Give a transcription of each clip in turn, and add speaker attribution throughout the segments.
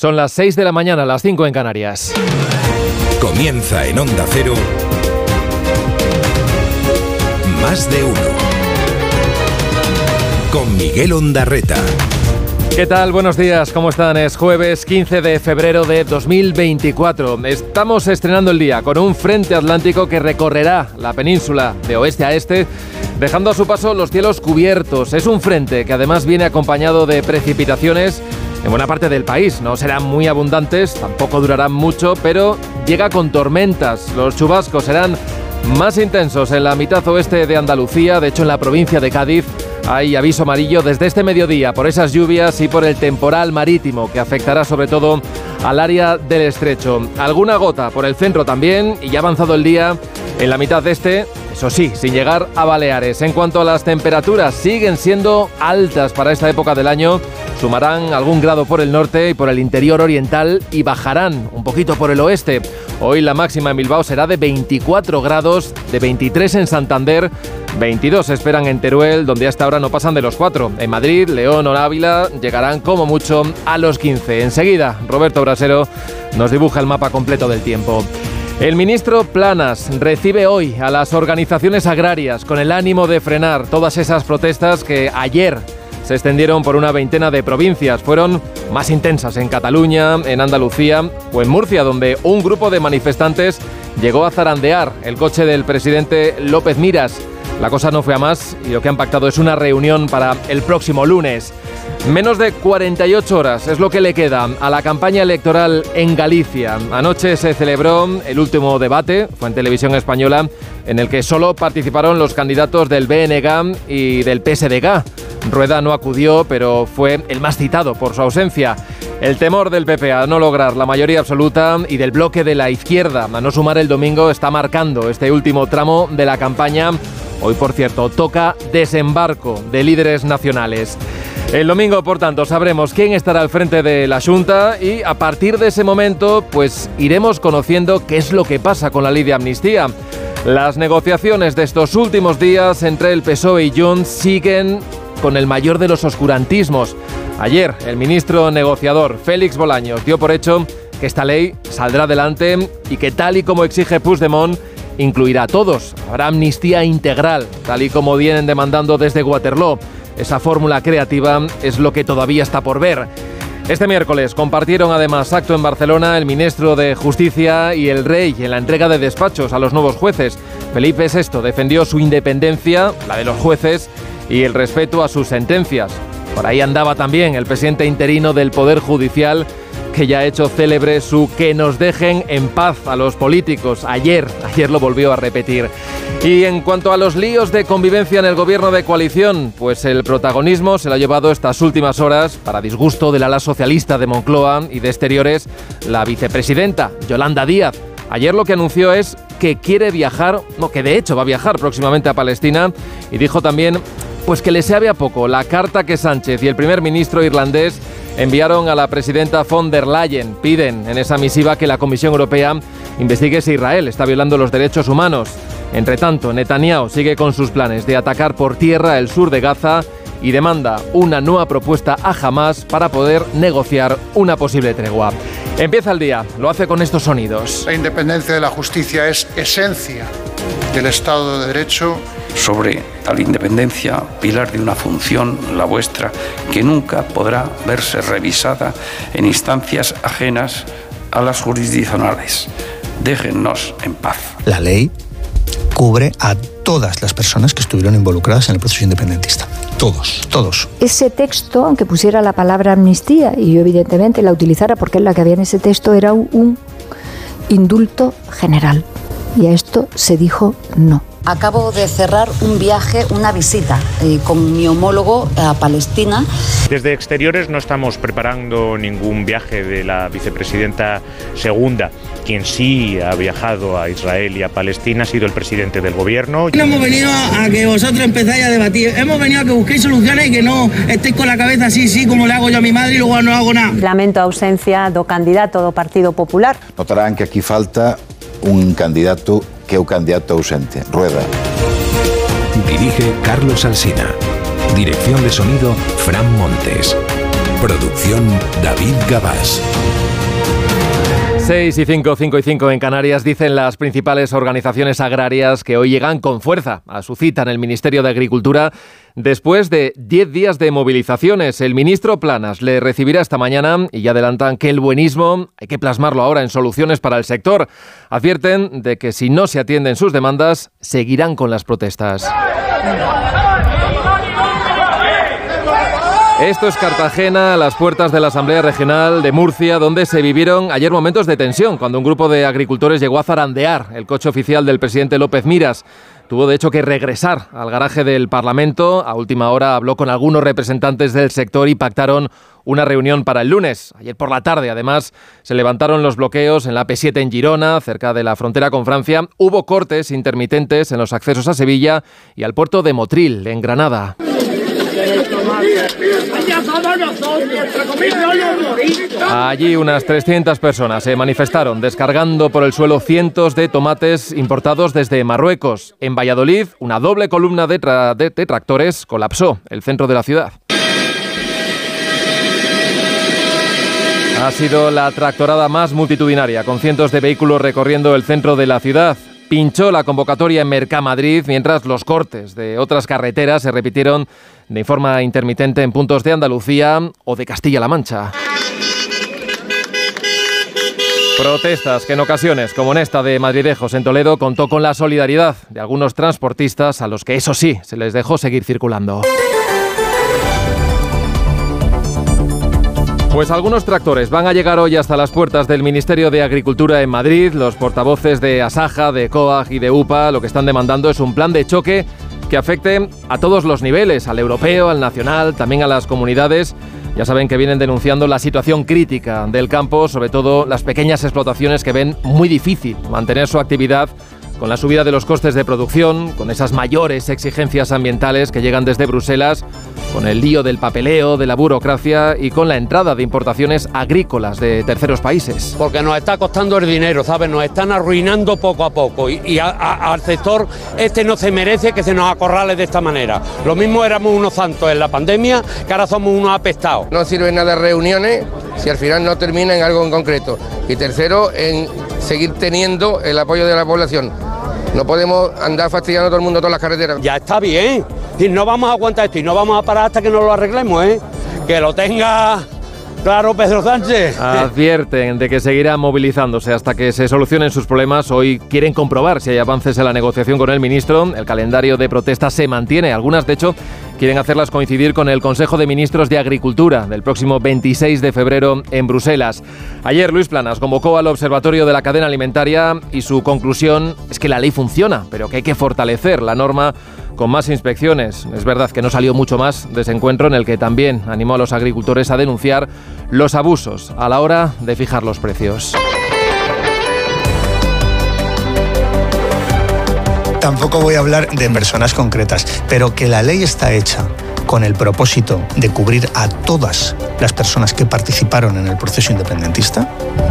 Speaker 1: Son las 6 de la mañana, las 5 en Canarias.
Speaker 2: Comienza en Onda Cero. Más de uno. Con Miguel Ondarreta.
Speaker 1: ¿Qué tal? Buenos días, ¿cómo están? Es jueves 15 de febrero de 2024. Estamos estrenando el día con un frente atlántico que recorrerá la península de oeste a este, dejando a su paso los cielos cubiertos. Es un frente que además viene acompañado de precipitaciones en buena parte del país. No serán muy abundantes, tampoco durarán mucho, pero llega con tormentas. Los chubascos serán más intensos en la mitad oeste de Andalucía, de hecho en la provincia de Cádiz. Hay aviso amarillo desde este mediodía por esas lluvias y por el temporal marítimo que afectará sobre todo al área del estrecho. Alguna gota por el centro también y ya avanzado el día en la mitad este, eso sí, sin llegar a Baleares. En cuanto a las temperaturas, siguen siendo altas para esta época del año. Sumarán algún grado por el norte y por el interior oriental y bajarán un poquito por el oeste. Hoy la máxima en Bilbao será de 24 grados, de 23 en Santander, 22 esperan en Teruel, donde hasta ahora no pasan de los 4. En Madrid, León o Ávila llegarán como mucho a los 15. Enseguida, Roberto Brasero nos dibuja el mapa completo del tiempo. El ministro Planas recibe hoy a las organizaciones agrarias con el ánimo de frenar todas esas protestas que ayer se extendieron por una veintena de provincias. Fueron más intensas en Cataluña, en Andalucía o en Murcia, donde un grupo de manifestantes llegó a zarandear el coche del presidente López Miras. La cosa no fue a más y lo que han pactado es una reunión para el próximo lunes. Menos de 48 horas es lo que le queda a la campaña electoral en Galicia. Anoche se celebró el último debate, fue en televisión española, en el que solo participaron los candidatos del BNG y del PSDG. Rueda no acudió, pero fue el más citado por su ausencia. El temor del PP a no lograr la mayoría absoluta y del bloque de la izquierda a no sumar el domingo está marcando este último tramo de la campaña. Hoy, por cierto, toca desembarco de líderes nacionales. El domingo, por tanto, sabremos quién estará al frente de la Junta y a partir de ese momento, pues iremos conociendo qué es lo que pasa con la ley de amnistía. Las negociaciones de estos últimos días entre el PSOE y Junts siguen con el mayor de los oscurantismos. Ayer, el ministro negociador Félix Bolaños dio por hecho que esta ley saldrá adelante y que tal y como exige Puigdemont, incluirá a todos. Habrá amnistía integral, tal y como vienen demandando desde Waterloo. Esa fórmula creativa es lo que todavía está por ver. Este miércoles compartieron además acto en Barcelona el ministro de Justicia y el rey en la entrega de despachos a los nuevos jueces. Felipe VI defendió su independencia, la de los jueces, y el respeto a sus sentencias. Por ahí andaba también el presidente interino del Poder Judicial, que ya ha hecho célebre su que nos dejen en paz a los políticos. Ayer, ayer lo volvió a repetir. Y en cuanto a los líos de convivencia en el gobierno de coalición, pues el protagonismo se lo ha llevado estas últimas horas, para disgusto del ala socialista de Moncloa y de Exteriores, la vicepresidenta, Yolanda Díaz. Ayer lo que anunció es que quiere viajar, no, que de hecho va a viajar próximamente a Palestina y dijo también pues que le sabe a poco la carta que Sánchez y el primer ministro irlandés enviaron a la presidenta von der Leyen. Piden en esa misiva que la Comisión Europea investigue si Israel está violando los derechos humanos. Entre tanto, Netanyahu sigue con sus planes de atacar por tierra el sur de Gaza y demanda una nueva propuesta a Hamas para poder negociar una posible tregua. Empieza el día, lo hace con estos sonidos.
Speaker 3: La independencia de la justicia es esencia del Estado de Derecho
Speaker 4: sobre tal independencia, pilar de una función, la vuestra, que nunca podrá verse revisada en instancias ajenas a las jurisdiccionales. Déjennos en paz.
Speaker 5: La ley cubre a todas las personas que estuvieron involucradas en el proceso independentista. Todos, todos.
Speaker 6: Ese texto, aunque pusiera la palabra amnistía, y yo evidentemente la utilizara porque es la que había en ese texto, era un indulto general. Y a esto se dijo no.
Speaker 7: Acabo de cerrar un viaje, una visita eh, con mi homólogo a Palestina.
Speaker 8: Desde exteriores no estamos preparando ningún viaje de la vicepresidenta segunda. Quien sí ha viajado a Israel y a Palestina ha sido el presidente del gobierno.
Speaker 9: No hemos venido a que vosotros empezáis a debatir. Hemos venido a que busquéis soluciones y que no estéis con la cabeza así, sí, como le hago yo a mi madre y luego no hago nada.
Speaker 10: Lamento ausencia do candidato do Partido Popular.
Speaker 11: Notarán que aquí falta un candidato que é o candidato ausente, Rueda.
Speaker 2: Dirige Carlos Alsina. Dirección de sonido, Fran Montes. Producción David Gabás.
Speaker 1: 6 y 5, 5 y 5 en Canarias dicen las principales organizaciones agrarias que hoy llegan con fuerza a su cita en el Ministerio de Agricultura después de 10 días de movilizaciones. El ministro Planas le recibirá esta mañana y ya adelantan que el buenismo hay que plasmarlo ahora en soluciones para el sector. Advierten de que si no se atienden sus demandas, seguirán con las protestas. Esto es Cartagena, a las puertas de la Asamblea Regional de Murcia, donde se vivieron ayer momentos de tensión cuando un grupo de agricultores llegó a zarandear el coche oficial del presidente López Miras. Tuvo de hecho que regresar al garaje del Parlamento. A última hora habló con algunos representantes del sector y pactaron una reunión para el lunes. Ayer por la tarde, además, se levantaron los bloqueos en la P7 en Girona, cerca de la frontera con Francia. Hubo cortes intermitentes en los accesos a Sevilla y al puerto de Motril, en Granada. Allí unas 300 personas se manifestaron descargando por el suelo cientos de tomates importados desde Marruecos. En Valladolid, una doble columna de, de tractores colapsó el centro de la ciudad. Ha sido la tractorada más multitudinaria, con cientos de vehículos recorriendo el centro de la ciudad pinchó la convocatoria en Mercamadrid, mientras los cortes de otras carreteras se repitieron de forma intermitente en puntos de Andalucía o de Castilla-La Mancha. Protestas que en ocasiones, como en esta de Madridejos en Toledo, contó con la solidaridad de algunos transportistas a los que, eso sí, se les dejó seguir circulando. Pues algunos tractores van a llegar hoy hasta las puertas del Ministerio de Agricultura en Madrid. Los portavoces de Asaja, de COAG y de UPA lo que están demandando es un plan de choque que afecte a todos los niveles, al europeo, al nacional, también a las comunidades. Ya saben que vienen denunciando la situación crítica del campo, sobre todo las pequeñas explotaciones que ven muy difícil mantener su actividad con la subida de los costes de producción, con esas mayores exigencias ambientales que llegan desde Bruselas, con el lío del papeleo, de la burocracia y con la entrada de importaciones agrícolas de terceros países.
Speaker 12: Porque nos está costando el dinero, ¿sabes? Nos están arruinando poco a poco y, al sector este no se merece que se nos acorrale de esta manera. Lo mismo éramos unos santos en la pandemia que ahora somos unos apestados.
Speaker 13: No sirve nada reuniones si al final no termina en algo en concreto. Y tercero, en seguir teniendo el apoyo de la población no podemos andar fastidiando a todo el mundo todas las carreteras.
Speaker 12: Ya está bien. Y no vamos a aguantar esto y no vamos a parar hasta que no lo arreglemos, ¿eh? Que lo tenga Claro, Pedro Sánchez.
Speaker 1: Advierten de que seguirá movilizándose hasta que se solucionen sus problemas. Hoy quieren comprobar si hay avances en la negociación con el ministro. El calendario de protestas se mantiene. Algunas, de hecho, quieren hacerlas coincidir con el Consejo de Ministros de Agricultura del próximo 26 de febrero en Bruselas. Ayer Luis Planas convocó al Observatorio de la Cadena Alimentaria y su conclusión es que la ley funciona, pero que hay que fortalecer la norma con más inspecciones. Es verdad que no salió mucho más de ese encuentro en el que también animó a los agricultores a denunciar los abusos a la hora de fijar los precios.
Speaker 5: Tampoco voy a hablar de personas concretas, pero que la ley está hecha con el propósito de cubrir a todas las personas que participaron en el proceso independentista,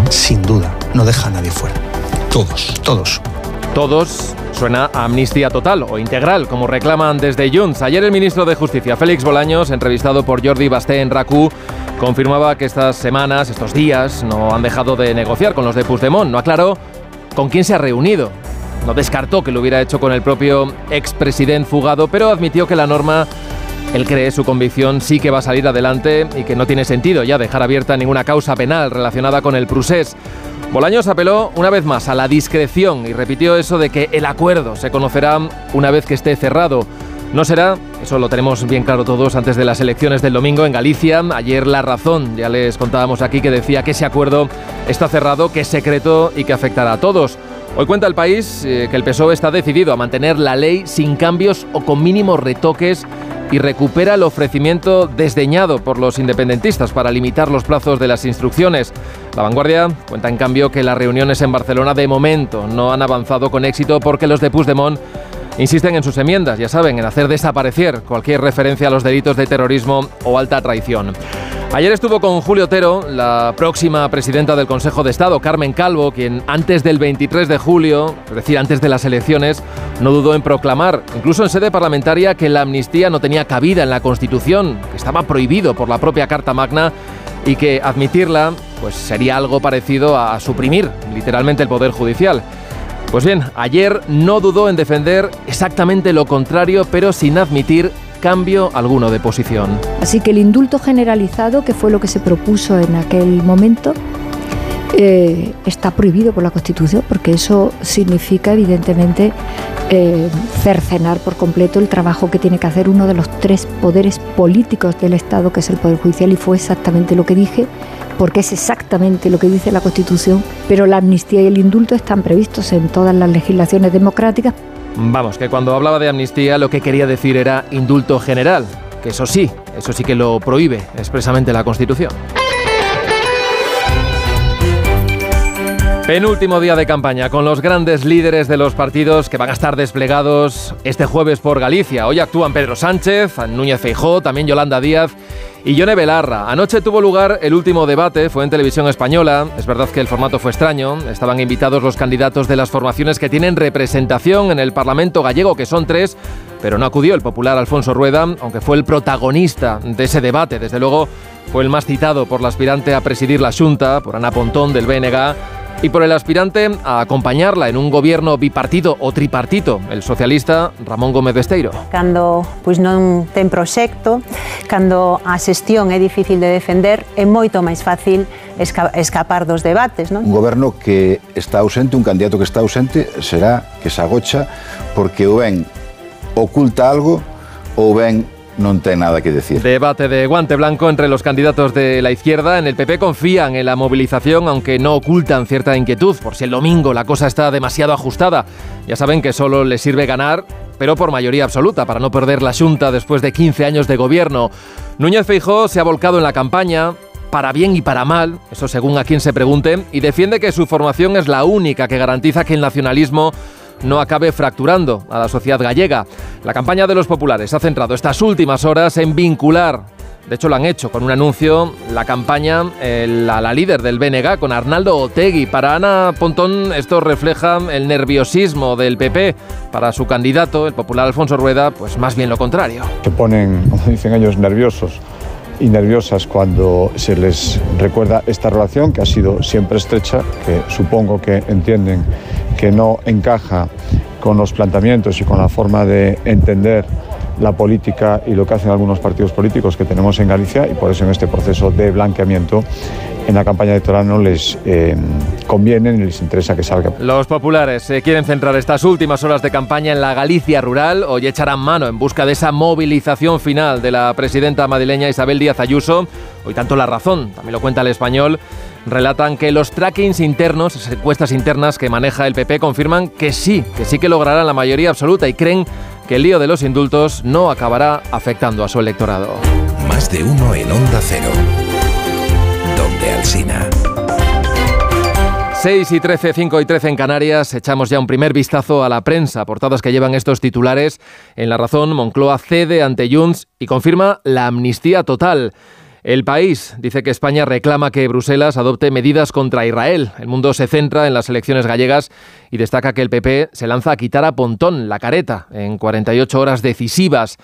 Speaker 5: sin duda, no deja a nadie fuera. Todos, todos.
Speaker 1: Todos suena amnistía total o integral, como reclaman desde Junts. Ayer el ministro de Justicia, Félix Bolaños, entrevistado por Jordi Basté en RACU, confirmaba que estas semanas, estos días, no han dejado de negociar con los de Puigdemont. No aclaró con quién se ha reunido. No descartó que lo hubiera hecho con el propio expresidente fugado, pero admitió que la norma él cree su convicción sí que va a salir adelante y que no tiene sentido ya dejar abierta ninguna causa penal relacionada con el procés. Bolaños apeló una vez más a la discreción y repitió eso de que el acuerdo se conocerá una vez que esté cerrado. No será, eso lo tenemos bien claro todos antes de las elecciones del domingo en Galicia. Ayer La Razón, ya les contábamos aquí que decía que ese acuerdo está cerrado, que es secreto y que afectará a todos. Hoy cuenta el país eh, que el PSOE está decidido a mantener la ley sin cambios o con mínimos retoques y recupera el ofrecimiento desdeñado por los independentistas para limitar los plazos de las instrucciones. La vanguardia cuenta en cambio que las reuniones en Barcelona de momento no han avanzado con éxito porque los de Puigdemont insisten en sus enmiendas, ya saben, en hacer desaparecer cualquier referencia a los delitos de terrorismo o alta traición. Ayer estuvo con Julio Otero, la próxima presidenta del Consejo de Estado, Carmen Calvo, quien antes del 23 de julio, es decir, antes de las elecciones, no dudó en proclamar, incluso en sede parlamentaria, que la amnistía no tenía cabida en la Constitución, que estaba prohibido por la propia Carta Magna y que admitirla pues sería algo parecido a suprimir literalmente el poder judicial. Pues bien, ayer no dudó en defender exactamente lo contrario, pero sin admitir cambio alguno de posición.
Speaker 6: Así que el indulto generalizado, que fue lo que se propuso en aquel momento, eh, está prohibido por la Constitución, porque eso significa, evidentemente, eh, cercenar por completo el trabajo que tiene que hacer uno de los tres poderes políticos del Estado, que es el Poder Judicial, y fue exactamente lo que dije, porque es exactamente lo que dice la Constitución, pero la amnistía y el indulto están previstos en todas las legislaciones democráticas
Speaker 1: Vamos, que cuando hablaba de amnistía lo que quería decir era indulto general, que eso sí, eso sí que lo prohíbe expresamente la Constitución. Penúltimo día de campaña con los grandes líderes de los partidos que van a estar desplegados este jueves por Galicia. Hoy actúan Pedro Sánchez, Núñez Feijó, también Yolanda Díaz y Yone Belarra. Anoche tuvo lugar el último debate, fue en televisión española. Es verdad que el formato fue extraño. Estaban invitados los candidatos de las formaciones que tienen representación en el Parlamento gallego, que son tres, pero no acudió el popular Alfonso Rueda, aunque fue el protagonista de ese debate. Desde luego fue el más citado por la aspirante a presidir la Junta, por Ana Pontón del BNG y por el aspirante a acompañarla en un gobierno bipartido o tripartito, el socialista Ramón Gómez Besteiro.
Speaker 10: Cando pois non ten proxecto, cando a xestión é difícil de defender, é moito máis fácil esca escapar dos debates, non?
Speaker 11: Un goberno que está ausente, un candidato que está ausente, será que se agocha porque o ben oculta algo ou ben no tiene nada que decir.
Speaker 1: Debate de guante blanco entre los candidatos de la izquierda. En el PP confían en la movilización, aunque no ocultan cierta inquietud por si el domingo la cosa está demasiado ajustada. Ya saben que solo les sirve ganar, pero por mayoría absoluta, para no perder la Junta después de 15 años de gobierno. Núñez Feijó se ha volcado en la campaña, para bien y para mal, eso según a quien se pregunte, y defiende que su formación es la única que garantiza que el nacionalismo no acabe fracturando a la sociedad gallega. La campaña de los populares ha centrado estas últimas horas en vincular de hecho, lo han hecho con un anuncio, la campaña, la, la, líder del BNG, con Arnaldo Otegui. Para Ana Pontón, esto refleja el nerviosismo del PP. Para su candidato, el popular Alfonso Rueda, pues más bien lo contrario.
Speaker 14: Se ponen, como dicen ellos, nerviosos y nerviosas cuando se les recuerda esta relación que ha sido siempre estrecha, que supongo que entienden que no encaja con los planteamientos y con la forma de entender la política y lo que hacen algunos partidos políticos que tenemos en Galicia y por eso en este proceso de blanqueamiento en la campaña electoral no les eh, conviene ni les interesa que salga.
Speaker 1: Los populares se quieren centrar estas últimas horas de campaña en la Galicia rural. Hoy echarán mano en busca de esa movilización final de la presidenta madrileña Isabel Díaz Ayuso. Hoy tanto La Razón, también lo cuenta el español, relatan que los trackings internos, encuestas internas que maneja el PP, confirman que sí, que sí que lograrán la mayoría absoluta y creen que el lío de los indultos no acabará afectando a su electorado.
Speaker 2: Más de uno en Onda Cero. Donde Alcina.
Speaker 1: 6 y 13, 5 y 13 en Canarias, echamos ya un primer vistazo a la prensa, portadas que llevan estos titulares. En La Razón, Moncloa cede ante Junts y confirma la amnistía total. El país dice que España reclama que Bruselas adopte medidas contra Israel. El mundo se centra en las elecciones gallegas y destaca que el PP se lanza a quitar a Pontón la careta en 48 horas decisivas.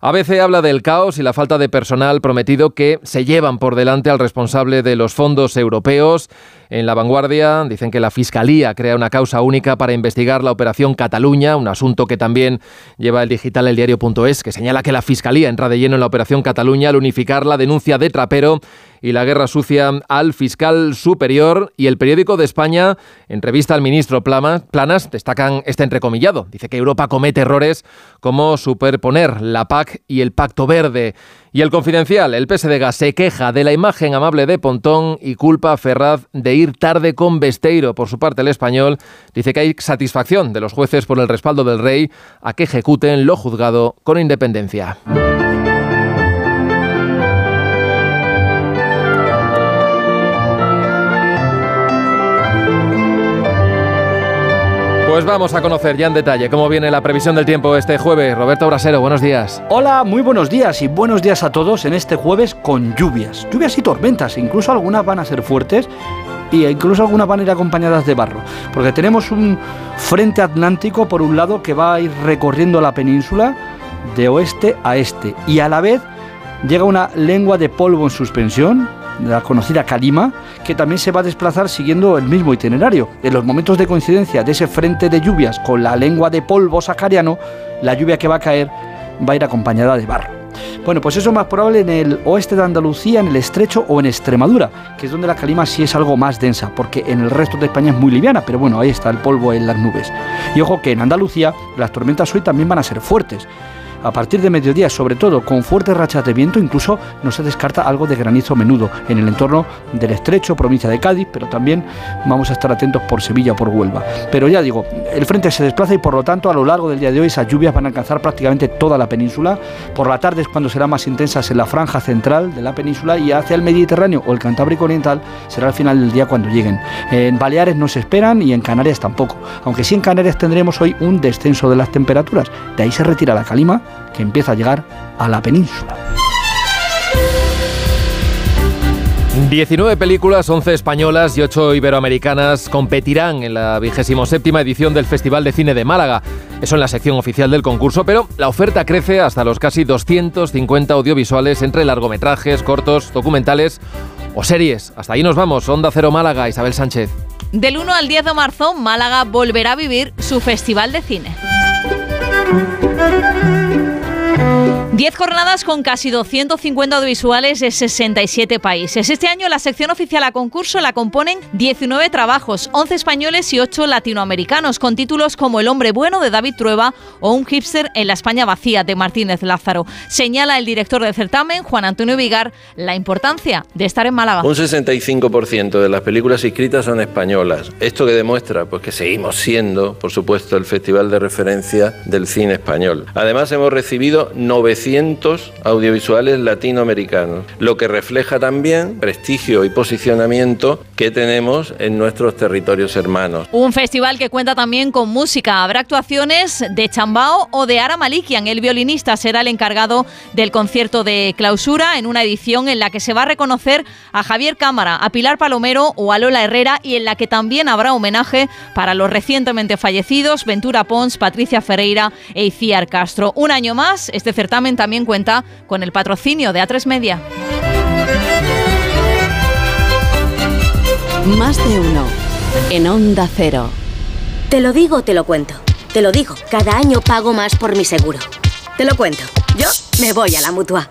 Speaker 1: ABC habla del caos y la falta de personal prometido que se llevan por delante al responsable de los fondos europeos. En la vanguardia dicen que la Fiscalía crea una causa única para investigar la operación Cataluña, un asunto que también lleva el digital el diario.es, que señala que la Fiscalía entra de lleno en la operación Cataluña al unificar la denuncia de Trapero y la guerra sucia al fiscal superior. Y el periódico de España, entrevista al ministro Planas, destacan este entrecomillado. Dice que Europa comete errores como superponer la PAC y el Pacto Verde. Y el confidencial, el PSDG se queja de la imagen amable de Pontón y culpa a Ferraz de ir tarde con Besteiro. Por su parte, el español dice que hay satisfacción de los jueces por el respaldo del rey a que ejecuten lo juzgado con independencia. Pues vamos a conocer ya en detalle cómo viene la previsión del tiempo este jueves. Roberto Brasero, buenos días.
Speaker 15: Hola, muy buenos días y buenos días a todos en este jueves con lluvias. Lluvias y tormentas, incluso algunas van a ser fuertes y incluso algunas van a ir acompañadas de barro, porque tenemos un frente atlántico por un lado que va a ir recorriendo la península de oeste a este y a la vez llega una lengua de polvo en suspensión la conocida calima, que también se va a desplazar siguiendo el mismo itinerario. En los momentos de coincidencia de ese frente de lluvias con la lengua de polvo sahariano, la lluvia que va a caer va a ir acompañada de barro. Bueno, pues eso es más probable en el oeste de Andalucía, en el estrecho o en Extremadura, que es donde la calima sí es algo más densa, porque en el resto de España es muy liviana, pero bueno, ahí está el polvo en las nubes. Y ojo que en Andalucía las tormentas hoy también van a ser fuertes a partir de mediodía, sobre todo con fuertes rachas de viento, incluso no se descarta algo de granizo menudo en el entorno del estrecho, provincia de Cádiz, pero también vamos a estar atentos por Sevilla o por Huelva. Pero ya digo, el frente se desplaza y por lo tanto a lo largo del día de hoy esas lluvias van a alcanzar prácticamente toda la península. Por la tarde es cuando serán más intensas en la franja central de la península y hacia el Mediterráneo o el Cantábrico Oriental será al final del día cuando lleguen. En Baleares no se esperan y en Canarias tampoco, aunque sí en Canarias tendremos hoy un descenso de las temperaturas. De ahí se retira la calima que empieza a llegar a la península.
Speaker 1: 19 películas, 11 españolas y 8 iberoamericanas competirán en la 27 edición del Festival de Cine de Málaga. Eso en la sección oficial del concurso, pero la oferta crece hasta los casi 250 audiovisuales entre largometrajes, cortos, documentales o series. Hasta ahí nos vamos. Onda Cero Málaga, Isabel Sánchez.
Speaker 16: Del 1 al 10 de marzo, Málaga volverá a vivir su Festival de Cine. 10 jornadas con casi 250 audiovisuales de 67 países. Este año la sección oficial a concurso la componen 19 trabajos, 11 españoles y 8 latinoamericanos, con títulos como El hombre bueno de David Trueba o Un hipster en la España vacía de Martínez Lázaro. Señala el director del certamen, Juan Antonio Vigar, la importancia de estar en Málaga.
Speaker 17: Un 65% de las películas inscritas son españolas. Esto que demuestra pues que seguimos siendo, por supuesto, el festival de referencia del cine español. Además hemos recibido 900 audiovisuales latinoamericanos, lo que refleja también prestigio y posicionamiento que tenemos en nuestros territorios hermanos.
Speaker 16: Un festival que cuenta también con música. Habrá actuaciones de Chambao o de Ara Malikian. El violinista será el encargado del concierto de clausura en una edición en la que se va a reconocer a Javier Cámara, a Pilar Palomero o a Lola Herrera y en la que también habrá homenaje para los recientemente fallecidos Ventura Pons, Patricia Ferreira e Iciar Castro. Un año más, este certamen también cuenta con el patrocinio de A3 Media.
Speaker 18: Más de uno en Onda Cero.
Speaker 19: Te lo digo, te lo cuento. Te lo digo, cada año pago más por mi seguro. Te lo cuento. Yo me voy a la mutua.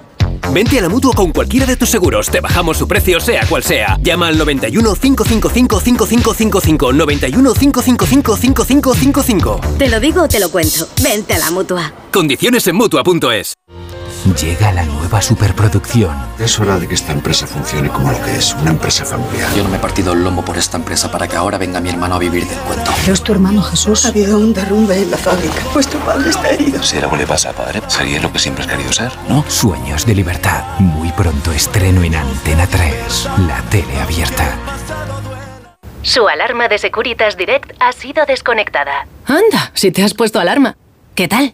Speaker 20: Vente a la mutua con cualquiera de tus seguros. Te bajamos su precio, sea cual sea. Llama al 91 555 5555. 91 555 5555.
Speaker 19: Te lo digo, te lo cuento. Vente a la mutua.
Speaker 20: Condiciones en mutua.es.
Speaker 21: Llega la nueva superproducción.
Speaker 22: Es hora de que esta empresa funcione como lo que es, una empresa familiar.
Speaker 23: Yo no me he partido el lomo por esta empresa para que ahora venga mi hermano a vivir del cuento.
Speaker 24: Pero es tu hermano Jesús. Ha habido un derrumbe en la fábrica. Pues tu padre está herido.
Speaker 22: Si algo le pasa a padre, sería lo que siempre has querido ser, ¿no?
Speaker 21: Sueños de libertad. Muy pronto estreno en Antena 3. La tele abierta.
Speaker 25: Su alarma de Securitas Direct ha sido desconectada.
Speaker 26: Anda, si te has puesto alarma. ¿Qué tal?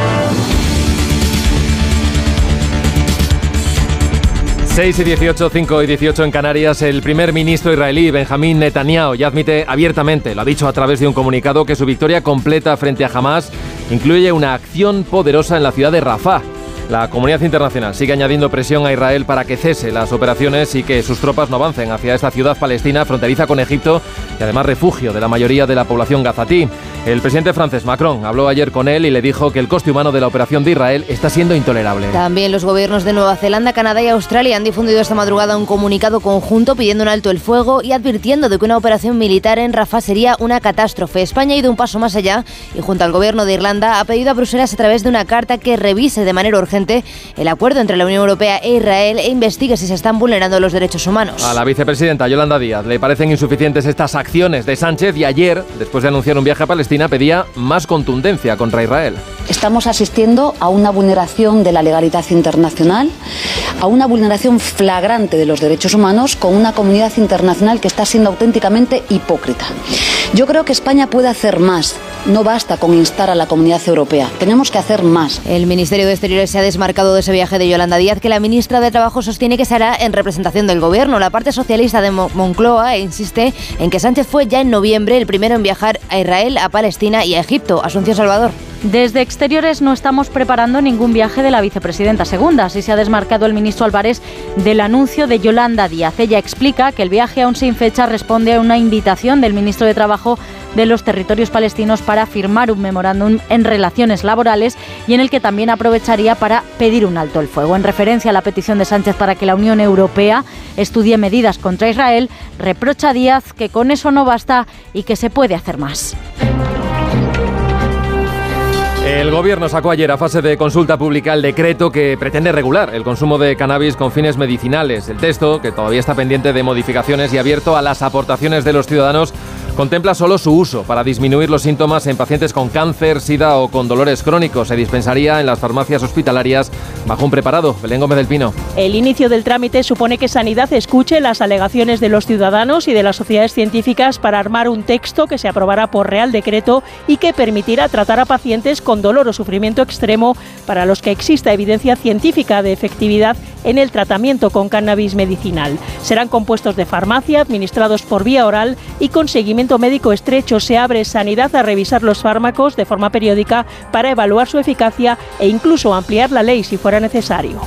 Speaker 1: 6 y 18, 5 y 18 en Canarias, el primer ministro israelí Benjamín Netanyahu ya admite abiertamente, lo ha dicho a través de un comunicado, que su victoria completa frente a Hamas incluye una acción poderosa en la ciudad de Rafah. La comunidad internacional sigue añadiendo presión a Israel para que cese las operaciones y que sus tropas no avancen hacia esta ciudad palestina fronteriza con Egipto y además refugio de la mayoría de la población gazatí. El presidente francés Macron habló ayer con él y le dijo que el coste humano de la operación de Israel está siendo intolerable.
Speaker 27: También los gobiernos de Nueva Zelanda, Canadá y Australia han difundido esta madrugada un comunicado conjunto pidiendo un alto el fuego y advirtiendo de que una operación militar en Rafah sería una catástrofe. España ha ido un paso más allá y junto al gobierno de Irlanda ha pedido a Bruselas a través de una carta que revise de manera urgente el acuerdo entre la Unión Europea e Israel e investigue si se están vulnerando los derechos humanos.
Speaker 1: A la vicepresidenta Yolanda Díaz le parecen insuficientes estas acciones de Sánchez y ayer, después de anunciar un viaje a Palestina, pedía más contundencia contra Israel.
Speaker 28: Estamos asistiendo a una vulneración de la legalidad internacional, a una vulneración flagrante de los derechos humanos con una comunidad internacional que está siendo auténticamente hipócrita. Yo creo que España puede hacer más. No basta con instar a la comunidad europea. Tenemos que hacer más.
Speaker 27: El Ministerio de Exteriores se ha desmarcado de ese viaje de Yolanda Díaz, que la ministra de Trabajo sostiene que será en representación del Gobierno. La parte socialista de Moncloa insiste en que Sánchez fue ya en noviembre el primero en viajar a Israel, a Palestina y a Egipto. Asunción Salvador.
Speaker 6: Desde Exteriores no estamos preparando ningún viaje de la vicepresidenta segunda. Así se ha desmarcado el ministro Álvarez del anuncio de Yolanda Díaz. Ella explica que el viaje aún sin fecha responde a una invitación del ministro de Trabajo de los territorios palestinos para firmar un memorándum en relaciones laborales y en el que también aprovecharía para pedir un alto el fuego. En referencia a la petición de Sánchez para que la Unión Europea estudie medidas contra Israel, reprocha a Díaz que con eso no basta y que se puede hacer más.
Speaker 1: El gobierno sacó ayer a fase de consulta pública el decreto que pretende regular el consumo de cannabis con fines medicinales. El texto, que todavía está pendiente de modificaciones y abierto a las aportaciones de los ciudadanos, contempla solo su uso para disminuir los síntomas en pacientes con cáncer, sida o con dolores crónicos. Se dispensaría en las farmacias hospitalarias bajo un preparado. Belén Gómez del Pino.
Speaker 29: El inicio del trámite supone que Sanidad escuche las alegaciones de los ciudadanos y de las sociedades científicas para armar un texto que se aprobará por Real Decreto y que permitirá tratar a pacientes con dolor o sufrimiento extremo para los que exista evidencia científica de efectividad en el tratamiento con cannabis medicinal. Serán compuestos de farmacia, administrados por vía oral y con seguimiento médico estrecho. Se abre sanidad a revisar los fármacos de forma periódica para evaluar su eficacia e incluso ampliar la ley si fuera necesario.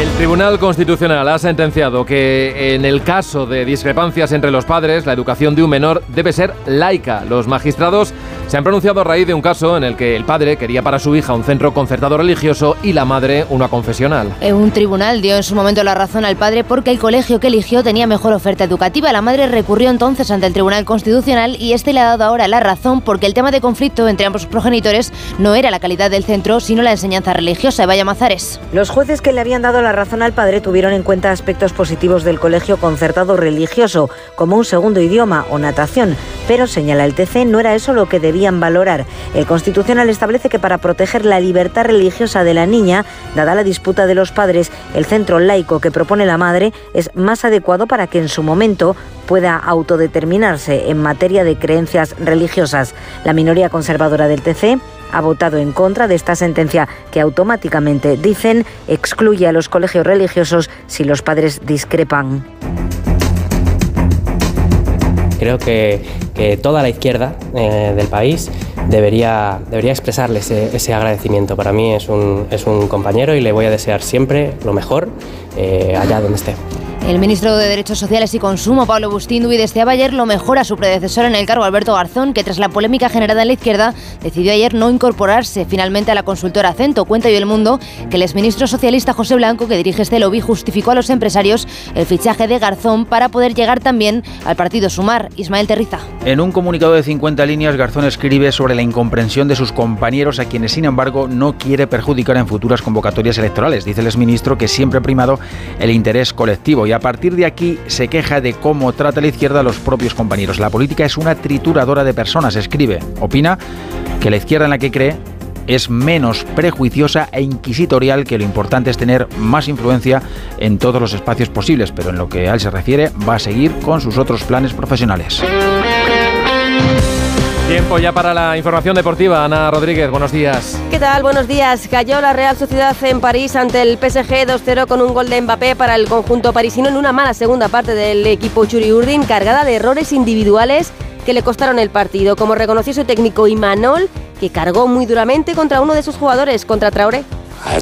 Speaker 1: El Tribunal Constitucional ha sentenciado que en el caso de discrepancias entre los padres, la educación de un menor debe ser laica. Los magistrados se han pronunciado a raíz de un caso en el que el padre quería para su hija un centro concertado religioso y la madre una confesional.
Speaker 27: Un tribunal dio en su momento la razón al padre porque el colegio que eligió tenía mejor oferta educativa. La madre recurrió entonces ante el Tribunal Constitucional y este le ha dado ahora la razón porque el tema de conflicto entre ambos progenitores no era la calidad del centro, sino la enseñanza religiosa. Vaya Mazares.
Speaker 30: Los jueces que le habían dado la razón al padre tuvieron en cuenta aspectos positivos del colegio concertado religioso, como un segundo idioma o natación, pero señala el TC no era eso lo que valorar. El Constitucional establece que para proteger la libertad religiosa de la niña, dada la disputa de los padres, el centro laico que propone la madre es más adecuado para que en su momento pueda autodeterminarse en materia de creencias religiosas. La minoría conservadora del TC ha votado en contra de esta sentencia que automáticamente, dicen, excluye a los colegios religiosos si los padres discrepan.
Speaker 31: Creo que, toda la izquierda eh, del país debería, debería expresarle ese, agradecimiento. Para mí es un, es un compañero y le voy a desear siempre lo mejor eh, allá donde esté.
Speaker 27: El ministro de Derechos Sociales y Consumo, Pablo Bustinduy, deseaba ayer lo mejor a su predecesor en el cargo, Alberto Garzón, que tras la polémica generada en la izquierda decidió ayer no incorporarse finalmente a la consultora Acento. Cuenta hoy el mundo que el exministro socialista José Blanco, que dirige este lobby, justificó a los empresarios el fichaje de Garzón para poder llegar también al partido Sumar. Ismael Terriza.
Speaker 32: En un comunicado de 50 líneas, Garzón escribe sobre la incomprensión de sus compañeros, a quienes, sin embargo, no quiere perjudicar en futuras convocatorias electorales. Dice el exministro que siempre ha primado el interés colectivo y a partir de aquí se queja de cómo trata la izquierda a los propios compañeros. La política es una trituradora de personas, escribe. Opina que la izquierda en la que cree es menos prejuiciosa e inquisitorial que lo importante es tener más influencia en todos los espacios posibles, pero en lo que a él se refiere va a seguir con sus otros planes profesionales.
Speaker 1: Tiempo ya para la información deportiva. Ana Rodríguez, buenos días.
Speaker 33: ¿Qué tal? Buenos días. Cayó la Real Sociedad en París ante el PSG 2-0 con un gol de Mbappé para el conjunto parisino en una mala segunda parte del equipo Churi Urdin, cargada de errores individuales que le costaron el partido, como reconoció su técnico Imanol, que cargó muy duramente contra uno de sus jugadores, contra Traoré.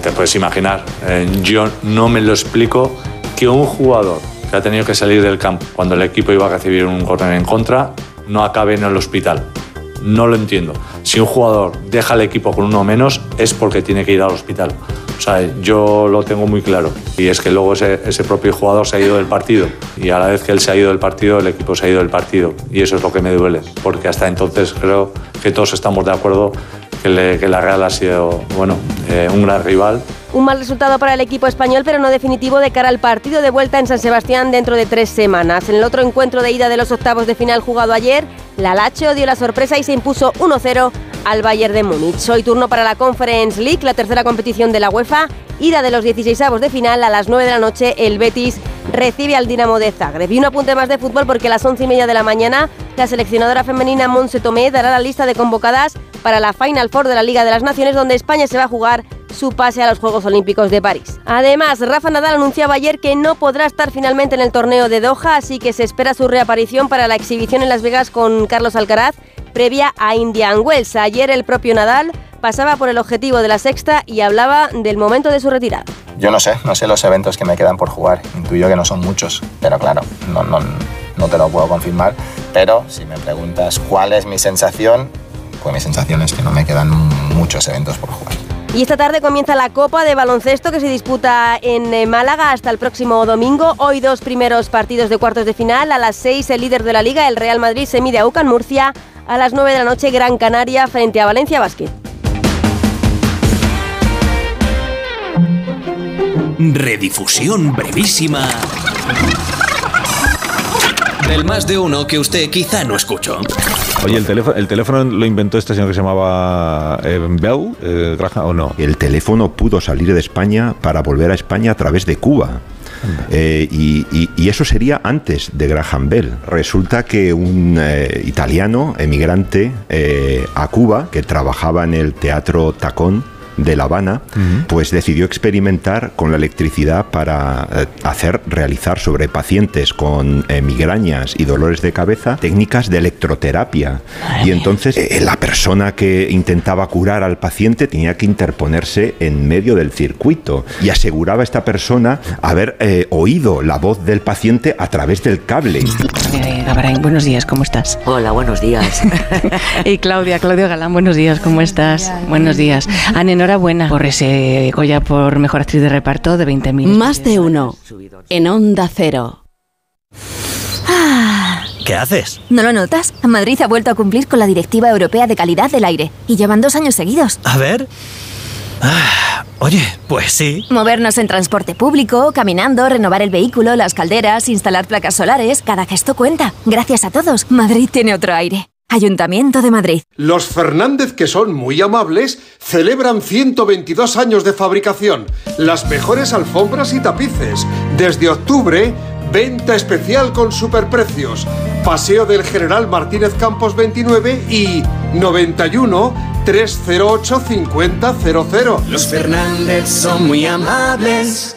Speaker 34: Te puedes imaginar, eh, yo no me lo explico que un jugador
Speaker 32: que ha tenido que salir del campo cuando el equipo iba a recibir un córner en contra, no acabe en el hospital. No lo entiendo. Si un jugador deja el equipo con uno menos es porque tiene que ir al hospital. O sea, yo lo tengo muy claro. Y es que luego ese, propio jugador se ha ido del partido. Y a la vez que él se ha ido del partido, el equipo se ha ido del partido. Y eso es lo que me duele. Porque hasta entonces creo que todos estamos de acuerdo que la Real ha sido bueno, eh, un gran rival.
Speaker 33: Un mal resultado para el equipo español, pero no definitivo de cara al partido de vuelta en San Sebastián dentro de tres semanas. En el otro encuentro de ida de los octavos de final jugado ayer, la Lacho dio la sorpresa y se impuso 1-0 al Bayern de Múnich. Hoy turno para la Conference League, la tercera competición de la UEFA. Ida de los 16avos de final a las 9 de la noche, el Betis recibe al Dinamo de Zagreb. Y un apunte más de fútbol porque a las 11 y media de la mañana la seleccionadora femenina Monse Tomé dará la lista de convocadas para la Final Four de la Liga de las Naciones donde España se va a jugar su pase a los Juegos Olímpicos de París. Además, Rafa Nadal anunciaba ayer que no podrá estar finalmente en el torneo de Doha, así que se espera su reaparición para la exhibición en Las Vegas con Carlos Alcaraz previa a Indian Wells. Ayer el propio Nadal pasaba por el objetivo de la sexta y hablaba del momento de su retirada.
Speaker 35: Yo no sé, no sé los eventos que me quedan por jugar. Intuyo que no son muchos, pero claro, no, no, no te lo puedo confirmar. Pero si me preguntas cuál es mi sensación, pues mi sensación es que no me quedan muchos eventos por jugar.
Speaker 33: Y esta tarde comienza la Copa de Baloncesto que se disputa en eh, Málaga hasta el próximo domingo. Hoy dos primeros partidos de cuartos de final. A las seis el líder de la liga, el Real Madrid, se mide a UCAN Murcia. A las nueve de la noche Gran Canaria frente a Valencia Basket.
Speaker 36: Redifusión brevísima del más de uno que usted quizá no escuchó.
Speaker 37: Oye, ¿el teléfono, el teléfono lo inventó este señor que se llamaba eh, Bell, eh, Graham, o no?
Speaker 38: El teléfono pudo salir de España para volver a España a través de Cuba. Eh, y, y- y eso sería antes de Graham Bell. Resulta que un eh, italiano emigrante eh, a Cuba, que trabajaba en el Teatro Tacón, de La Habana, pues decidió experimentar con la electricidad para eh, hacer realizar sobre pacientes con eh, migrañas y dolores de cabeza técnicas de electroterapia. Y entonces eh, la persona que intentaba curar al paciente tenía que interponerse en medio del circuito y aseguraba a esta persona haber eh, oído la voz del paciente a través del cable.
Speaker 39: Gabarain, buenos días, ¿cómo estás?
Speaker 40: Hola, buenos días.
Speaker 39: y Claudia, Claudia Galán, buenos días, ¿cómo estás? Buenos días. Enhorabuena por ese Goya por Mejor Actriz de Reparto de 20.000.
Speaker 41: Más de uno. En Onda Cero.
Speaker 42: ¿Qué haces?
Speaker 43: ¿No lo notas? Madrid ha vuelto a cumplir con la Directiva Europea de Calidad del Aire y llevan dos años seguidos.
Speaker 42: A ver. Ah, oye, pues sí.
Speaker 43: Movernos en transporte público, caminando, renovar el vehículo, las calderas, instalar placas solares, cada gesto cuenta. Gracias a todos, Madrid tiene otro aire. Ayuntamiento de Madrid.
Speaker 44: Los Fernández, que son muy amables, celebran 122 años de fabricación, las mejores alfombras y tapices. Desde octubre, venta especial con superprecios. Paseo del General Martínez Campos 29 y 91 308 5000.
Speaker 20: Los Fernández son muy amables.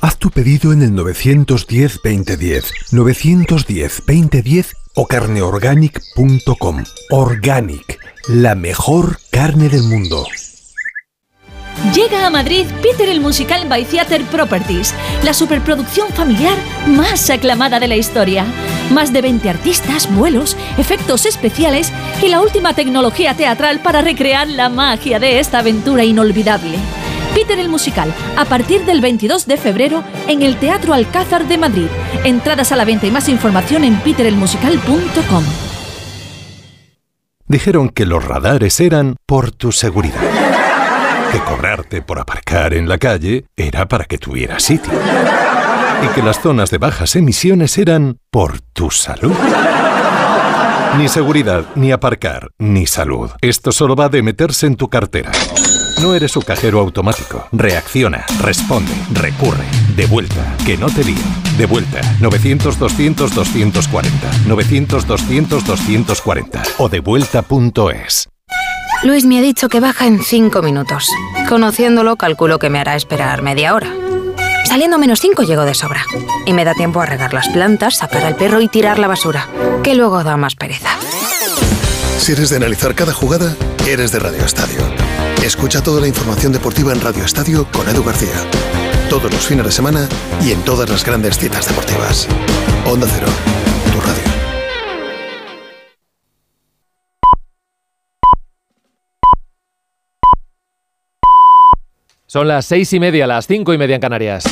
Speaker 21: Haz tu pedido en el 910-2010, 910-2010 o carneorganic.com. Organic, la mejor carne del mundo.
Speaker 16: Llega a Madrid Peter el Musical by Theater Properties, la superproducción familiar más aclamada de la historia. Más de 20 artistas, vuelos, efectos especiales y la última tecnología teatral para recrear la magia de esta aventura inolvidable. Peter el Musical, a partir del 22 de febrero en el Teatro Alcázar de Madrid. Entradas a la venta y más información en peterelmusical.com.
Speaker 45: Dijeron que los radares eran por tu seguridad. Que cobrarte por aparcar en la calle era para que tuvieras sitio. Y que las zonas de bajas emisiones eran por tu salud.
Speaker 21: Ni seguridad, ni aparcar, ni salud. Esto solo va de meterse en tu cartera. No eres su cajero automático. Reacciona, responde, recurre. De vuelta, que no te lío. De vuelta, 900-200-240. 900-200-240. O devuelta.es.
Speaker 46: Luis me ha dicho que baja en 5 minutos. Conociéndolo, calculo que me hará esperar media hora. Saliendo menos 5 llego de sobra. Y me da tiempo a regar las plantas, sacar al perro y tirar la basura, que luego da más pereza.
Speaker 47: Si eres de analizar cada jugada, eres de Radio Estadio. Escucha toda la información deportiva en Radio Estadio con Edu García. Todos los fines de semana y en todas las grandes citas deportivas. Onda Cero, tu radio.
Speaker 1: Son las seis y media, las cinco y media en Canarias.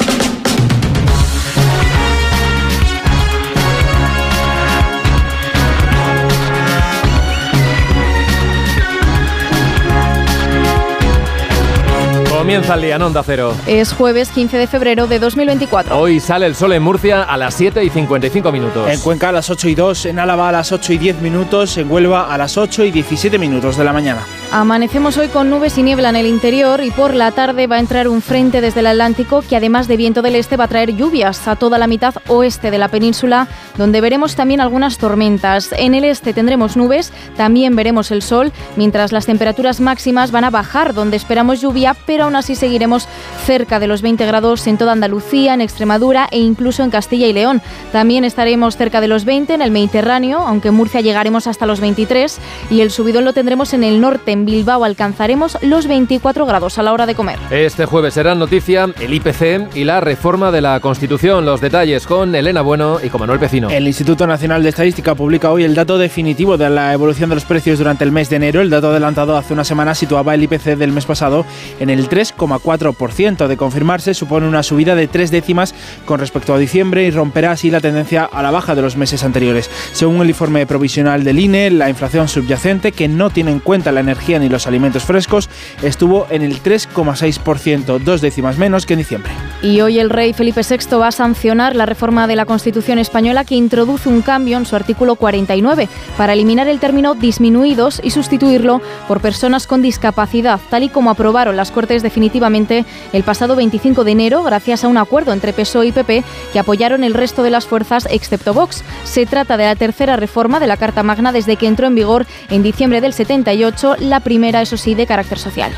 Speaker 1: Comienza el día en Onda Cero.
Speaker 48: Es jueves 15 de febrero de 2024.
Speaker 1: Hoy sale el sol en Murcia a las 7 y 55 minutos.
Speaker 49: En Cuenca a las 8 y 2, en Álava a las 8 y 10 minutos, en Huelva a las 8 y 17 minutos de la mañana.
Speaker 48: Amanecemos hoy con nubes y niebla en el interior y por la tarde va a entrar un frente desde el Atlántico que además de viento del este va a traer lluvias a toda la mitad oeste de la península, donde veremos también algunas tormentas. En el este tendremos nubes, también veremos el sol, mientras las temperaturas máximas van a bajar, donde esperamos lluvia, pero aún así seguiremos cerca de los 20 grados en toda Andalucía, en Extremadura e incluso en Castilla y León. También estaremos cerca de los 20 en el Mediterráneo, aunque en Murcia llegaremos hasta los 23 y el subidón lo tendremos en el norte. En Bilbao alcanzaremos los 24 grados a la hora de comer.
Speaker 1: Este jueves será noticia el IPC y la reforma de la Constitución. Los detalles con Elena Bueno y con Manuel Pecino.
Speaker 49: El Instituto Nacional de Estadística publica hoy el dato definitivo de la evolución de los precios durante el mes de enero. El dato adelantado hace una semana situaba el IPC del mes pasado en el 3,4%. De confirmarse, supone una subida de tres décimas con respecto a diciembre y romperá así la tendencia a la baja de los meses anteriores. Según el informe provisional del INE, la inflación subyacente, que no tiene en cuenta la energía ni los alimentos frescos, estuvo en el 3,6%, dos décimas menos que en diciembre.
Speaker 48: Y hoy el rey Felipe VI va a sancionar la reforma de la Constitución española que introduce un cambio en su artículo 49 para eliminar el término disminuidos y sustituirlo por personas con discapacidad, tal y como aprobaron las Cortes definitivamente el pasado 25 de enero gracias a un acuerdo entre PSOE y PP que apoyaron el resto de las fuerzas excepto Vox. Se trata de la tercera reforma de la Carta Magna desde que entró en vigor en diciembre del 78, la primera, eso sí, de carácter social.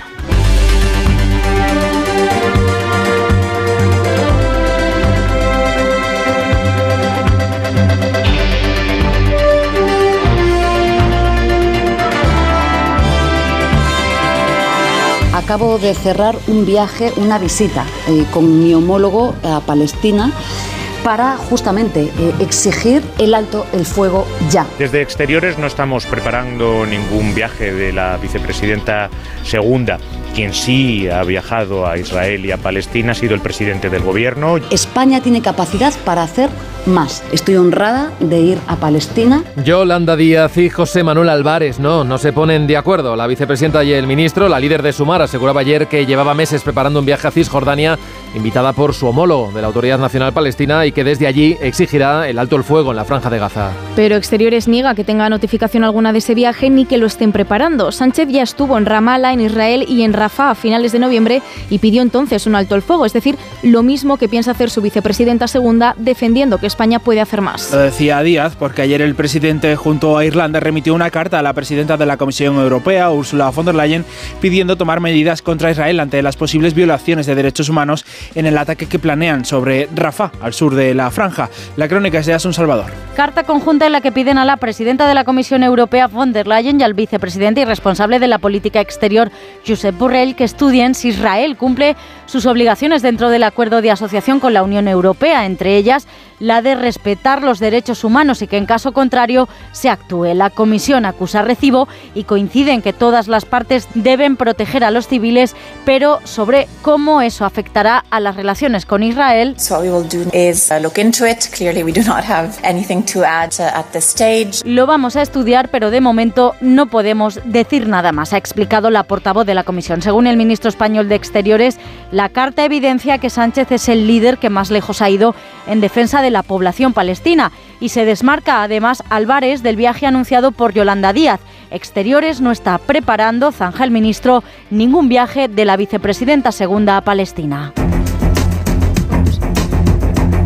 Speaker 50: Acabo de cerrar un viaje, una visita eh, con mi homólogo a Palestina para justamente eh, exigir el alto el fuego ya.
Speaker 51: Desde exteriores no estamos preparando ningún viaje de la vicepresidenta segunda. Quien sí ha viajado a Israel y a Palestina ha sido el presidente del gobierno.
Speaker 50: España tiene capacidad para hacer más. Estoy honrada de ir a Palestina.
Speaker 1: Yolanda Díaz y José Manuel Álvarez no, no se ponen de acuerdo. La vicepresidenta y el ministro, la líder de Sumar, aseguraba ayer que llevaba meses preparando un viaje a Cisjordania, invitada por su homólogo de la Autoridad Nacional Palestina y que desde allí exigirá el alto el fuego en la franja de Gaza.
Speaker 48: Pero Exteriores niega que tenga notificación alguna de ese viaje ni que lo estén preparando. Sánchez ya estuvo en Ramallah, en Israel y en Rafah a finales de noviembre y pidió entonces un alto el fuego, es decir, lo mismo que piensa hacer su vicepresidenta segunda, defendiendo que España puede hacer más.
Speaker 49: Lo decía Díaz porque ayer el presidente junto a Irlanda remitió una carta a la presidenta de la Comisión Europea, Ursula von der Leyen, pidiendo tomar medidas contra Israel ante las posibles violaciones de derechos humanos en el ataque que planean sobre Rafah, al sur de la franja. La crónica es de Asun Salvador.
Speaker 52: Carta conjunta en la que piden a la presidenta de la Comisión Europea, von der Leyen, y al vicepresidente y responsable de la política exterior, Josep Borrell, que estudien si Israel cumple sus obligaciones dentro del acuerdo de asociación con la Unión Europea, entre ellas la de respetar los derechos humanos y que en caso contrario se actúe. La comisión acusa recibo y coincide en que todas las partes deben proteger a los civiles, pero sobre cómo eso afectará a las relaciones con Israel. Lo vamos a estudiar, pero de momento no podemos decir nada más, ha explicado la portavoz de la Comisión. Según el ministro español de Exteriores, la carta evidencia que Sánchez es el líder que más lejos ha ido en defensa de la población palestina y se desmarca además Álvarez del viaje anunciado por Yolanda Díaz. Exteriores no está preparando, zanja el ministro, ningún viaje de la vicepresidenta segunda a Palestina.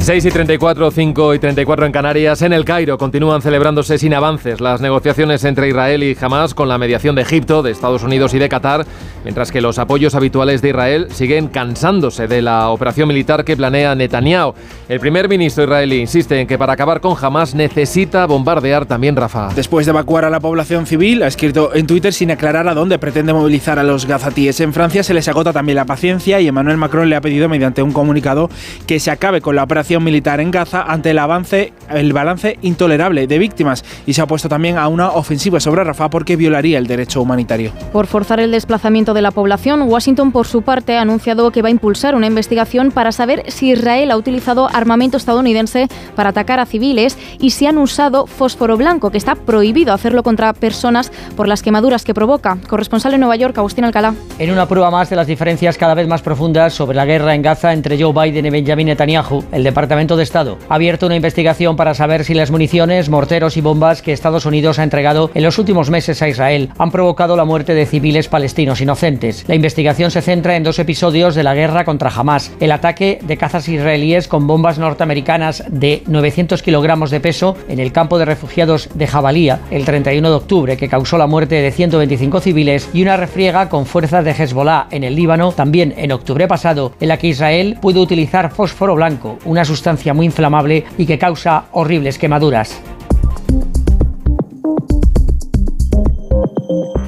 Speaker 1: 6 y 34, 5 y 34 en Canarias. En el Cairo continúan celebrándose sin avances las negociaciones entre Israel y Hamas con la mediación de Egipto, de Estados Unidos y de Qatar, mientras que los apoyos habituales de Israel siguen cansándose de la operación militar que planea Netanyahu. El primer ministro israelí insiste en que para acabar con Hamas necesita bombardear también Rafah.
Speaker 49: Después de evacuar a la población civil, ha escrito en Twitter sin aclarar a dónde pretende movilizar a los gazatíes. En Francia se les agota también la paciencia y Emmanuel Macron le ha pedido mediante un comunicado que se acabe con la operación militar en Gaza ante el avance, el balance intolerable de víctimas y se ha puesto también a una ofensiva sobre Rafah porque violaría el derecho humanitario.
Speaker 48: Por forzar el desplazamiento de la población, Washington por su parte ha anunciado que va a impulsar una investigación para saber si Israel ha utilizado armamento estadounidense para atacar a civiles y si han usado fósforo blanco, que está prohibido hacerlo contra personas por las quemaduras que provoca. Corresponsal en Nueva York, Agustín Alcalá.
Speaker 53: En una prueba más de las diferencias cada vez más profundas sobre la guerra en Gaza entre Joe Biden y Benjamin Netanyahu, el Departamento de Estado ha abierto una investigación para saber si las municiones, morteros y bombas que Estados Unidos ha entregado en los últimos meses a Israel han provocado la muerte de civiles palestinos inocentes. La investigación se centra en dos episodios de la guerra contra Hamas. El ataque de cazas israelíes con bombas norteamericanas de 900 kilogramos de peso en el campo de refugiados de Jabalía el 31 de octubre, que causó la muerte de 125 civiles, y una refriega con fuerzas de Hezbollah en el Líbano, también en octubre pasado, en la que Israel pudo utilizar fósforo blanco, una sustancia muy inflamable y que causa horribles quemaduras.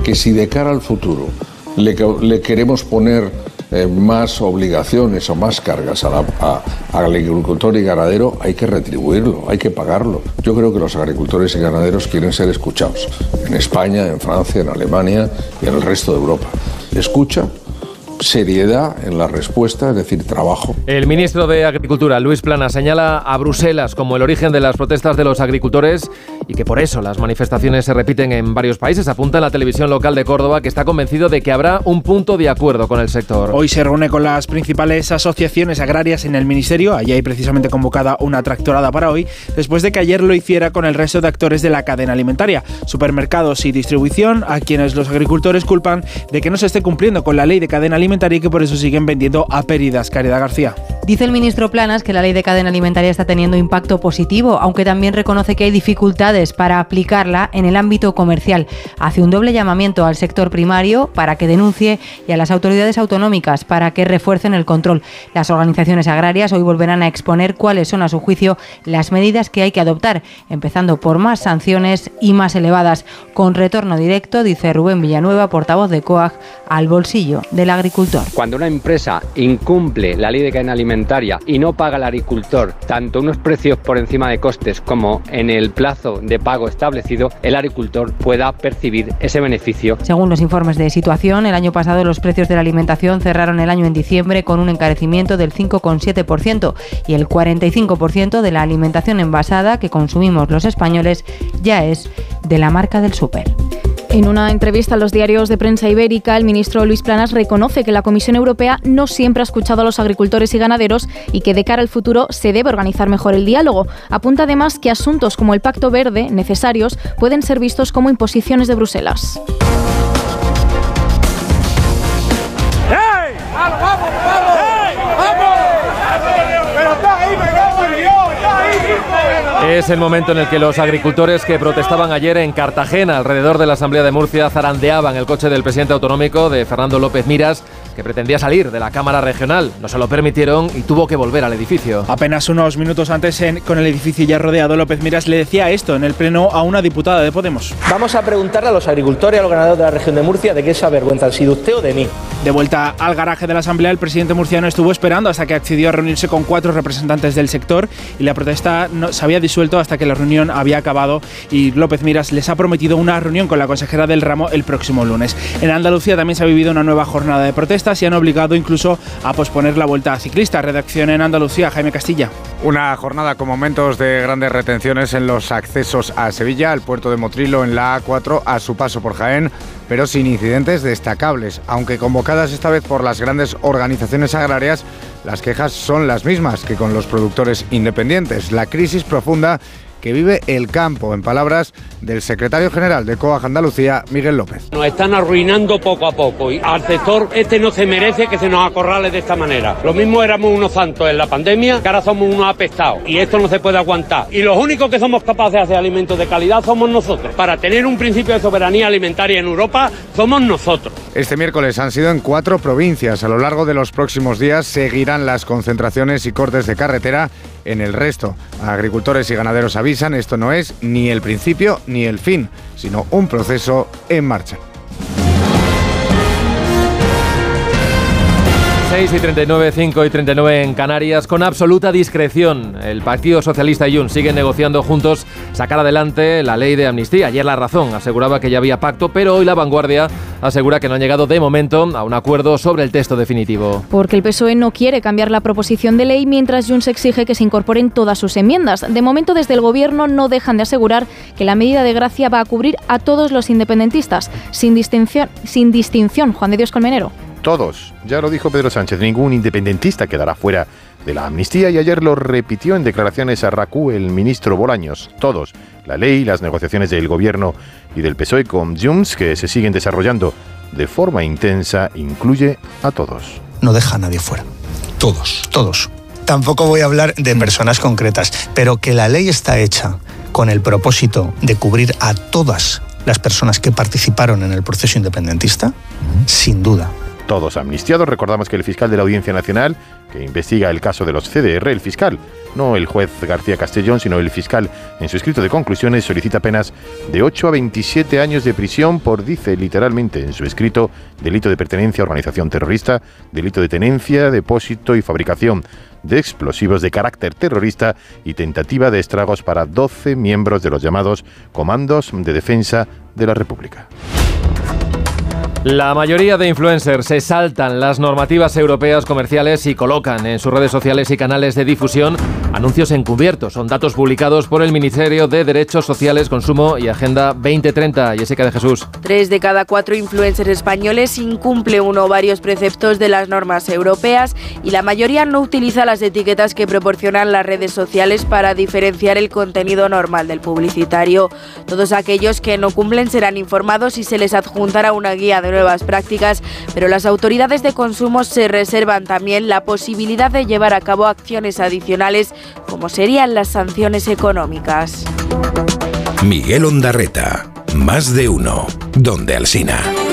Speaker 54: Que si de cara al futuro le, queremos poner eh, más obligaciones o más cargas a la- a- al agricultor y ganadero, hay que retribuirlo, hay que pagarlo. Yo creo que los agricultores y ganaderos quieren ser escuchados en España, en Francia, en Alemania y en el resto de Europa. Escucha, seriedad en la respuesta, es decir, trabajo.
Speaker 1: El ministro de Agricultura, Luis Plana, señala a Bruselas como el origen de las protestas de los agricultores y que por eso las manifestaciones se repiten en varios países. Apunta en la televisión local de Córdoba que está convencido de que habrá un punto de acuerdo con el sector.
Speaker 49: Hoy se reúne con las principales asociaciones agrarias en el Ministerio. Allí hay precisamente convocada una tractorada para hoy, después de que ayer lo hiciera con el resto de actores de la cadena alimentaria, supermercados y distribución, a quienes los agricultores culpan de que no se esté cumpliendo con la ley de cadena alimentaria y que por eso siguen vendiendo a pérdidas. Caridad García.
Speaker 55: Dice el ministro Planas que la ley de cadena alimentaria está teniendo impacto positivo, aunque también reconoce que hay dificultades para aplicarla en el ámbito comercial. Hace un doble llamamiento al sector primario para que denuncie y a las autoridades autonómicas para que refuercen el control. Las organizaciones agrarias hoy volverán a exponer cuáles son a su juicio las medidas que hay que adoptar, empezando por más sanciones y más elevadas, con retorno directo, dice Rubén Villanueva, portavoz de COAG, al bolsillo del agricultor.
Speaker 56: Cuando una empresa incumple la ley de cadena alimentaria y no paga al agricultor tanto unos precios por encima de costes como en el plazo de pago establecido, el agricultor pueda percibir ese beneficio.
Speaker 55: Según los informes de situación, el año pasado los precios de la alimentación cerraron el año en diciembre con un encarecimiento del 5,7% y el 45% de la alimentación envasada que consumimos los españoles ya es de la marca del súper.
Speaker 48: En una entrevista a los diarios de prensa ibérica, el ministro Luis Planas reconoce que la Comisión Europea no siempre ha escuchado a los agricultores y ganaderos y que de cara al futuro se debe organizar mejor el diálogo. Apunta además que asuntos como el Pacto Verde, necesarios, pueden ser vistos como imposiciones de Bruselas.
Speaker 1: Es el momento en el que los agricultores que protestaban ayer en Cartagena, alrededor de la Asamblea de Murcia, zarandeaban el coche del presidente autonómico de Fernando López Miras, que pretendía salir de la Cámara Regional. No se lo permitieron y tuvo que volver al edificio.
Speaker 49: Apenas unos minutos antes, en- con el edificio ya rodeado, López Miras le decía esto en el pleno a una diputada de Podemos.
Speaker 57: Vamos a preguntarle a los agricultores y a los ganaderos de la región de Murcia de qué se avergüenzan, si de usted o de mí.
Speaker 49: De vuelta al garaje de la Asamblea, el presidente murciano estuvo esperando hasta que accedió a reunirse con cuatro representantes del sector y la protesta no, se había disuelto disuelto hasta que la reunión había acabado y López Miras les ha prometido una reunión con la consejera del ramo el próximo lunes. En Andalucía también se ha vivido una nueva jornada de protestas y han obligado incluso a posponer la vuelta ciclista. Redacción en Andalucía, Jaime Castilla.
Speaker 44: Una jornada con momentos de grandes retenciones en los accesos a Sevilla, al puerto de Motrilo en la A4, a su paso por Jaén, pero sin incidentes destacables. Aunque convocadas esta vez por las grandes organizaciones agrarias, las quejas son las mismas que con los productores independientes. La crisis profunda que vive el campo, en palabras del secretario general de COAG Andalucía, Miguel López.
Speaker 58: Nos están arruinando poco a poco y al sector este no se merece que se nos acorrale de esta manera. Lo mismo éramos unos santos en la pandemia, que ahora somos unos apestados y esto no se puede aguantar. Y los únicos que somos capaces de hacer alimentos de calidad somos nosotros. Para tener un principio de soberanía alimentaria en Europa somos nosotros.
Speaker 44: Este miércoles han sido en cuatro provincias. A lo largo de los próximos días seguirán las concentraciones y cortes de carretera en el resto. Agricultores y ganaderos avisan, esto no es ni el principio ni el fin, sino un proceso en marcha.
Speaker 1: 6 y 39, 5 y 39 en Canarias, con absoluta discreción. El Partido Socialista y Jun siguen negociando juntos sacar adelante la ley de amnistía. Ayer La Razón aseguraba que ya había pacto, pero hoy La Vanguardia asegura que no han llegado de momento a un acuerdo sobre el texto definitivo.
Speaker 48: Porque el PSOE no quiere cambiar la proposición de ley mientras Junts exige que se incorporen todas sus enmiendas. De momento, desde el Gobierno no dejan de asegurar que la medida de gracia va a cubrir a todos los independentistas, sin sin distinción Juan de Dios Colmenero.
Speaker 59: Todos. Ya lo dijo Pedro Sánchez, ningún independentista quedará fuera de la amnistía y ayer lo repitió en declaraciones a RACU el ministro Bolaños. Todos. La ley, las negociaciones del gobierno y del PSOE con Junts que se siguen desarrollando de forma intensa incluye a todos.
Speaker 60: No deja a nadie fuera. Todos. Todos. Tampoco voy a hablar de personas concretas, pero que la ley está hecha con el propósito de cubrir a todas las personas que participaron en el proceso independentista, sin duda
Speaker 59: todos amnistiados. Recordamos que el fiscal de la Audiencia Nacional, que investiga el caso de los CDR, el fiscal, no el juez García Castellón, sino el fiscal, en su escrito de conclusiones solicita penas de 8 a 27 años de prisión por, dice literalmente en su escrito, delito de pertenencia a organización terrorista, delito de tenencia, depósito y fabricación de explosivos de carácter terrorista y tentativa de estragos para 12 miembros de los llamados Comandos de Defensa de la República.
Speaker 1: La mayoría de influencers se saltan las normativas europeas comerciales y colocan en sus redes sociales y canales de difusión anuncios encubiertos. Son datos publicados por el Ministerio de Derechos Sociales, Consumo y Agenda 2030. Jessica de Jesús.
Speaker 61: Tres de cada cuatro influencers españoles incumple uno o varios preceptos de las normas europeas y la mayoría no utiliza las etiquetas que proporcionan las redes sociales para diferenciar el contenido normal del publicitario. Todos aquellos que no cumplen serán informados y se les adjuntará una guía de nuevas prácticas, pero las autoridades de consumo se reservan también la posibilidad de llevar a cabo acciones adicionales como serían las sanciones económicas.
Speaker 21: Miguel Ondarreta, más de uno, donde Alsina.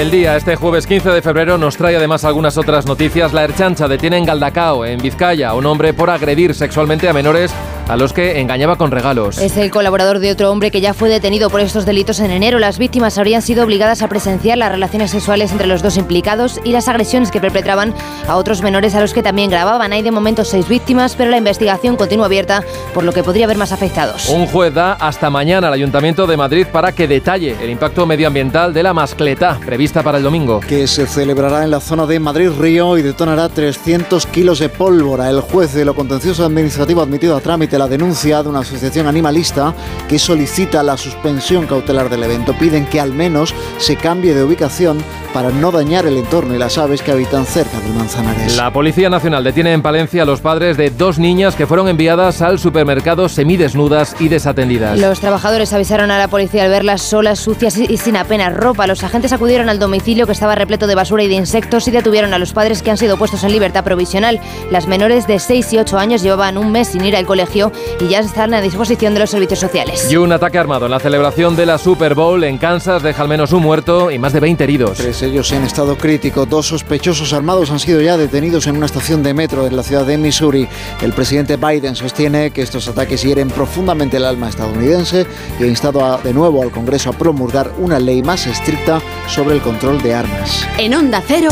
Speaker 1: El día, este jueves 15 de febrero, nos trae además algunas otras noticias. La Erchancha detiene en Galdacao, en Vizcaya, a un hombre por agredir sexualmente a menores a los que engañaba con regalos.
Speaker 27: Es el colaborador de otro hombre que ya fue detenido por estos delitos en enero. Las víctimas habrían sido obligadas a presenciar las relaciones sexuales entre los dos implicados y las agresiones que perpetraban a otros menores a los que también grababan. Hay de momento seis víctimas, pero la investigación continúa abierta, por lo que podría haber más afectados.
Speaker 1: Un juez da hasta mañana al Ayuntamiento de Madrid para que detalle el impacto medioambiental de la mascleta prevista para el domingo.
Speaker 62: Que se celebrará en la zona de Madrid-Río y detonará 300 kilos de pólvora. El juez de lo contencioso administrativo admitido a trámite la denuncia de una asociación animalista que solicita la suspensión cautelar del evento. Piden que al menos se cambie de ubicación para no dañar el entorno y las aves que habitan cerca del Manzanares.
Speaker 1: La Policía Nacional detiene en Palencia a los padres de dos niñas que fueron enviadas al supermercado semidesnudas y desatendidas.
Speaker 27: Los trabajadores avisaron a la policía al verlas solas, sucias y sin apenas ropa. Los agentes acudieron al domicilio que estaba repleto de basura y de insectos y detuvieron a los padres que han sido puestos en libertad provisional. Las menores de 6 y 8 años llevaban un mes sin ir al colegio y ya están a disposición de los servicios sociales.
Speaker 1: Y un ataque armado en la celebración de la Super Bowl en Kansas deja al menos un muerto y más de 20 heridos.
Speaker 62: Tres ellos en estado crítico. Dos sospechosos armados han sido ya detenidos en una estación de metro de la ciudad de Missouri. El presidente Biden sostiene que estos ataques hieren profundamente el alma estadounidense y ha instado de nuevo al Congreso a promulgar una ley más estricta sobre el control de armas.
Speaker 61: En Onda Cero,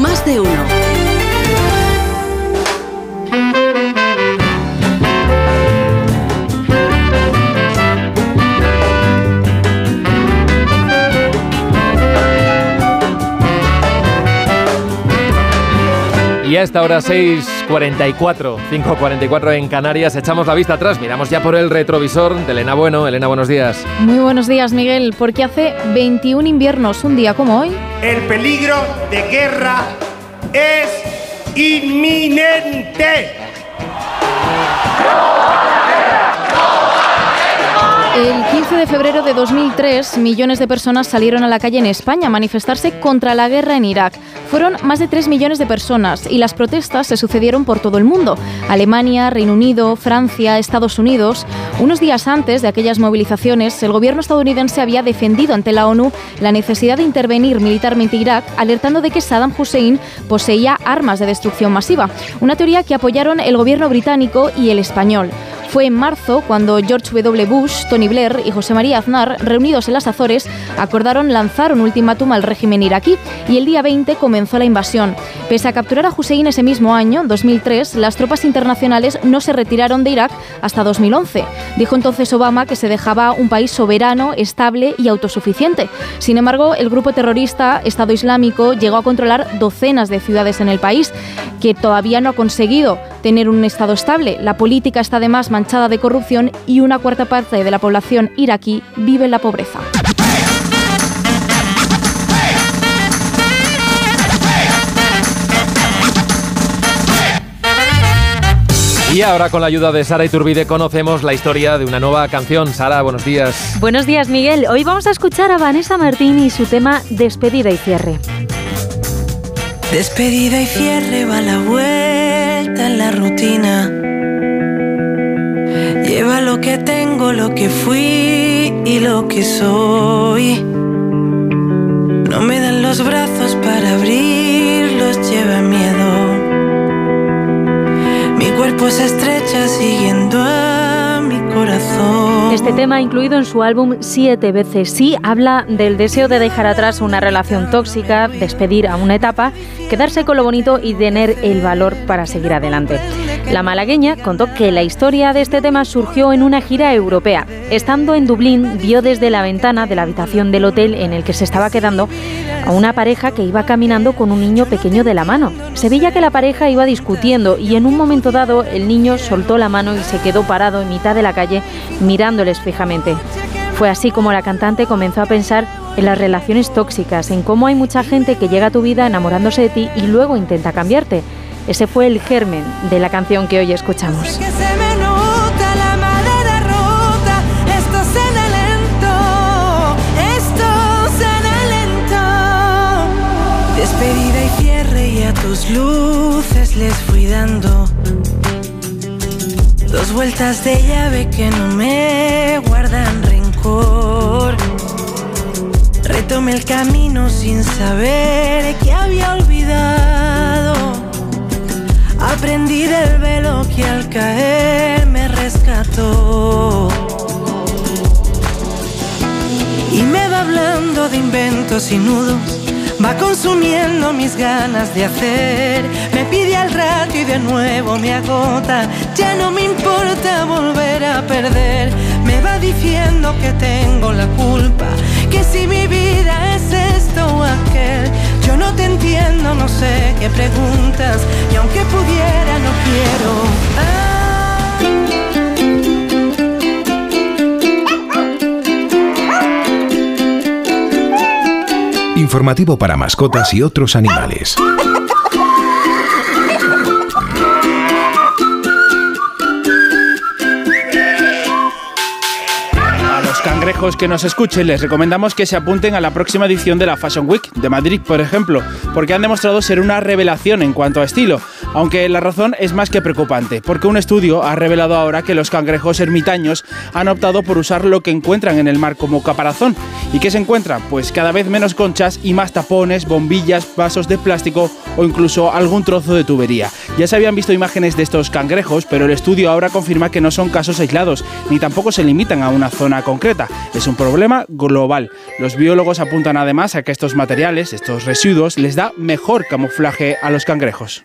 Speaker 61: más de uno.
Speaker 1: A esta hora 6.44, 5.44 en Canarias, echamos la vista atrás, miramos ya por el retrovisor de Elena Bueno. Elena, buenos días.
Speaker 48: Muy buenos días, Miguel, porque hace 21 inviernos, un día como hoy.
Speaker 63: El peligro de guerra es inminente.
Speaker 48: El 15 de febrero de 2003, millones de personas salieron a la calle en España a manifestarse contra la guerra en Irak. Fueron más de 3 millones de personas y las protestas se sucedieron por todo el mundo. Alemania, Reino Unido, Francia, Estados Unidos. Unos días antes de aquellas movilizaciones, el gobierno estadounidense había defendido ante la ONU la necesidad de intervenir militarmente Irak, alertando de que Saddam Hussein poseía armas de destrucción masiva. Una teoría que apoyaron el gobierno británico y el español. Fue en marzo cuando George W. Bush, Tony Blair y José María Aznar, reunidos en las Azores, acordaron lanzar un ultimátum al régimen iraquí y el día 20 comenzó la invasión. Pese a capturar a Hussein ese mismo año, 2003, las tropas internacionales no se retiraron de Irak hasta 2011. Dijo entonces Obama que se dejaba un país soberano, estable y autosuficiente. Sin embargo, el grupo terrorista Estado Islámico llegó a controlar docenas de ciudades en el país, que todavía no ha conseguido tener un Estado estable. La política está además manchada de corrupción y una cuarta parte de la población iraquí vive en la pobreza.
Speaker 1: Y ahora con la ayuda de Sara Iturbide conocemos la historia de una nueva canción. Sara, buenos días.
Speaker 64: Buenos días, Miguel. Hoy vamos a escuchar a Vanessa Martín y su tema Despedida y cierre.
Speaker 65: Despedida y cierre va la la rutina. Lleva lo que tengo, lo que fui y lo que soy. No me dan los brazos para abrirlos, lleva miedo. Mi cuerpo se estrecha siguiendo a mi corazón.
Speaker 64: Este tema, incluido en su álbum Siete veces sí, habla del deseo de dejar atrás una relación tóxica, despedir a una etapa, quedarse con lo bonito y tener el valor para seguir adelante. La malagueña contó que la historia de este tema surgió en una gira europea. Estando en Dublín, vio desde la ventana de la habitación del hotel en el que se estaba quedando a una pareja que iba caminando con un niño pequeño de la mano. Se veía que la pareja iba discutiendo y en un momento dado el niño soltó la mano y se quedó parado en mitad de la calle mirándoles fijamente. Fue así como la cantante comenzó a pensar en las relaciones tóxicas, en cómo hay mucha gente que llega a tu vida enamorándose de ti y luego intenta cambiarte. Ese fue el germen de la canción que hoy escuchamos.
Speaker 65: Dos vueltas de llave que no me guardan rencor. Retomé el camino sin saber que había olvidado. Aprendí del velo que al caer me rescató. Y me va hablando de inventos y nudos. Va consumiendo mis ganas de hacer. Me pide al rato y de nuevo me agota. Ya no me importa volver a perder. Me va diciendo que tengo la culpa. Que si mi vida es esto o aquel. Yo no te entiendo, no sé qué preguntas. Y aunque pudiera, no quiero.
Speaker 21: Informativo para mascotas y otros animales.
Speaker 49: A los cangrejos que nos escuchen, les recomendamos que se apunten a la próxima edición de la Fashion Week de Madrid, por ejemplo, porque han demostrado ser una revelación en cuanto a estilo, aunque la razón es más que preocupante, porque un estudio ha revelado ahora que los cangrejos ermitaños han optado por usar lo que encuentran en el mar como caparazón. ¿Y qué se encuentran? Pues cada vez menos conchas y más tapones, bombillas, vasos de plástico o incluso algún trozo de tubería. Ya se habían visto imágenes de estos cangrejos, pero el estudio ahora confirma que no son casos aislados, ni tampoco se limitan a una zona concreta. Es un problema global. Los biólogos apuntan además a que estos materiales, estos residuos, les da mejor camuflaje a los cangrejos.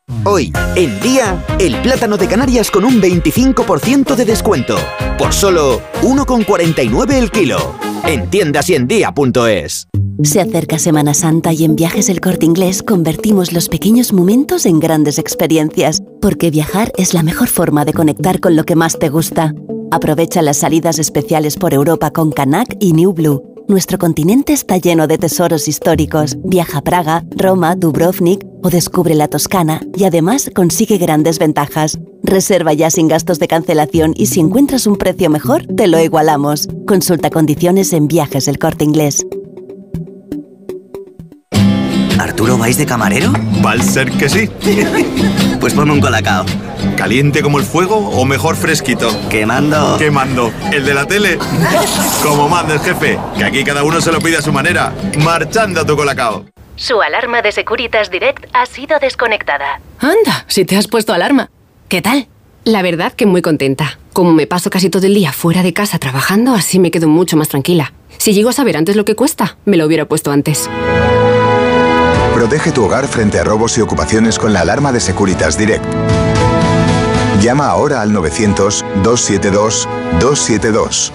Speaker 44: Hoy, en día, el plátano de Canarias con un 25% de descuento. Por solo 1,49 el kilo. En tiendas en día.es.
Speaker 66: Se acerca Semana Santa y en Viajes El Corte Inglés convertimos los pequeños momentos en grandes experiencias, porque viajar es la mejor forma de conectar con lo que más te gusta. Aprovecha las salidas especiales por Europa con Canac y New Blue. Nuestro continente está lleno de tesoros históricos. Viaja a Praga, Roma, Dubrovnik o descubre la Toscana y además consigue grandes ventajas. Reserva ya sin gastos de cancelación y si encuentras un precio mejor, te lo igualamos. Consulta condiciones en Viajes El Corte Inglés.
Speaker 44: ¿Arturo vais de camarero?
Speaker 67: Va a ser que sí.
Speaker 44: pues ponme un colacao.
Speaker 67: ¿Caliente como el fuego o mejor fresquito?
Speaker 44: Quemando.
Speaker 67: Quemando. ¿El de la tele? como manda el jefe, que aquí cada uno se lo pide a su manera. Marchando a tu colacao.
Speaker 66: Su alarma de Securitas Direct ha sido desconectada.
Speaker 68: Anda, si te has puesto alarma. ¿Qué tal? La verdad que muy contenta. Como me paso casi todo el día fuera de casa trabajando, así me quedo mucho más tranquila. Si llego a saber antes lo que cuesta, me lo hubiera puesto antes.
Speaker 69: Protege tu hogar frente a robos y ocupaciones con la alarma de Securitas Direct. Llama ahora al 900-272-272.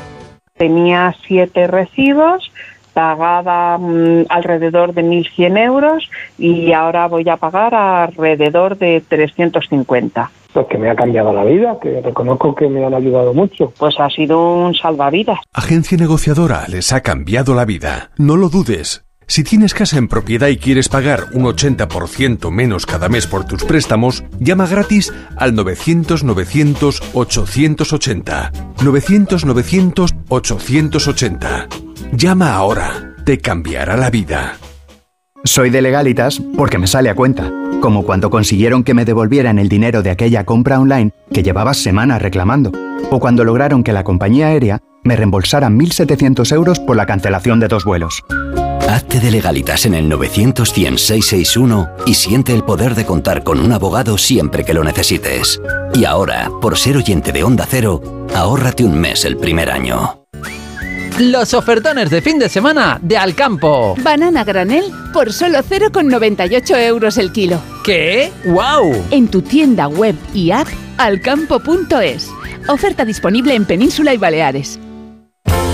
Speaker 70: Tenía siete recibos, pagaba mm, alrededor de 1.100 euros y ahora voy a pagar alrededor de 350.
Speaker 71: Pues que me ha cambiado la vida, que reconozco que me han ayudado mucho.
Speaker 70: Pues ha sido un salvavidas.
Speaker 21: Agencia negociadora les ha cambiado la vida. No lo dudes. Si tienes casa en propiedad y quieres pagar un 80% menos cada mes por tus préstamos, llama gratis al 900-900-880. 900-900-880. Llama ahora, te cambiará la vida.
Speaker 72: Soy de legalitas porque me sale a cuenta, como cuando consiguieron que me devolvieran el dinero de aquella compra online que llevaba semanas reclamando, o cuando lograron que la compañía aérea me reembolsara 1.700 euros por la cancelación de dos vuelos.
Speaker 44: Hazte de legalitas en el 900 661 y siente el poder de contar con un abogado siempre que lo necesites. Y ahora, por ser oyente de Onda Cero, ahórrate un mes el primer año.
Speaker 73: Los ofertones de fin de semana de Alcampo.
Speaker 74: Banana granel por solo 0,98 euros el kilo.
Speaker 73: ¿Qué? ¡Wow!
Speaker 74: En tu tienda web y app alcampo.es. Oferta disponible en Península y Baleares.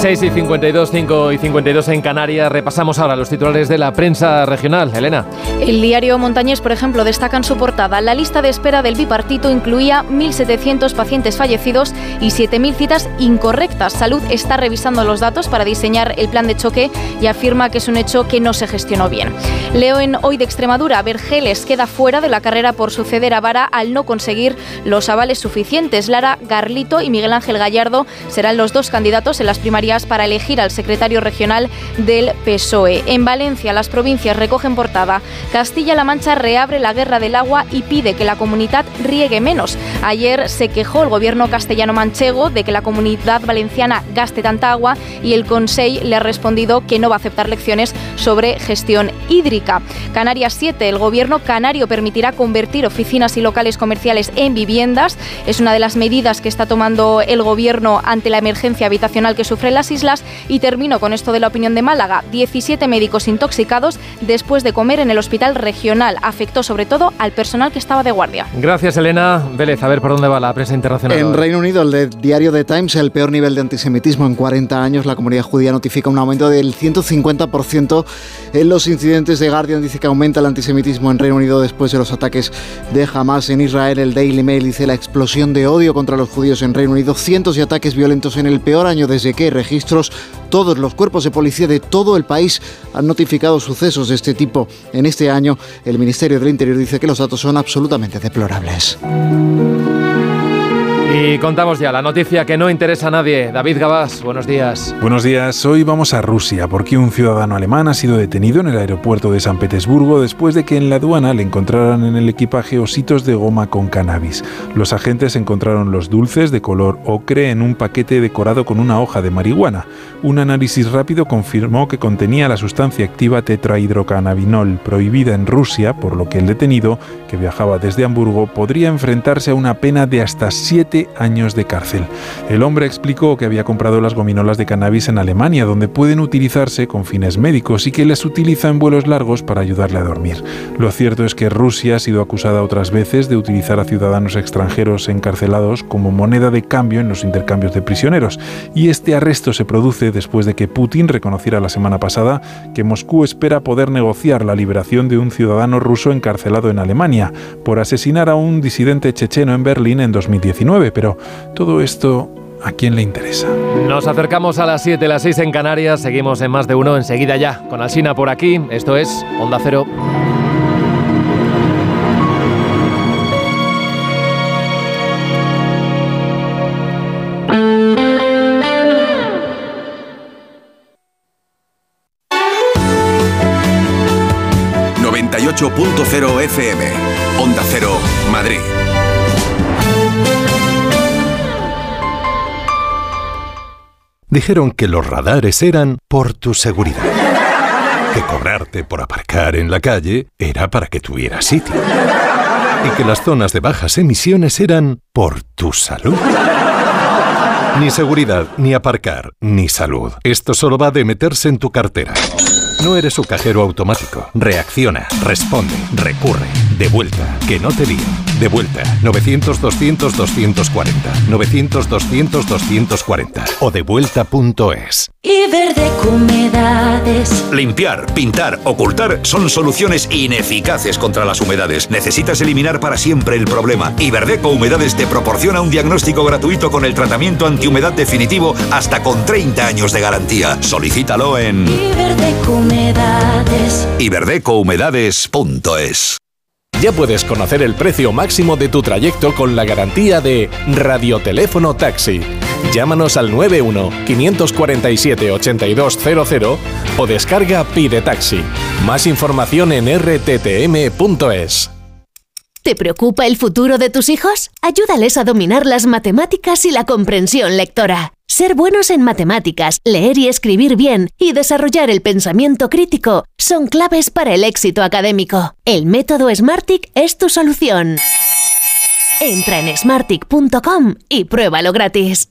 Speaker 1: 6 y 52, 5 y 52 en Canarias. Repasamos ahora los titulares de la prensa regional. Elena.
Speaker 48: El diario Montañés, por ejemplo, destaca en su portada la lista de espera del bipartito incluía 1.700 pacientes fallecidos y 7.000 citas incorrectas. Salud está revisando los datos para diseñar el plan de choque y afirma que es un hecho que no se gestionó bien. Leo en Hoy de Extremadura, Vergeles queda fuera de la carrera por suceder a Vara al no conseguir los avales suficientes. Lara Garlito y Miguel Ángel Gallardo serán los dos candidatos en las primarias para elegir al secretario regional del PSOE. En Valencia, las provincias recogen portada. Castilla-La Mancha reabre la guerra del agua y pide que la comunidad riegue menos. Ayer se quejó el gobierno castellano-manchego de que la comunidad valenciana gaste tanta agua y el Consejo le ha respondido que no va a aceptar lecciones sobre gestión hídrica. Canarias 7. El gobierno canario permitirá convertir oficinas y locales comerciales en viviendas. Es una de las medidas que está tomando el gobierno ante la emergencia habitacional que sufren las islas. Y termino con esto de la opinión de Málaga. 17 médicos intoxicados después de comer en el hospital regional. Afectó sobre todo al personal que estaba de guardia.
Speaker 1: Gracias, Elena. Vélez, a ver por dónde va la prensa internacional.
Speaker 62: En Reino Unido, el diario The Times, el peor nivel de antisemitismo en 40 años. La comunidad judía notifica un aumento del 150% en los incidentes de Guardian. Dice que aumenta el antisemitismo en Reino Unido después de los ataques de Hamas en Israel. El Daily Mail dice la explosión de odio contra los judíos en Reino Unido. Cientos de ataques violentos en el peor año desde que Todos los cuerpos de policía de todo el país han notificado sucesos de este tipo en este año. El Ministerio del Interior dice que los datos son absolutamente deplorables.
Speaker 1: Y contamos ya la noticia que no interesa a nadie. David Gabás, buenos días.
Speaker 65: Buenos días. Hoy vamos a Rusia porque un ciudadano alemán ha sido detenido en el aeropuerto de San Petersburgo después de que en la aduana le encontraran en el equipaje ositos de goma con cannabis. Los agentes encontraron los dulces de color ocre en un paquete decorado con una hoja de marihuana. Un análisis rápido confirmó que contenía la sustancia activa tetrahidrocannabinol, prohibida en Rusia, por lo que el detenido, que viajaba desde Hamburgo, podría enfrentarse a una pena de hasta siete años de cárcel. El hombre explicó que había comprado las gominolas de cannabis en Alemania, donde pueden utilizarse con fines médicos y que las utiliza en vuelos largos para ayudarle a dormir. Lo cierto es que Rusia ha sido acusada otras veces de utilizar a ciudadanos extranjeros encarcelados como moneda de cambio en los intercambios de prisioneros, y este arresto se produce después de que Putin reconociera la semana pasada que Moscú espera poder negociar la liberación de un ciudadano ruso encarcelado en Alemania por asesinar a un disidente checheno en Berlín en 2019 pero todo esto ¿A quién le interesa?
Speaker 1: Nos acercamos a las 7, las 6 en Canarias. Seguimos en más de uno enseguida ya. Con Alsina por aquí. Esto es Onda Cero.
Speaker 75: .0 FM,
Speaker 21: Dijeron que los radares eran por tu seguridad. Que cobrarte por aparcar en la calle era para que tuvieras sitio. Y que las zonas de bajas emisiones eran por tu salud. Ni seguridad, ni aparcar, ni salud. Esto solo va de meterse en tu cartera. No eres su cajero automático. Reacciona, responde, recurre, de vuelta, que no te lío. De vuelta, 900-200-240. 900-200-240. O devuelta.es.
Speaker 76: Humedades.
Speaker 44: Limpiar, pintar, ocultar son soluciones ineficaces contra las humedades. Necesitas eliminar para siempre el problema. Iberdeco Humedades te proporciona un diagnóstico gratuito con el tratamiento antihumedad definitivo hasta con 30 años de garantía. Solicítalo en
Speaker 76: Iberdeco Humedades.
Speaker 44: iberdecohumedades.es.
Speaker 77: Ya puedes conocer el precio máximo de tu trayecto con la garantía de Radioteléfono Taxi. Llámanos al 91-547-8200 o descarga Pide Taxi. Más información en rttm.es.
Speaker 74: ¿Te preocupa el futuro de tus hijos? Ayúdales a dominar las matemáticas y la comprensión lectora. Ser buenos en matemáticas, leer y escribir bien y desarrollar el pensamiento crítico son claves para el éxito académico. El método Smartick es tu solución. Entra en smartick.com y pruébalo gratis.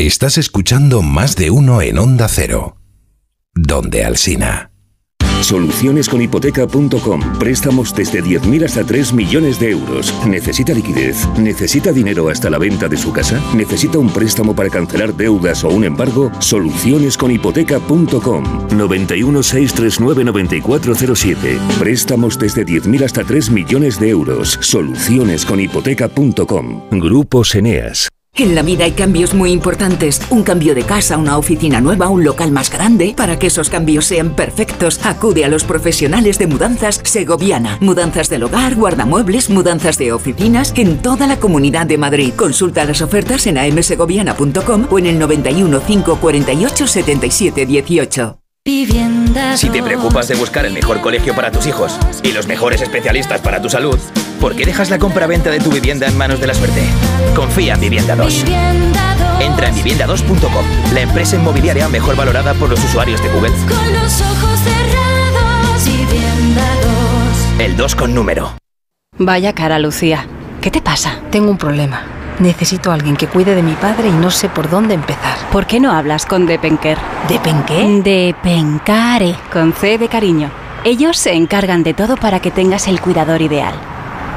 Speaker 78: Estás escuchando más de uno en Onda Cero. Donde Alsina.
Speaker 79: Solucionesconhipoteca.com. Préstamos desde 10.000 hasta 3 millones de euros. ¿Necesita liquidez? ¿Necesita dinero hasta la venta de su casa? ¿Necesita un préstamo para cancelar deudas o un embargo? Solucionesconhipoteca.com. 91 639 9407. Préstamos desde 10.000 hasta 3 millones de euros. Solucionesconhipoteca.com. Grupos Eneas.
Speaker 80: En la vida hay cambios muy importantes. Un cambio de casa, una oficina nueva, un local más grande. Para que esos cambios sean perfectos, acude a los profesionales de mudanzas Segoviana. Mudanzas del hogar, guardamuebles, mudanzas de oficinas en toda la comunidad de Madrid. Consulta las ofertas en amsegoviana.com o en el 91 548 77 18.
Speaker 81: Si te preocupas de buscar el mejor colegio para tus hijos y los mejores especialistas para tu salud, ¿por qué dejas la compra-venta de tu vivienda en manos de la suerte? Confía en Vivienda 2. Entra en vivienda2.com, la empresa inmobiliaria mejor valorada por los usuarios de Google.
Speaker 82: Con los ojos cerrados, Vivienda 2.
Speaker 81: El 2 con número.
Speaker 74: Vaya cara, Lucía. ¿Qué te pasa? Tengo un problema. Necesito a alguien que cuide de mi padre y no sé por dónde empezar. ¿Por qué no hablas con Depenker? ¿Depenqué? Depencare, con C de cariño. Ellos se encargan de todo para que tengas el cuidador ideal.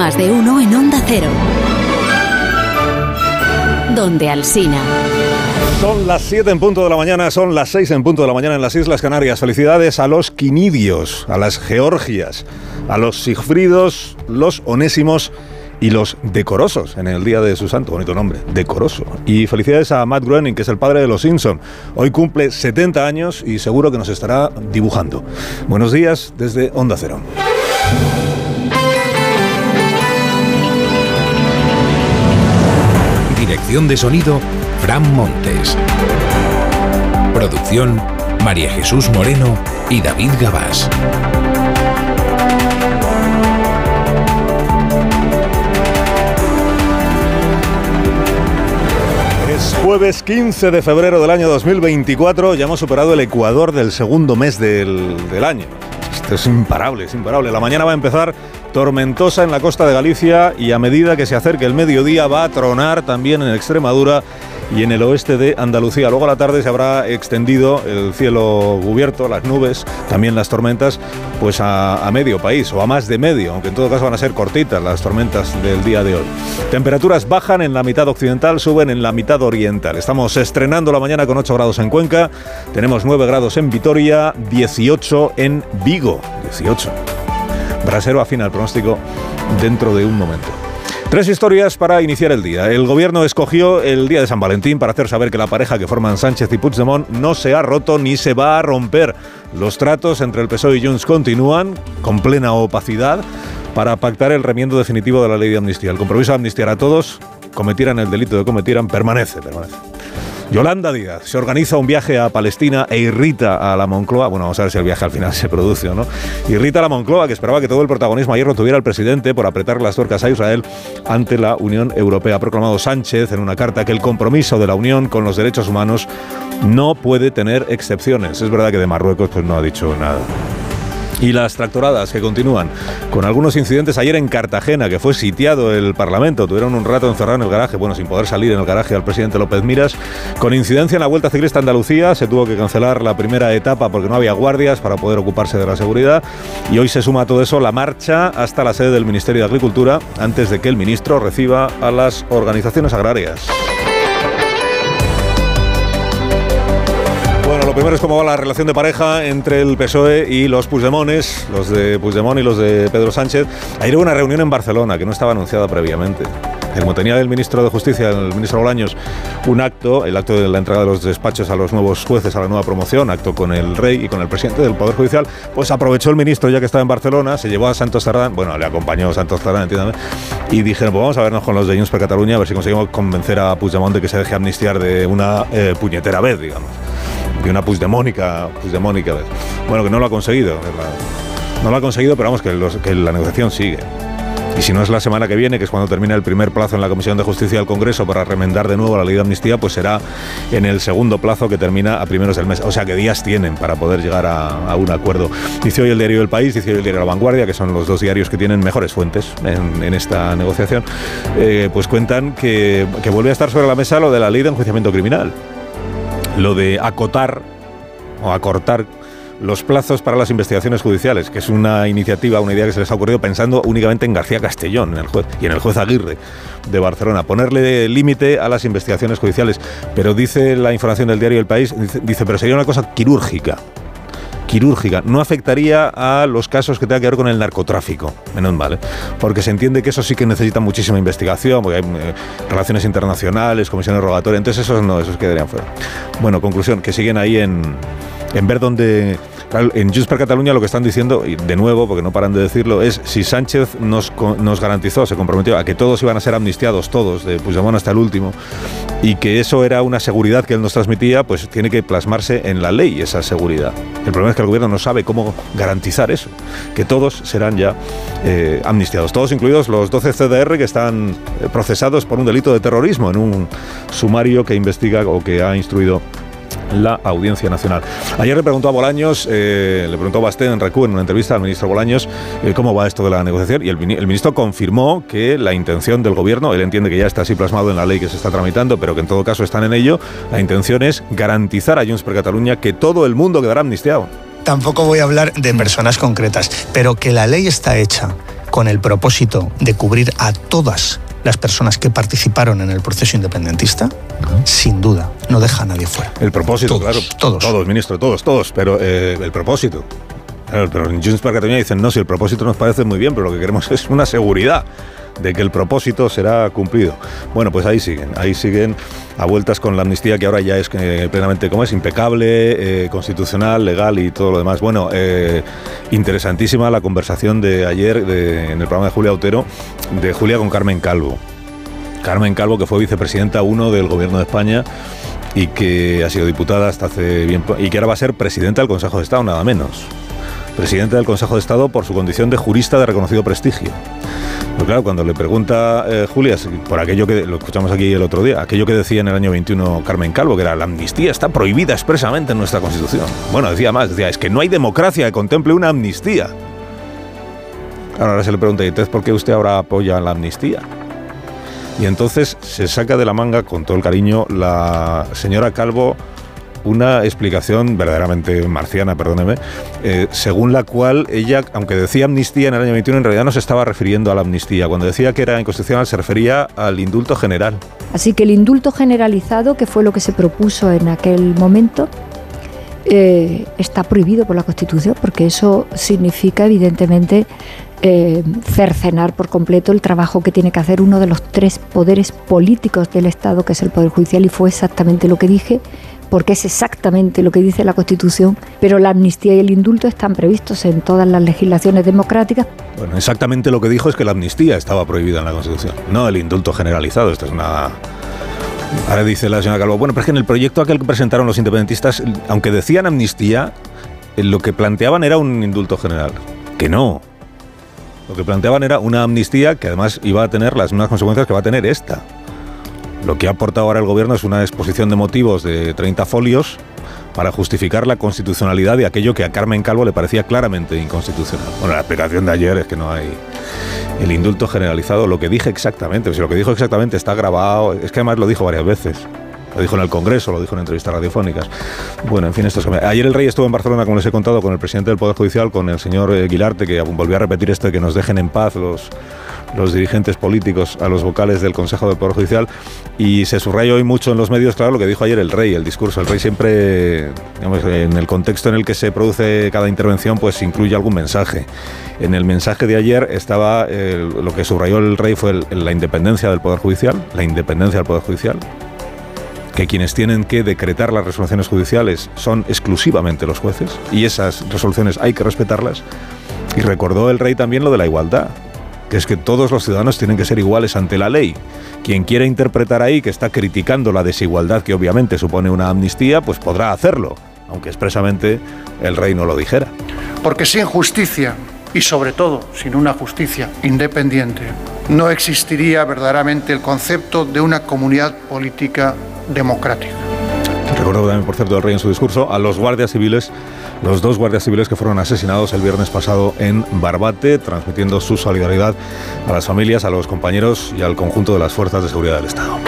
Speaker 83: Más de uno en Onda Cero. Donde Alsina.
Speaker 37: Son las 7 en punto de la mañana, son las 6 en punto de la mañana en las Islas Canarias. Felicidades a los quinidios, a las georgias, a los sigfridos, los onésimos y los decorosos en el día de su santo, bonito nombre, decoroso. Y felicidades a Matt Groening, que es el padre de los Simpson. Hoy cumple 70 años y seguro que nos estará dibujando. Buenos días desde Onda Cero.
Speaker 78: Dirección de sonido, Fran Montes. Producción, María Jesús Moreno y David Gabás.
Speaker 37: Es jueves 15 de febrero del año 2024, ya hemos superado el ecuador del segundo mes del, del año. Esto es imparable, es imparable. La mañana va a empezar tormentosa en la costa de Galicia y a medida que se acerque el mediodía va a tronar también en Extremadura y en el oeste de Andalucía. Luego a la tarde se habrá extendido el cielo cubierto, las nubes, también las tormentas, pues a, a medio país o a más de medio, aunque en todo caso van a ser cortitas las tormentas del día de hoy. Temperaturas bajan en la mitad occidental, suben en la mitad oriental. Estamos estrenando la mañana con 8 grados en Cuenca, tenemos 9 grados en Vitoria, 18 en Vigo, 18. Brasero afina el pronóstico dentro de un momento. Tres historias para iniciar el día. El gobierno escogió el día de San Valentín para hacer saber que la pareja que forman Sánchez y Puigdemont no se ha roto ni se va a romper. Los tratos entre el PSOE y Junts continúan con plena opacidad para pactar el remiendo definitivo de la ley de amnistía. El compromiso de amnistiar a todos, cometieran el delito que cometieran, permanece, permanece. Yolanda Díaz se organiza un viaje a Palestina e irrita a la Moncloa. Bueno, vamos a ver si el viaje al final se produce o no. Irrita a la Moncloa, que esperaba que todo el protagonismo ayer lo tuviera el presidente por apretar las tuercas a Israel ante la Unión Europea. Ha proclamado Sánchez en una carta que el compromiso de la Unión con los derechos humanos no puede tener excepciones. Es verdad que de Marruecos pues, no ha dicho nada. Y las tractoradas que continúan con algunos incidentes ayer en Cartagena, que fue sitiado el Parlamento. Tuvieron un rato encerrado en el garaje, bueno, sin poder salir en el garaje al presidente López Miras. Con incidencia en la Vuelta Ciclista Andalucía, se tuvo que cancelar la primera etapa porque no había guardias para poder ocuparse de la seguridad. Y hoy se suma a todo eso la marcha hasta la sede del Ministerio de Agricultura antes de que el ministro reciba a las organizaciones agrarias. Lo primero es cómo va la relación de pareja entre el PSOE y los Puigdemones, los de Puigdemont y los de Pedro Sánchez. Ayer hubo una reunión en Barcelona que no estaba anunciada previamente. Como tenía el ministro de Justicia, el ministro Bolaños, un acto, el acto de la entrega de los despachos a los nuevos jueces, a la nueva promoción, acto con el rey y con el presidente del Poder Judicial, pues aprovechó el ministro ya que estaba en Barcelona, se llevó a Santos Cerdán, bueno, le acompañó Santos Cerdán, entiéndame, y dijeron, pues vamos a vernos con los de Junts per Cataluña, a ver si conseguimos convencer a Puigdemont de que se deje amnistiar de una eh, puñetera vez, digamos de una puigdemónica vez. Bueno, que no lo ha conseguido. No lo ha conseguido, pero vamos, que la negociación sigue. Y si no es la semana que viene, que es cuando termina el primer plazo en la Comisión de Justicia del Congreso para remendar de nuevo la ley de amnistía, pues será en el segundo plazo que termina a primeros del mes. O sea, que días tienen para poder llegar a, un acuerdo. Dice hoy el diario El País, dice hoy el diario La Vanguardia, que son los dos diarios que tienen mejores fuentes en, esta negociación, eh, pues cuentan que, que vuelve a estar sobre la mesa lo de la ley de enjuiciamiento criminal lo de acotar o acortar los plazos para las investigaciones judiciales, que es una iniciativa, una idea que se les ha ocurrido pensando únicamente en García Castellón, en el juez, y en el juez Aguirre de Barcelona, ponerle límite a las investigaciones judiciales. Pero dice la información del diario El País, dice, pero sería una cosa quirúrgica quirúrgica. No afectaría a los casos que tengan que ver con el narcotráfico, menos mal, ¿eh? porque se entiende que eso sí que necesita muchísima investigación, porque hay eh, relaciones internacionales, comisiones rogatorias, entonces esos no, esos quedarían fuera. Bueno, conclusión, que siguen ahí en, en ver dónde en Junts per Cataluña lo que están diciendo, y de nuevo, porque no paran de decirlo, es si Sánchez nos, nos garantizó, se comprometió a que todos iban a ser amnistiados, todos, de Puigdemont hasta el último, y que eso era una seguridad que él nos transmitía, pues tiene que plasmarse en la ley esa seguridad. El problema es que el gobierno no sabe cómo garantizar eso, que todos serán ya eh, amnistiados, todos incluidos los 12 CDR que están eh, procesados por un delito de terrorismo en un sumario que investiga o que ha instruido la Audiencia Nacional. Ayer le preguntó a Bolaños, eh, le preguntó a Basté en Recu en una entrevista al ministro Bolaños eh, cómo va esto de la negociación y el, ministro confirmó que la intención del gobierno, él entiende que ya está así plasmado en la ley que se está tramitando, pero que en todo caso están en ello, la intención es garantizar a Junts per Cataluña que todo el mundo quedará amnistiado.
Speaker 84: Tampoco voy a hablar de personas concretas, pero que la ley está hecha con el propósito de cubrir a todas las personas que participaron en el proceso independentista, sin duda, no deja a nadie fuera.
Speaker 37: El propósito, claro. Todos. Todos, ministro, todos, todos. Pero eh, el propósito. pero en Junts per Catalunya dicen, no, si el propósito nos parece muy bien, pero lo que queremos es una seguridad de que el propósito será cumplido. Bueno, pues ahí siguen, ahí siguen a vueltas con la amnistía que ahora ya es eh, plenamente como es, impecable, eh, constitucional, legal y todo lo demás. Bueno, eh, interesantísima la conversación de ayer en el programa de Julia Otero, de Julia con Carmen Calvo. Carmen Calvo, que fue vicepresidenta uno del Gobierno de España y que ha sido diputada hasta hace bien y que ahora va a ser presidenta del Consejo de Estado, nada menos. Presidenta del Consejo de Estado por su condición de jurista de reconocido prestigio. Pero claro, cuando le pregunta eh, Julia, por aquello que lo escuchamos aquí el otro día, aquello que decía en el año 21 Carmen Calvo, que era la amnistía está prohibida expresamente en nuestra Constitución. Bueno, decía más, decía, es que no hay democracia que contemple una amnistía. Ahora se le pregunta, ¿y entonces por qué usted ahora apoya la amnistía? Y entonces se saca de la manga, con todo el cariño, la señora Calvo una explicación verdaderamente marciana, perdóneme, eh, según la cual ella, aunque decía amnistía en el año 21, en realidad no se estaba refiriendo a la amnistía. Cuando decía que era inconstitucional se refería al indulto general.
Speaker 85: Así que el indulto generalizado, que fue lo que se propuso en aquel momento, eh, está prohibido por la Constitución, porque eso significa evidentemente eh, cercenar por completo el trabajo que tiene que hacer uno de los tres poderes políticos del Estado, que es el Poder Judicial, y fue exactamente lo que dije porque es exactamente lo que dice la Constitución, pero la amnistía y el indulto están previstos en todas las legislaciones democráticas.
Speaker 37: Bueno, exactamente lo que dijo es que la amnistía estaba prohibida en la Constitución, no el indulto generalizado. Esto es una Ahora dice la señora Calvo, bueno, pero es que en el proyecto aquel que presentaron los independentistas, aunque decían amnistía, eh, lo que planteaban era un indulto general. Que no. Lo que planteaban era una amnistía que además iba a tener las mismas consecuencias que va a tener esta. Lo que ha aportado ahora el gobierno es una exposición de motivos de 30 folios para justificar la constitucionalidad de aquello que a Carmen Calvo le parecía claramente inconstitucional. Bueno, la explicación de ayer es que no hay el indulto generalizado, lo que dije exactamente, si lo que dijo exactamente está grabado, es que además lo dijo varias veces. Lo dijo en el Congreso, lo dijo en entrevistas radiofónicas. Bueno, en fin, esto es... Ayer el rey estuvo en Barcelona, como les he contado, con el presidente del Poder Judicial, con el señor eh, Guilarte, que volvió a repetir esto de que nos dejen en paz los, los dirigentes políticos a los vocales del Consejo del Poder Judicial y se subraya hoy mucho en los medios, claro, lo que dijo ayer el rey, el discurso. El rey siempre, digamos, en el contexto en el que se produce cada intervención, pues incluye algún mensaje. En el mensaje de ayer estaba, eh, lo que subrayó el rey fue la independencia del Poder Judicial, la independencia del Poder Judicial, que quienes tienen que decretar las resoluciones judiciales son exclusivamente los jueces y esas resoluciones hay que respetarlas. Y recordó el rey también lo de la igualdad, que es que todos los ciudadanos tienen que ser iguales ante la ley. Quien quiera interpretar ahí que está criticando la desigualdad que obviamente supone una amnistía, pues podrá hacerlo, aunque expresamente el rey no lo dijera.
Speaker 86: Porque sin justicia y sobre todo sin una justicia independiente, no existiría verdaderamente el concepto de una comunidad política democrática.
Speaker 37: Recuerdo también, por cierto, el rey en su discurso a los guardias civiles los dos guardias civiles que fueron asesinados el viernes pasado en Barbate, transmitiendo su solidaridad a las familias, a los compañeros y al conjunto de las fuerzas de seguridad del Estado.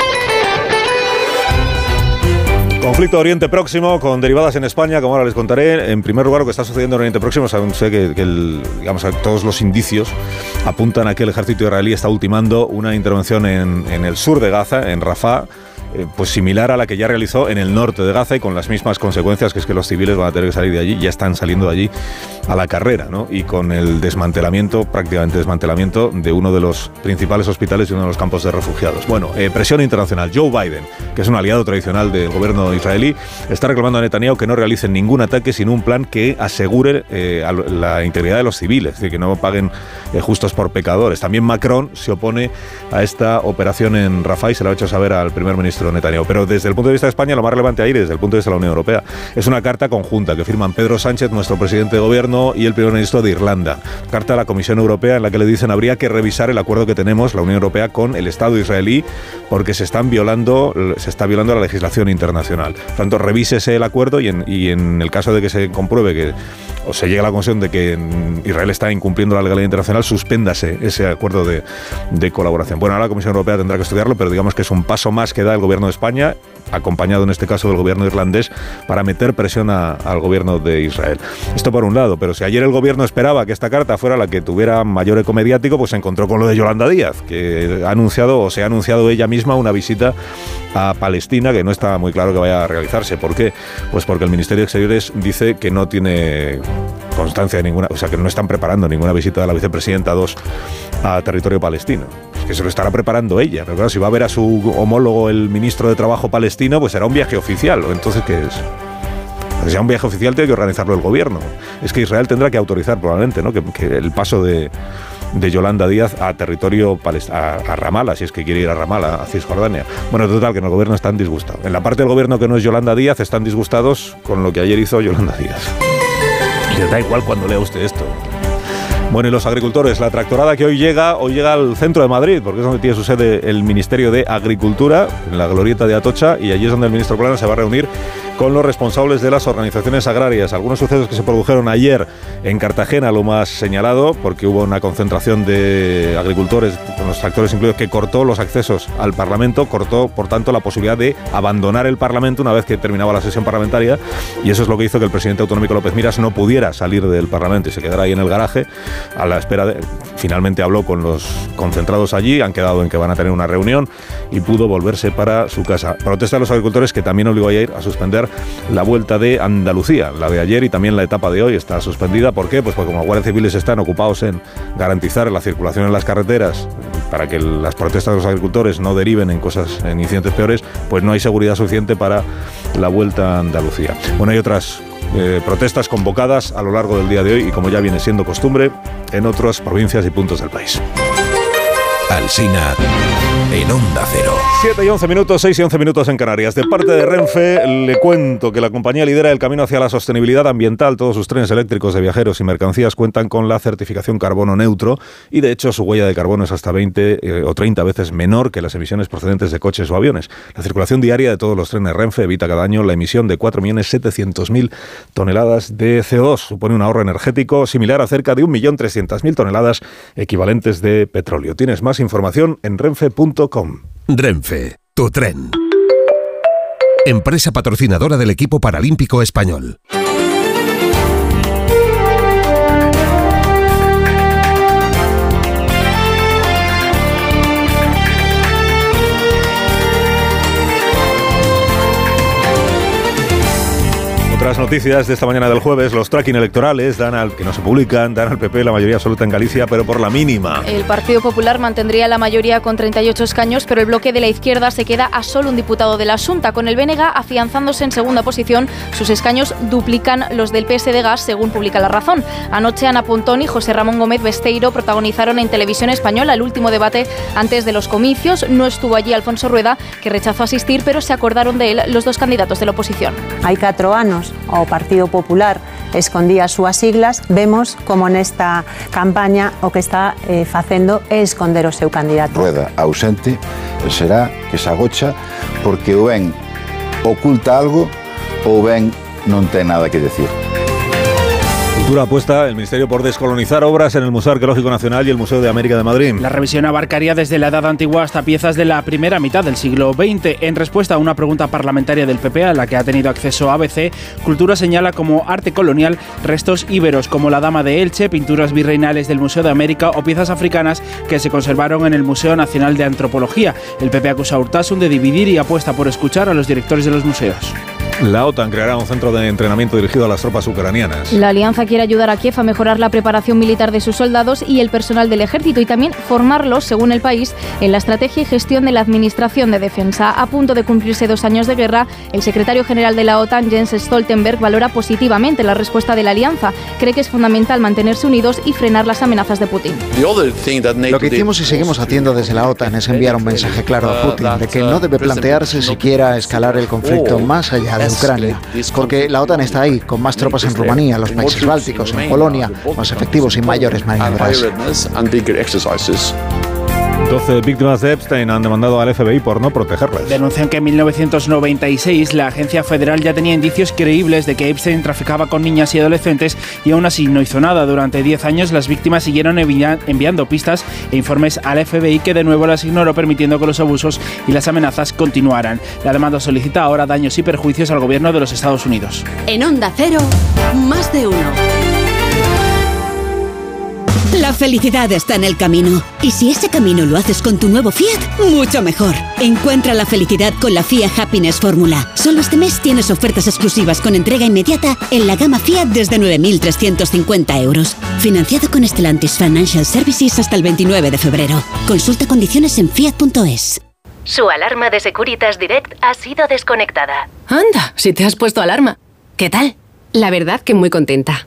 Speaker 37: Conflicto Oriente Próximo con derivadas en España, como ahora les contaré. En primer lugar, lo que está sucediendo en Oriente Próximo, sé que, todos los indicios apuntan a que el ejército israelí está ultimando una intervención en, en el sur de Gaza, en Rafah eh, pues similar a la que ya realizó en el norte de Gaza y con las mismas consecuencias, que es que los civiles van a tener que salir de allí, ya están saliendo de allí a la carrera, ¿no? Y con el desmantelamiento, prácticamente desmantelamiento, de uno de los principales hospitales y uno de los campos de refugiados. Bueno, eh, presión internacional. Joe Biden, que es un aliado tradicional del gobierno israelí, está reclamando a Netanyahu que no realicen ningún ataque sin un plan que asegure eh, la integridad de los civiles, es decir, que no paguen justos por pecadores. También Macron se opone a esta operación en Rafah y se lo ha hecho saber al primer ministro Netanyahu. Pero desde el punto de vista de España, lo más relevante ahí, desde el punto de vista de la Unión Europea, es una carta conjunta que firman Pedro Sánchez, nuestro presidente de gobierno, y el primer ministro de Irlanda. Carta a la Comisión Europea en la que le dicen habría que revisar el acuerdo que tenemos, la Unión Europea, con el Estado israelí, porque se están violando, se está violando la legislación internacional. Por tanto, revísese el acuerdo y en, y en el caso de que se compruebe que o se llegue a la conclusión de que Israel está incumpliendo la legalidad internacional, suspéndase ese acuerdo de, de colaboración. Bueno, ahora la Comisión Europea tendrá que estudiarlo, pero digamos que es un paso más que da el gobierno de España acompañado en este caso del gobierno irlandés, para meter presión al gobierno de Israel. Esto por un lado, pero si ayer el gobierno esperaba que esta carta fuera la que tuviera mayor eco mediático, pues se encontró con lo de Yolanda Díaz, que ha anunciado o se ha anunciado ella misma una visita a Palestina que no está muy claro que vaya a realizarse. ¿Por qué? Pues porque el Ministerio de Exteriores dice que no tiene constancia de ninguna, o sea, que no están preparando ninguna visita de la vicepresidenta 2 a territorio palestino que se lo estará preparando ella. Pero claro, si va a ver a su homólogo, el ministro de Trabajo palestino, pues será un viaje oficial. Entonces, ¿qué es? Que sea un viaje oficial tiene que organizarlo el gobierno. Es que Israel tendrá que autorizar probablemente ¿no? que, el paso de, Yolanda Díaz a territorio a, a Ramala, si es que quiere ir a Ramala, a Cisjordania. Bueno, total, que en el gobierno están disgustados. En la parte del gobierno que no es Yolanda Díaz están disgustados con lo que ayer hizo Yolanda Díaz. Da igual cuando lea usted esto. Bueno, y los agricultores, la tractorada que hoy llega, hoy llega al centro de Madrid, porque es donde tiene su sede el Ministerio de Agricultura, en la glorieta de Atocha, y allí es donde el ministro Plana se va a reunir con los responsables de las organizaciones agrarias. Algunos sucesos que se produjeron ayer en Cartagena, lo más señalado, porque hubo una concentración de agricultores, con los tractores incluidos, que cortó los accesos al Parlamento, cortó, por tanto, la posibilidad de abandonar el Parlamento una vez que terminaba la sesión parlamentaria, y eso es lo que hizo que el presidente autonómico López Miras no pudiera salir del Parlamento y se quedara ahí en el garaje a la espera de... Finalmente habló con los concentrados allí, han quedado en que van a tener una reunión y pudo volverse para su casa. Protesta de los agricultores que también obligó ayer a suspender la vuelta de Andalucía, la de ayer y también la etapa de hoy está suspendida. ¿Por qué? Pues porque como los guardias civiles están ocupados en garantizar la circulación en las carreteras para que las protestas de los agricultores no deriven en cosas, en incidentes peores, pues no hay seguridad suficiente para la vuelta a Andalucía. Bueno, hay otras eh, protestas convocadas a lo largo del día de hoy y como ya viene siendo costumbre en otras provincias y puntos del país.
Speaker 21: Alsina en Onda Cero.
Speaker 37: 7 y 11 minutos, 6 y 11 minutos en Canarias. De parte de Renfe, le cuento que la compañía lidera el camino hacia la sostenibilidad ambiental. Todos sus trenes eléctricos de viajeros y mercancías cuentan con la certificación carbono neutro y, de hecho, su huella de carbono es hasta 20 eh, o 30 veces menor que las emisiones procedentes de coches o aviones. La circulación diaria de todos los trenes Renfe evita cada año la emisión de 4.700.000 toneladas de CO2. Supone un ahorro energético similar a cerca de 1.300.000 toneladas equivalentes de petróleo. Tienes más información en renfe.com.
Speaker 21: Renfe, tu tren. Empresa patrocinadora del equipo paralímpico español.
Speaker 37: Otras noticias de esta mañana del jueves, los tracking electorales dan al que no se publican, dan al PP la mayoría absoluta en Galicia, pero por la mínima.
Speaker 48: El Partido Popular mantendría la mayoría con 38 escaños, pero el bloque de la izquierda se queda a solo un diputado de la Junta. Con el Bénega afianzándose en segunda posición, sus escaños duplican los del PSD Gas, según publica La Razón. Anoche Ana Pontón y José Ramón Gómez Besteiro protagonizaron en televisión española el último debate antes de los comicios. No estuvo allí Alfonso Rueda, que rechazó asistir, pero se acordaron de él los dos candidatos de la oposición.
Speaker 87: Hai catro anos o Partido Popular escondía as súas siglas, vemos como nesta campaña o que está eh, facendo é esconder o seu candidato.
Speaker 11: Rueda ausente será que se agocha porque o ben oculta algo ou ben non ten nada que decir.
Speaker 37: Cultura apuesta el Ministerio por descolonizar obras en el Museo Arqueológico Nacional y el Museo de América de Madrid.
Speaker 49: La revisión abarcaría desde la Edad Antigua hasta piezas de la primera mitad del siglo XX. En respuesta a una pregunta parlamentaria del PP a la que ha tenido acceso ABC, Cultura señala como arte colonial restos íberos como la Dama de Elche, pinturas virreinales del Museo de América o piezas africanas que se conservaron en el Museo Nacional de Antropología. El PP acusa a Urtasun de dividir y apuesta por escuchar a los directores de los museos.
Speaker 37: La OTAN creará un centro de entrenamiento dirigido a las tropas ucranianas.
Speaker 48: La alianza quiere ayudar a Kiev a mejorar la preparación militar de sus soldados y el personal del ejército y también formarlos, según el país, en la estrategia y gestión de la administración de defensa. A punto de cumplirse dos años de guerra, el secretario general de la OTAN, Jens Stoltenberg, valora positivamente la respuesta de la alianza. Cree que es fundamental mantenerse unidos y frenar las amenazas de Putin.
Speaker 62: Lo que hicimos y seguimos haciendo desde la OTAN es enviar un mensaje claro a Putin de que no debe plantearse siquiera escalar el conflicto más allá de Ucrania, porque la OTAN está ahí, con más tropas en Rumanía, los países bálticos, en Polonia, más efectivos y mayores maniobras.
Speaker 37: 12 víctimas de Epstein han demandado al FBI por no protegerlas.
Speaker 49: Denuncian que en 1996 la agencia federal ya tenía indicios creíbles de que Epstein traficaba con niñas y adolescentes y aún así no hizo nada. Durante 10 años las víctimas siguieron envi- enviando pistas e informes al FBI que de nuevo las ignoró permitiendo que los abusos y las amenazas continuaran. La demanda solicita ahora daños y perjuicios al gobierno de los Estados Unidos.
Speaker 88: En Onda Cero, más de uno.
Speaker 89: La felicidad está en el camino. Y si ese camino lo haces con tu nuevo Fiat, mucho mejor. Encuentra la felicidad con la Fiat Happiness Fórmula. Solo este mes tienes ofertas exclusivas con entrega inmediata en la gama Fiat desde 9.350 euros. Financiado con Stellantis Financial Services hasta el 29 de febrero. Consulta condiciones en fiat.es.
Speaker 83: Su alarma de Securitas Direct ha sido desconectada.
Speaker 68: Anda, si te has puesto alarma. ¿Qué tal? La verdad que muy contenta.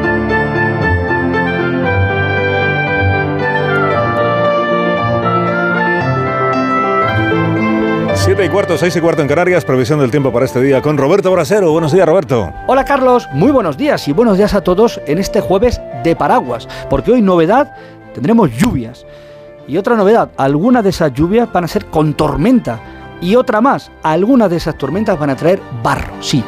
Speaker 37: 7 y cuarto, 6 y cuarto en Canarias, previsión del tiempo para este día con Roberto Brasero. Buenos días, Roberto.
Speaker 15: Hola Carlos, muy buenos días y buenos días a todos en este jueves de paraguas, porque hoy novedad, tendremos lluvias. Y otra novedad, algunas de esas lluvias van a ser con tormenta. Y otra más, algunas de esas tormentas van a traer barro, sí.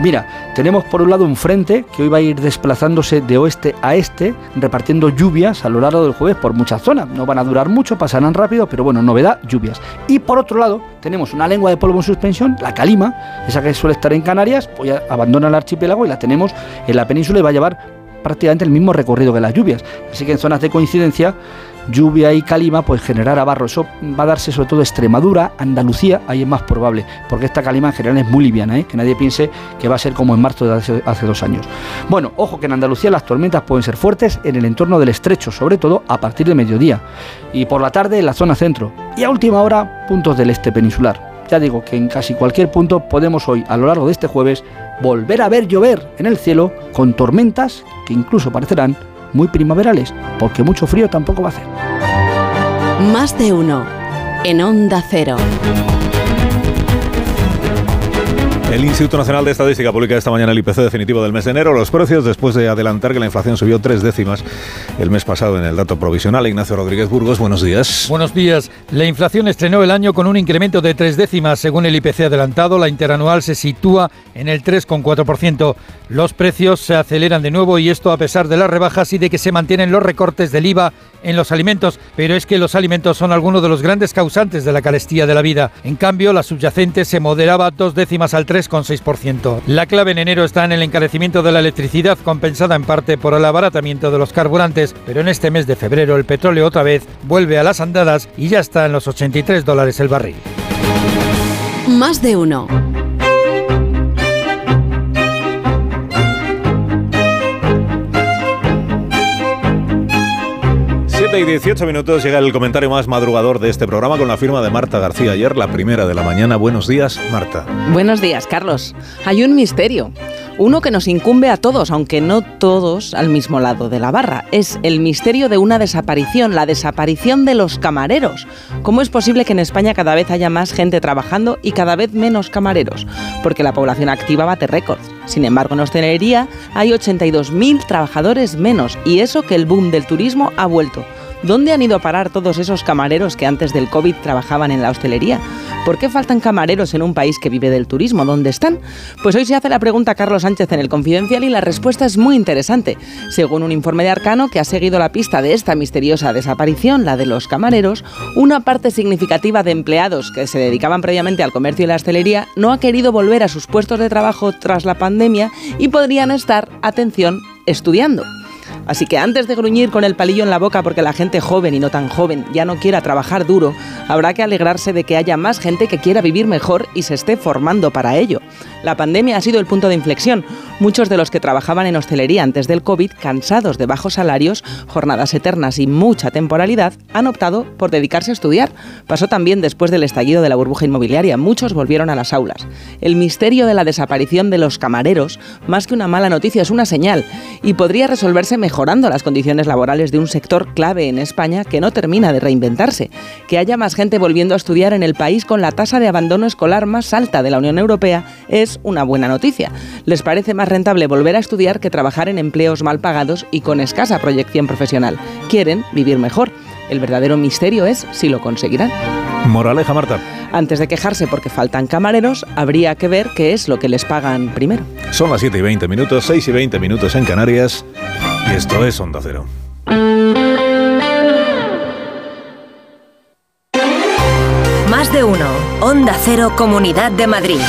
Speaker 15: Mira, tenemos por un lado un frente que hoy va a ir desplazándose de oeste a este, repartiendo lluvias a lo largo del jueves por muchas zonas. No van a durar mucho, pasarán rápido, pero bueno, novedad, lluvias. Y por otro lado, tenemos una lengua de polvo en suspensión, la calima, esa que suele estar en Canarias, pues abandona el archipiélago y la tenemos en la península y va a llevar prácticamente el mismo recorrido que las lluvias. Así que en zonas de coincidencia lluvia y calima, pues generará barro. Eso va a darse sobre todo Extremadura, Andalucía, ahí es más probable, porque esta calima en general es muy liviana, ¿eh? que nadie piense que va a ser como en marzo de hace, hace dos años. Bueno, ojo que en Andalucía las tormentas pueden ser fuertes en el entorno del estrecho, sobre todo a partir de mediodía, y por la tarde en la zona centro, y a última hora puntos del este peninsular. Ya digo que en casi cualquier punto podemos hoy, a lo largo de este jueves, volver a ver llover en el cielo con tormentas que incluso parecerán muy primaverales, porque mucho frío tampoco va a hacer.
Speaker 90: Más de uno en Onda Cero.
Speaker 37: El Instituto Nacional de Estadística publica esta mañana el IPC definitivo del mes de enero. Los precios, después de adelantar que la inflación subió tres décimas el mes pasado en el dato provisional. Ignacio Rodríguez Burgos, buenos días.
Speaker 87: Buenos días. La inflación estrenó el año con un incremento de tres décimas. Según el IPC adelantado, la interanual se sitúa en el 3,4%. Los precios se aceleran de nuevo y esto a pesar de las rebajas y de que se mantienen los recortes del IVA en los alimentos. Pero es que los alimentos son algunos de los grandes causantes de la carestía de la vida. En cambio, la subyacente se moderaba dos décimas al 3,6%. La clave en enero está en el encarecimiento de la electricidad, compensada en parte por el abaratamiento de los carburantes. Pero en este mes de febrero el petróleo otra vez vuelve a las andadas y ya está en los 83 dólares el barril.
Speaker 90: Más de uno.
Speaker 37: 7 y 18 minutos llega el comentario más madrugador de este programa con la firma de Marta García ayer, la primera de la mañana. Buenos días, Marta.
Speaker 91: Buenos días, Carlos. Hay un misterio. Uno que nos incumbe a todos, aunque no todos al mismo lado de la barra. Es el misterio de una desaparición, la desaparición de los camareros. ¿Cómo es posible que en España cada vez haya más gente trabajando y cada vez menos camareros? Porque la población activa bate récords. Sin embargo, en hostelería hay 82.000 trabajadores menos y eso que el boom del turismo ha vuelto. ¿Dónde han ido a parar todos esos camareros que antes del COVID trabajaban en la hostelería? ¿Por qué faltan camareros en un país que vive del turismo? ¿Dónde están? Pues hoy se hace la pregunta a Carlos Sánchez en el Confidencial y la respuesta es muy interesante. Según un informe de Arcano que ha seguido la pista de esta misteriosa desaparición, la de los camareros, una parte significativa de empleados que se dedicaban previamente al comercio y la hostelería no ha querido volver a sus puestos de trabajo tras la pandemia y podrían estar, atención, estudiando. Así que antes de gruñir con el palillo en la boca porque la gente joven y no tan joven ya no quiera trabajar duro, habrá que alegrarse de que haya más gente que quiera vivir mejor y se esté formando para ello. La pandemia ha sido el punto de inflexión. Muchos de los que trabajaban en hostelería antes del COVID, cansados de bajos salarios, jornadas eternas y mucha temporalidad, han optado por dedicarse a estudiar. Pasó también después del estallido de la burbuja inmobiliaria. Muchos volvieron a las aulas. El misterio de la desaparición de los camareros, más que una mala noticia, es una señal y podría resolverse mejorando las condiciones laborales de un sector clave en España que no termina de reinventarse. Que haya más gente volviendo a estudiar en el país con la tasa de abandono escolar más alta de la Unión Europea es una buena noticia. Les parece más rentable volver a estudiar que trabajar en empleos mal pagados y con escasa proyección profesional. Quieren vivir mejor. El verdadero misterio es si lo conseguirán.
Speaker 37: Moraleja, Marta.
Speaker 91: Antes de quejarse porque faltan camareros, habría que ver qué es lo que les pagan primero.
Speaker 37: Son las 7 y 20 minutos, 6 y 20 minutos en Canarias. Y esto es Onda Cero.
Speaker 27: Más de uno. Onda Cero, Comunidad de Madrid.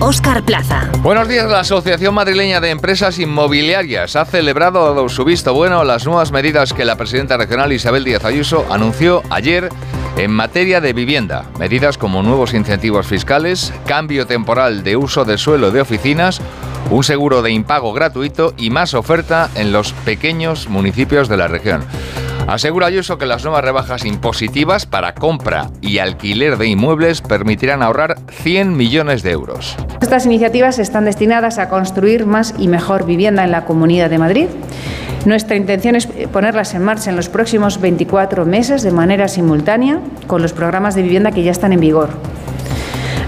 Speaker 27: Óscar Plaza.
Speaker 92: Buenos días. La Asociación Madrileña de Empresas Inmobiliarias ha celebrado su visto bueno a las nuevas medidas que la presidenta regional Isabel Díaz Ayuso anunció ayer en materia de vivienda. Medidas como nuevos incentivos fiscales, cambio temporal de uso de suelo de oficinas, un seguro de impago gratuito y más oferta en los pequeños municipios de la región. Asegura Ayuso que las nuevas rebajas impositivas para compra y alquiler de inmuebles permitirán ahorrar 100 millones de euros.
Speaker 55: Estas iniciativas están destinadas a construir más y mejor vivienda en la Comunidad de Madrid. Nuestra intención es ponerlas en marcha en los próximos 24 meses de manera simultánea con los programas de vivienda que ya están en vigor.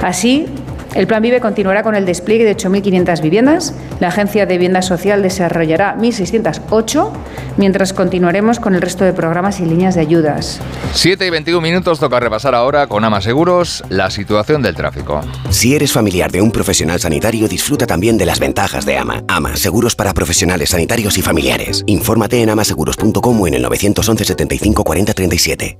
Speaker 55: Así, el Plan Vive continuará con el despliegue de 8.500 viviendas. La Agencia de Vivienda Social desarrollará 1.608, mientras continuaremos con el resto de programas y líneas de ayudas.
Speaker 92: 7 y 21 minutos toca repasar ahora con Ama Seguros la situación del tráfico.
Speaker 93: Si eres familiar de un profesional sanitario, disfruta también de las ventajas de AMA. AMA, seguros para profesionales sanitarios y familiares. Infórmate en amaseguros.com o en el 911 75 40 37.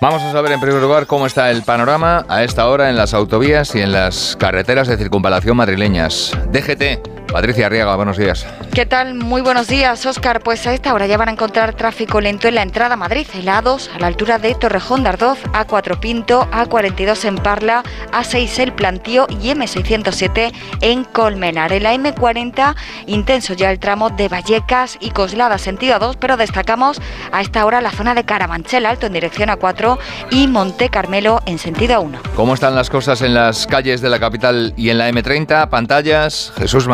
Speaker 92: Vamos a saber en primer lugar cómo está el panorama a esta hora en las autovías y en las carreteras de circunvalación madrileñas. DGT, Patricia Arriaga, buenos días.
Speaker 94: ¿Qué tal? Muy buenos días, Óscar. Pues a esta hora ya van a encontrar tráfico lento en la entrada a Madrid, el A2 a la altura de Torrejón de Ardoz, A4 Pinto, A42 en Parla, A6 El Plantío y M607 en Colmenar. En la M40, intenso ya el tramo de Vallecas y Coslada, sentido A2, pero destacamos a esta hora la zona de Carabanchel Alto en dirección A4 y Monte Carmelo en sentido A1.
Speaker 92: ¿Cómo están las cosas en las calles de la capital y en la M30? Pantallas, Jesús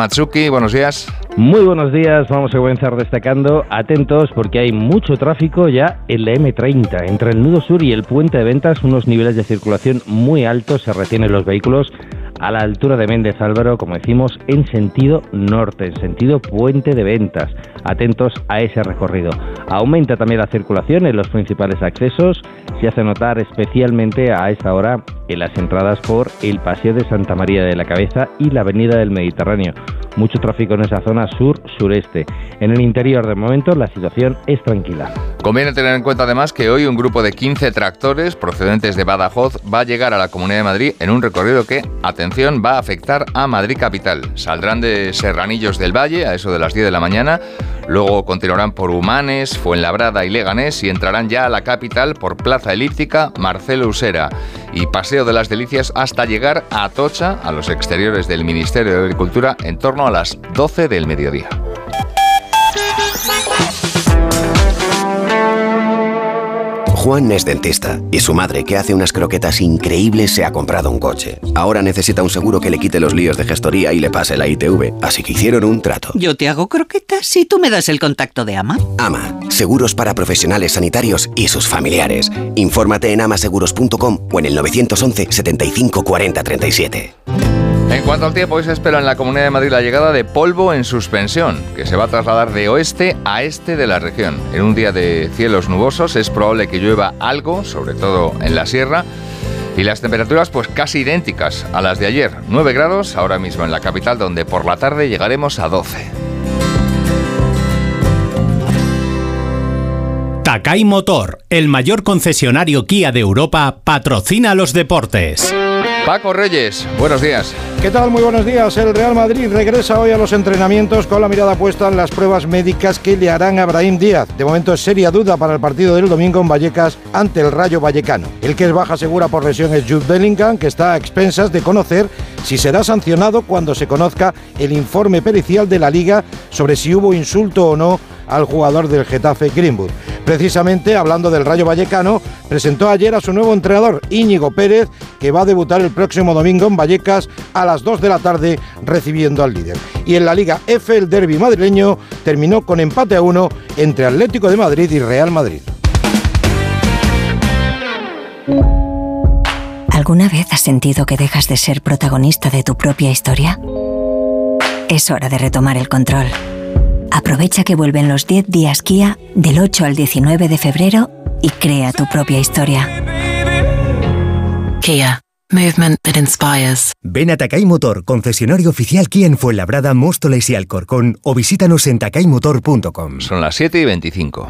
Speaker 92: Buenos días.
Speaker 95: Muy buenos días, vamos a comenzar destacando, atentos porque hay mucho tráfico ya en la M30, entre el nudo sur y el puente de ventas, unos niveles de circulación muy altos, se retienen los vehículos a la altura de Méndez Álvaro, como decimos, en sentido norte, en sentido puente de ventas. Atentos a ese recorrido. Aumenta también la circulación en los principales accesos, se hace notar especialmente a esta hora en las entradas por el Paseo de Santa María de la Cabeza y la Avenida del Mediterráneo. Mucho tráfico en esa zona sur-sureste. En el interior de momento la situación es tranquila.
Speaker 92: Conviene tener en cuenta además que hoy un grupo de 15 tractores procedentes de Badajoz va a llegar a la Comunidad de Madrid en un recorrido que, atención, va a afectar a Madrid Capital. Saldrán de Serranillos del Valle a eso de las 10 de la mañana, luego continuarán por Humanes, Fuenlabrada y Leganés y entrarán ya a la capital por Plaza Elíptica, Marcelo Usera y Paseo de las Delicias hasta llegar a Atocha, a los exteriores del Ministerio de Agricultura, en torno a las 12 del mediodía.
Speaker 93: Juan es dentista y su madre, que hace unas croquetas increíbles, se ha comprado un coche. Ahora necesita un seguro que le quite los líos de gestoría y le pase la ITV, así que hicieron un trato.
Speaker 96: Yo te hago croquetas si tú me das el contacto de Ama.
Speaker 93: Ama, seguros para profesionales sanitarios y sus familiares. Infórmate en amaseguros.com o en el 911 75 40 37.
Speaker 92: En cuanto al tiempo, hoy se espera en la Comunidad de Madrid la llegada de polvo en suspensión, que se va a trasladar de oeste a este de la región. En un día de cielos nubosos es probable que llueva algo, sobre todo en la sierra, y las temperaturas pues casi idénticas a las de ayer. 9 grados ahora mismo en la capital, donde por la tarde llegaremos a 12.
Speaker 97: Takai Motor, el mayor concesionario Kia de Europa, patrocina los deportes.
Speaker 92: Paco Reyes, buenos días.
Speaker 98: ¿Qué tal? Muy buenos días. El Real Madrid regresa hoy a los entrenamientos con la mirada puesta en las pruebas médicas que le harán a Díaz. De momento es seria duda para el partido del domingo en Vallecas ante el Rayo Vallecano. El que es baja segura por lesión es Jude Bellingham, que está a expensas de conocer si será sancionado cuando se conozca el informe pericial de la liga sobre si hubo insulto o no al jugador del Getafe Greenwood. Precisamente, hablando del Rayo Vallecano, presentó ayer a su nuevo entrenador, Íñigo Pérez, que va a debutar el próximo domingo en Vallecas a las 2 de la tarde recibiendo al líder. Y en la Liga F, el derby madrileño terminó con empate a uno entre Atlético de Madrid y Real Madrid.
Speaker 99: ¿Alguna vez has sentido que dejas de ser protagonista de tu propia historia? Es hora de retomar el control. Aprovecha que vuelven los 10 días Kia del 8 al 19 de febrero y crea tu propia historia.
Speaker 100: Kia. Movement that inspires.
Speaker 101: Ven a Takai Motor, concesionario oficial Kia en Fuenlabrada, Móstoles y Alcorcón o visítanos en takaimotor.com.
Speaker 92: Son las 7 y 25.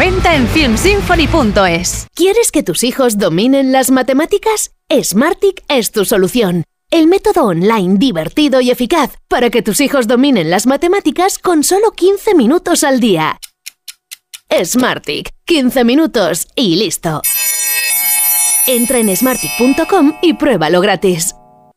Speaker 102: venta en filmsymphony.es.
Speaker 27: ¿Quieres que tus hijos dominen las matemáticas? Smartic es tu solución. El método online divertido y eficaz para que tus hijos dominen las matemáticas con solo 15 minutos al día. Smartic, 15 minutos y listo. Entra en smartic.com y pruébalo gratis.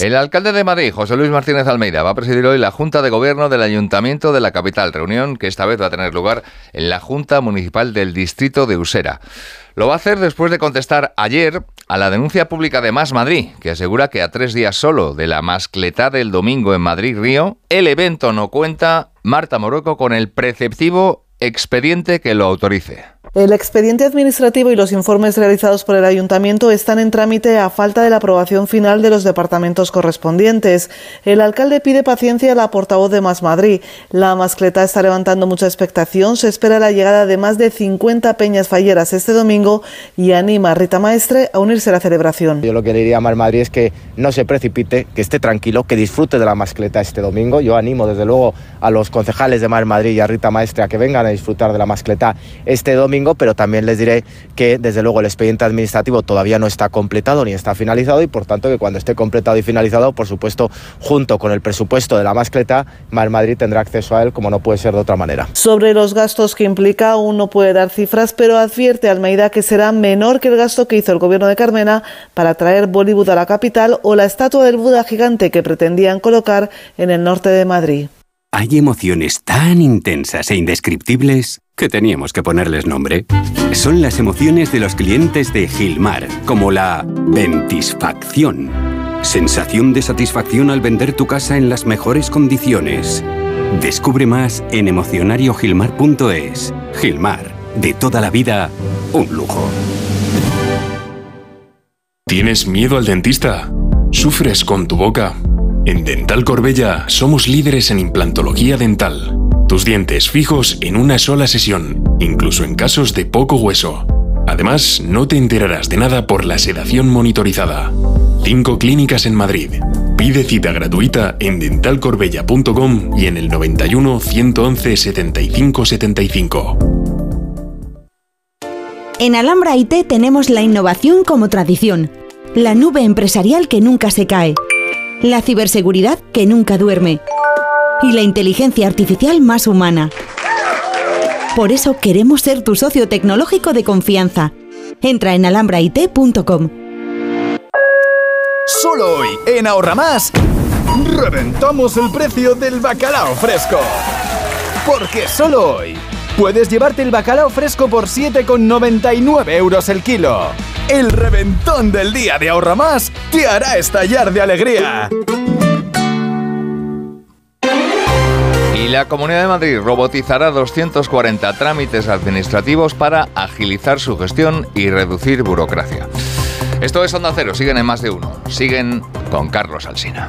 Speaker 92: El alcalde de Madrid, José Luis Martínez Almeida, va a presidir hoy la Junta de Gobierno del Ayuntamiento de la capital, reunión que esta vez va a tener lugar en la Junta Municipal del Distrito de Usera. Lo va a hacer después de contestar ayer a la denuncia pública de Más Madrid, que asegura que a tres días solo de la mascletá del domingo en Madrid-Río, el evento no cuenta, Marta Moroco, con el preceptivo expediente que lo autorice.
Speaker 103: El expediente administrativo y los informes realizados por el ayuntamiento están en trámite a falta de la aprobación final de los departamentos correspondientes. El alcalde pide paciencia a la portavoz de Más Madrid. La mascleta está levantando mucha expectación. Se espera la llegada de más de 50 peñas falleras este domingo y anima a Rita Maestre a unirse a la celebración.
Speaker 93: Yo lo que le diría a Más Madrid es que no se precipite, que esté tranquilo, que disfrute de la mascleta este domingo. Yo animo desde luego a los concejales de Más Madrid y a Rita Maestre a que vengan a disfrutar de la mascleta este domingo pero también les diré que desde luego el expediente administrativo todavía no está completado ni está finalizado y por tanto que cuando esté completado y finalizado, por supuesto, junto con el presupuesto de la mascleta, Mar Madrid tendrá acceso a él como no puede ser de otra manera.
Speaker 103: Sobre los gastos que implica, aún no puede dar cifras, pero advierte Almeida que será menor que el gasto que hizo el gobierno de Carmena para traer Bollywood a la capital o la estatua del Buda gigante que pretendían colocar en el norte de Madrid.
Speaker 98: Hay emociones tan intensas e indescriptibles que teníamos que ponerles nombre. Son las emociones de los clientes de Gilmar, como la ventisfacción. Sensación de satisfacción al vender tu casa en las mejores condiciones. Descubre más en emocionariogilmar.es. Gilmar, de toda la vida, un lujo.
Speaker 104: ¿Tienes miedo al dentista? ¿Sufres con tu boca? En Dental Corbella somos líderes en implantología dental. Tus dientes fijos en una sola sesión, incluso en casos de poco hueso. Además, no te enterarás de nada por la sedación monitorizada. Cinco clínicas en Madrid. Pide cita gratuita en dentalcorbella.com y en el 91 111 75 75.
Speaker 105: En Alhambra IT tenemos la innovación como tradición, la nube empresarial que nunca se cae la ciberseguridad que nunca duerme y la inteligencia artificial más humana. Por eso queremos ser tu socio tecnológico de confianza. Entra en alhambrait.com.
Speaker 106: Solo hoy, en Ahorra Más, reventamos el precio del bacalao fresco. Porque solo hoy puedes llevarte el bacalao fresco por 7,99 euros el kilo. El reventón del día de Ahorra Más te hará estallar de alegría.
Speaker 92: La Comunidad de Madrid robotizará 240 trámites administrativos para agilizar su gestión y reducir burocracia. Esto es Onda Cero, siguen en más de uno. Siguen con Carlos Alsina.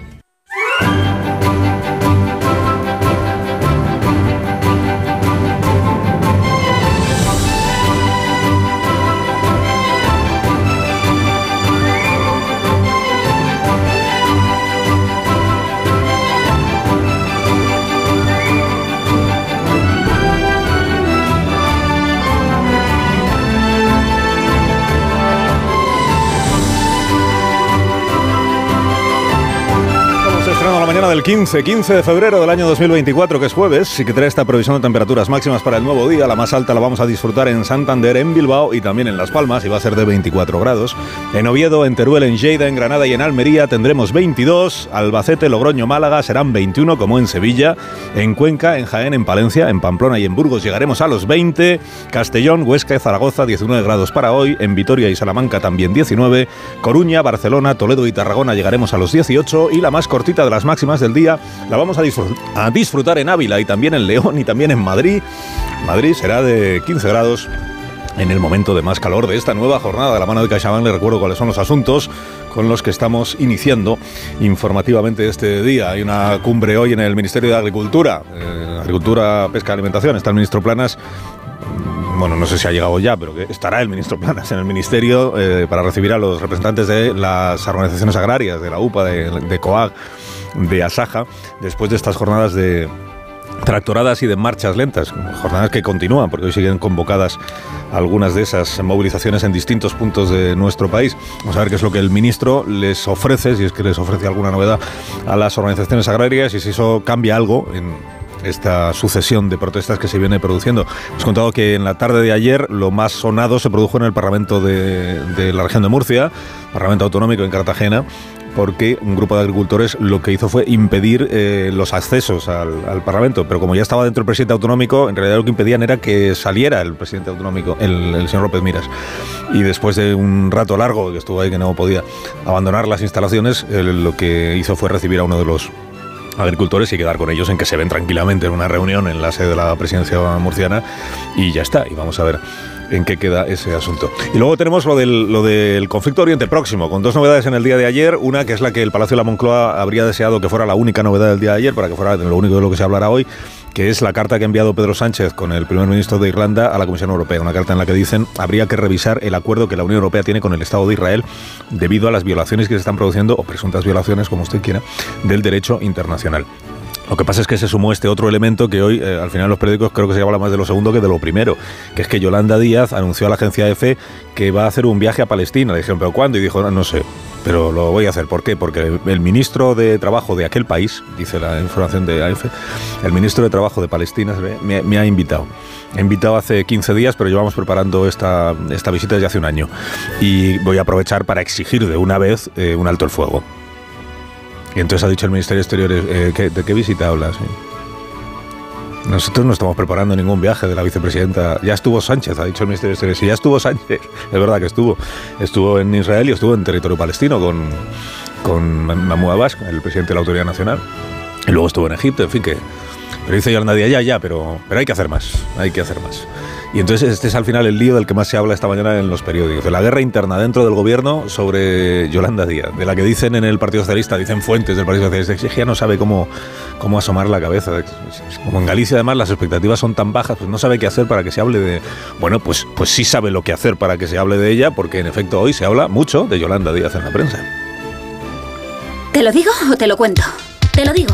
Speaker 37: Mañana del 15, 15 de febrero del año 2024, que es jueves, y que trae esta previsión de temperaturas máximas para el nuevo día. La más alta la vamos a disfrutar en Santander, en Bilbao y también en Las Palmas, y va a ser de 24 grados. En Oviedo, en Teruel, en Lleida, en Granada y en Almería tendremos 22. Albacete, Logroño, Málaga serán 21, como en Sevilla. En Cuenca, en Jaén, en Palencia, en Pamplona y en Burgos llegaremos a los 20. Castellón, Huesca y Zaragoza, 19 grados para hoy. En Vitoria y Salamanca también 19. Coruña, Barcelona, Toledo y Tarragona llegaremos a los 18. Y la más cortita de las máximas del día la vamos a, a disfrutar en Ávila y también en León y también en Madrid. Madrid será de 15 grados en el momento de más calor de esta nueva jornada. De la mano de CaixaBank le recuerdo cuáles son los asuntos con los que estamos iniciando informativamente este día. Hay una cumbre hoy en el Ministerio de Agricultura, eh, Agricultura, Pesca y Alimentación. Está el ministro Planas bueno, no sé si ha llegado ya, pero que estará el ministro Planas en el ministerio eh, para recibir a los representantes de las organizaciones agrarias, de la UPA, de, de COAG, de Asaja, después de estas jornadas de tractoradas y de marchas lentas, jornadas que continúan, porque hoy siguen convocadas algunas de esas movilizaciones en distintos puntos de nuestro país. Vamos a ver qué es lo que el ministro les ofrece, si es que les ofrece alguna novedad a las organizaciones agrarias y si eso cambia algo en esta sucesión de protestas que se viene produciendo. Hemos contado que en la tarde de ayer lo más sonado se produjo en el Parlamento de, de la región de Murcia, Parlamento Autonómico en Cartagena, porque un grupo de agricultores lo que hizo fue impedir eh, los accesos al, Parlamento. Pero como ya estaba dentro el presidente autonómico, en realidad lo que impedían era que saliera el presidente autonómico, el, el señor López Miras. Y después de un rato largo que estuvo ahí que no podía abandonar las instalaciones, lo que hizo fue recibir a uno de los agricultores y quedar con ellos en que se ven tranquilamente en una reunión en la sede de la presidencia murciana y ya está. Y vamos a ver en qué queda ese asunto. Y luego tenemos lo del, conflicto Oriente Próximo, con dos novedades en el día de ayer. Una que es la que el Palacio de la Moncloa habría deseado que fuera la única novedad del día de ayer, para que fuera lo único de lo que se hablará hoy que es la carta que ha enviado Pedro Sánchez con el primer ministro de Irlanda a la Comisión Europea. Una carta en la que dicen habría que revisar el acuerdo que la Unión Europea tiene con el Estado de Israel debido a las violaciones que se están produciendo, o presuntas violaciones, como usted quiera, del derecho internacional. Lo que pasa es que se sumó este otro elemento que hoy, eh, al final, los periódicos creo que se habla más de lo segundo que de lo primero, que es que Yolanda Díaz anunció a la agencia EFE que va a hacer un viaje a Palestina. Le dijeron, ¿pero cuándo? Y dijo, no, no sé, pero lo voy a hacer. ¿Por qué? Porque el ministro de Trabajo de aquel país, dice la información de AF, el ministro de Trabajo de Palestina me, ha invitado. He invitado hace 15 días, pero llevamos preparando esta, esta visita desde hace un año. Y voy a aprovechar para exigir de una vez eh, un alto el fuego. Y entonces ha dicho el Ministerio de Exteriores, eh, ¿qué, ¿de qué visita hablas? Nosotros no estamos preparando ningún viaje de la vicepresidenta. Ya estuvo Sánchez, ha dicho el Ministerio de Exteriores. Sí, ya estuvo Sánchez, es verdad que estuvo. Estuvo en Israel y estuvo en territorio palestino con, con Mahmoud Abbas, el presidente de la Autoridad Nacional. Y luego estuvo en Egipto, en fin, que... Pero dice Yolanda ya, ya, pero, pero hay que hacer más, hay que hacer más. Y entonces este es al final el lío del que más se habla esta mañana en los periódicos, de la guerra interna dentro del gobierno sobre Yolanda Díaz, de la que dicen en el Partido Socialista, dicen fuentes del Partido Socialista, que ya no sabe cómo, cómo asomar la cabeza. Como en Galicia además las expectativas son tan bajas, pues no sabe qué hacer para que se hable de... Bueno, pues, pues sí sabe lo que hacer para que se hable de ella, porque en efecto hoy se habla mucho de Yolanda Díaz en la prensa.
Speaker 107: ¿Te lo digo o te lo cuento? Te lo digo.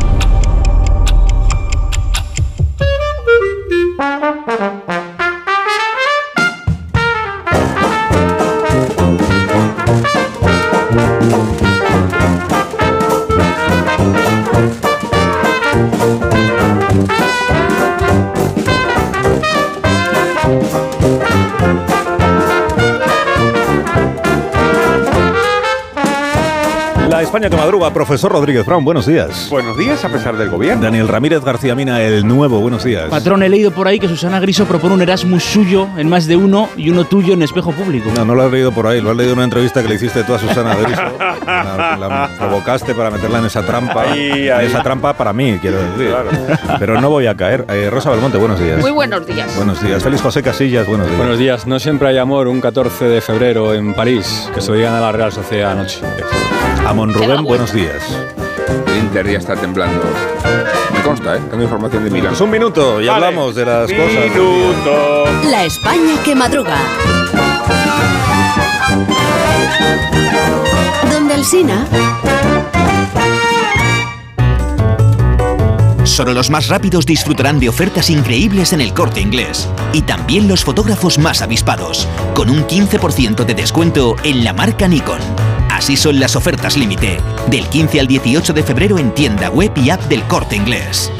Speaker 37: España que madruga, profesor Rodríguez Brown, buenos días.
Speaker 108: Buenos días a pesar del gobierno.
Speaker 37: Daniel Ramírez García Mina, el nuevo, buenos días.
Speaker 109: Patrón, he leído por ahí que Susana Griso propone un Erasmus suyo en más de uno y uno tuyo en espejo público.
Speaker 37: No, no lo has leído por ahí, lo has leído en una entrevista que le hiciste tú a Susana Griso. la, la provocaste para meterla en esa trampa.
Speaker 108: Ahí,
Speaker 37: En
Speaker 108: ahí.
Speaker 37: esa trampa para mí, quiero decir. Pero no voy a caer. Eh, Rosa Belmonte, buenos días.
Speaker 27: Muy buenos días.
Speaker 37: Buenos días. Félix José Casillas, buenos días.
Speaker 110: Buenos días. No siempre hay amor un 14 de febrero en París, que se lo digan a la Real Sociedad anoche.
Speaker 37: Amon Rubén, buenos días.
Speaker 108: Inter ya está temblando. Me consta, ¿eh? Tengo información de Milán.
Speaker 37: Pues un minuto y
Speaker 108: Vale.
Speaker 37: hablamos de las cosas. del día.
Speaker 108: Minuto.
Speaker 111: La España que madruga. Donde el Sina.
Speaker 112: Solo los más rápidos disfrutarán de ofertas increíbles en el corte inglés. Y también los fotógrafos más avispados, con un 15% de descuento en la marca Nikon. Así son las ofertas límite, del 15 al 18 de febrero en tienda web y app del corte inglés.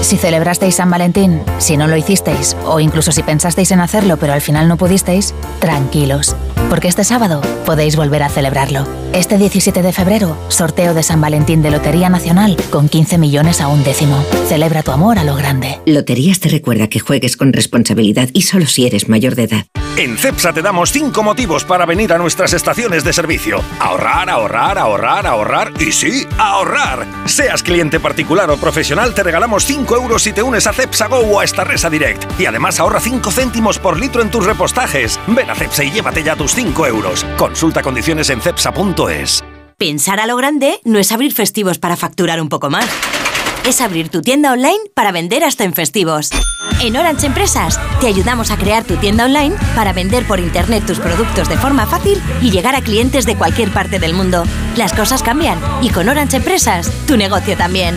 Speaker 113: Si celebrasteis San Valentín, si no lo hicisteis, o incluso si pensasteis en hacerlo pero al final no pudisteis, tranquilos, porque este sábado podéis volver a celebrarlo. Este 17 de febrero, sorteo de San Valentín de Lotería Nacional con 15 millones a un décimo. Celebra tu amor a lo grande.
Speaker 114: Loterías te recuerda que juegues con responsabilidad y solo si eres mayor de edad.
Speaker 115: En CEPSA te damos 5 motivos para venir a nuestras estaciones de servicio. Ahorrar, ahorrar, ahorrar, ahorrar y sí, ahorrar. Seas cliente particular o profesional, te regalamos 5 euros si te unes a CEPSA Go o a esta Resa Direct. Y además ahorra 5 céntimos por litro en tus repostajes. Ven a CEPSA y llévate ya tus 5 euros. Consulta condiciones en cepsa.es.
Speaker 19: Pensar a lo grande no es abrir festivos para facturar un poco más. Es abrir tu tienda online para vender hasta en festivos. En Orange Empresas te ayudamos a crear tu tienda online para vender por internet tus productos de forma fácil y llegar a clientes de cualquier parte del mundo. Las cosas cambian y con Orange Empresas tu negocio también.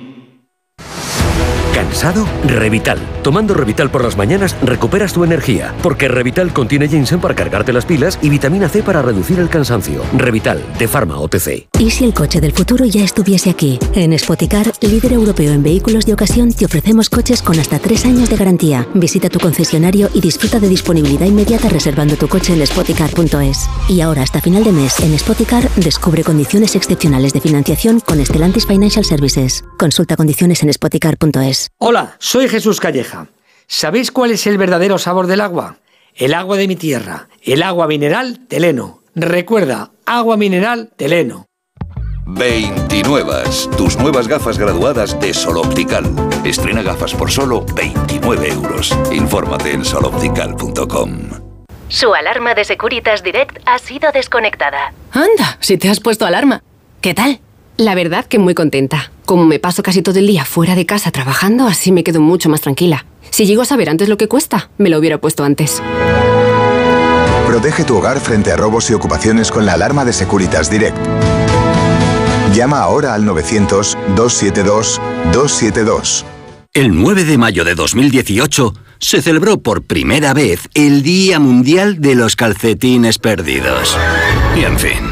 Speaker 116: ¿Cansado? Revital. Tomando Revital por las mañanas recuperas tu energía, porque Revital contiene ginseng para cargarte las pilas y vitamina C para reducir el cansancio. Revital, de Pharma OTC.
Speaker 117: ¿Y si el coche del futuro ya estuviese aquí? En Spoticar, líder europeo en vehículos de ocasión, te ofrecemos coches con hasta 3 años de garantía. Visita tu concesionario y disfruta de disponibilidad inmediata reservando tu coche en spoticar.es. Y ahora, hasta final de mes, en Spoticar, descubre condiciones excepcionales de financiación con Stellantis Financial Services. Consulta condiciones en spoticar.es.
Speaker 53: Hola, soy Jesús Calleja. ¿Sabéis cuál es el verdadero sabor del agua? El agua de mi tierra, el agua mineral Teleno. Recuerda, agua mineral Teleno.
Speaker 21: 29. Tus nuevas gafas graduadas de Sol Optical. Estrena gafas por solo 29 euros. Infórmate en soloptical.com.
Speaker 118: Su alarma de Securitas Direct ha sido desconectada.
Speaker 68: Anda, si te has puesto alarma. ¿Qué tal? La verdad que muy contenta. Como me paso casi todo el día fuera de casa trabajando, así me quedo mucho más tranquila. Si llego a saber antes lo que cuesta, me lo hubiera puesto antes.
Speaker 69: Protege tu hogar frente a robos y ocupaciones con la alarma de Securitas Direct. Llama ahora al 900-272-272.
Speaker 20: El 9 de mayo de 2018 se celebró por primera vez el Día Mundial de los Calcetines Perdidos. Y en fin,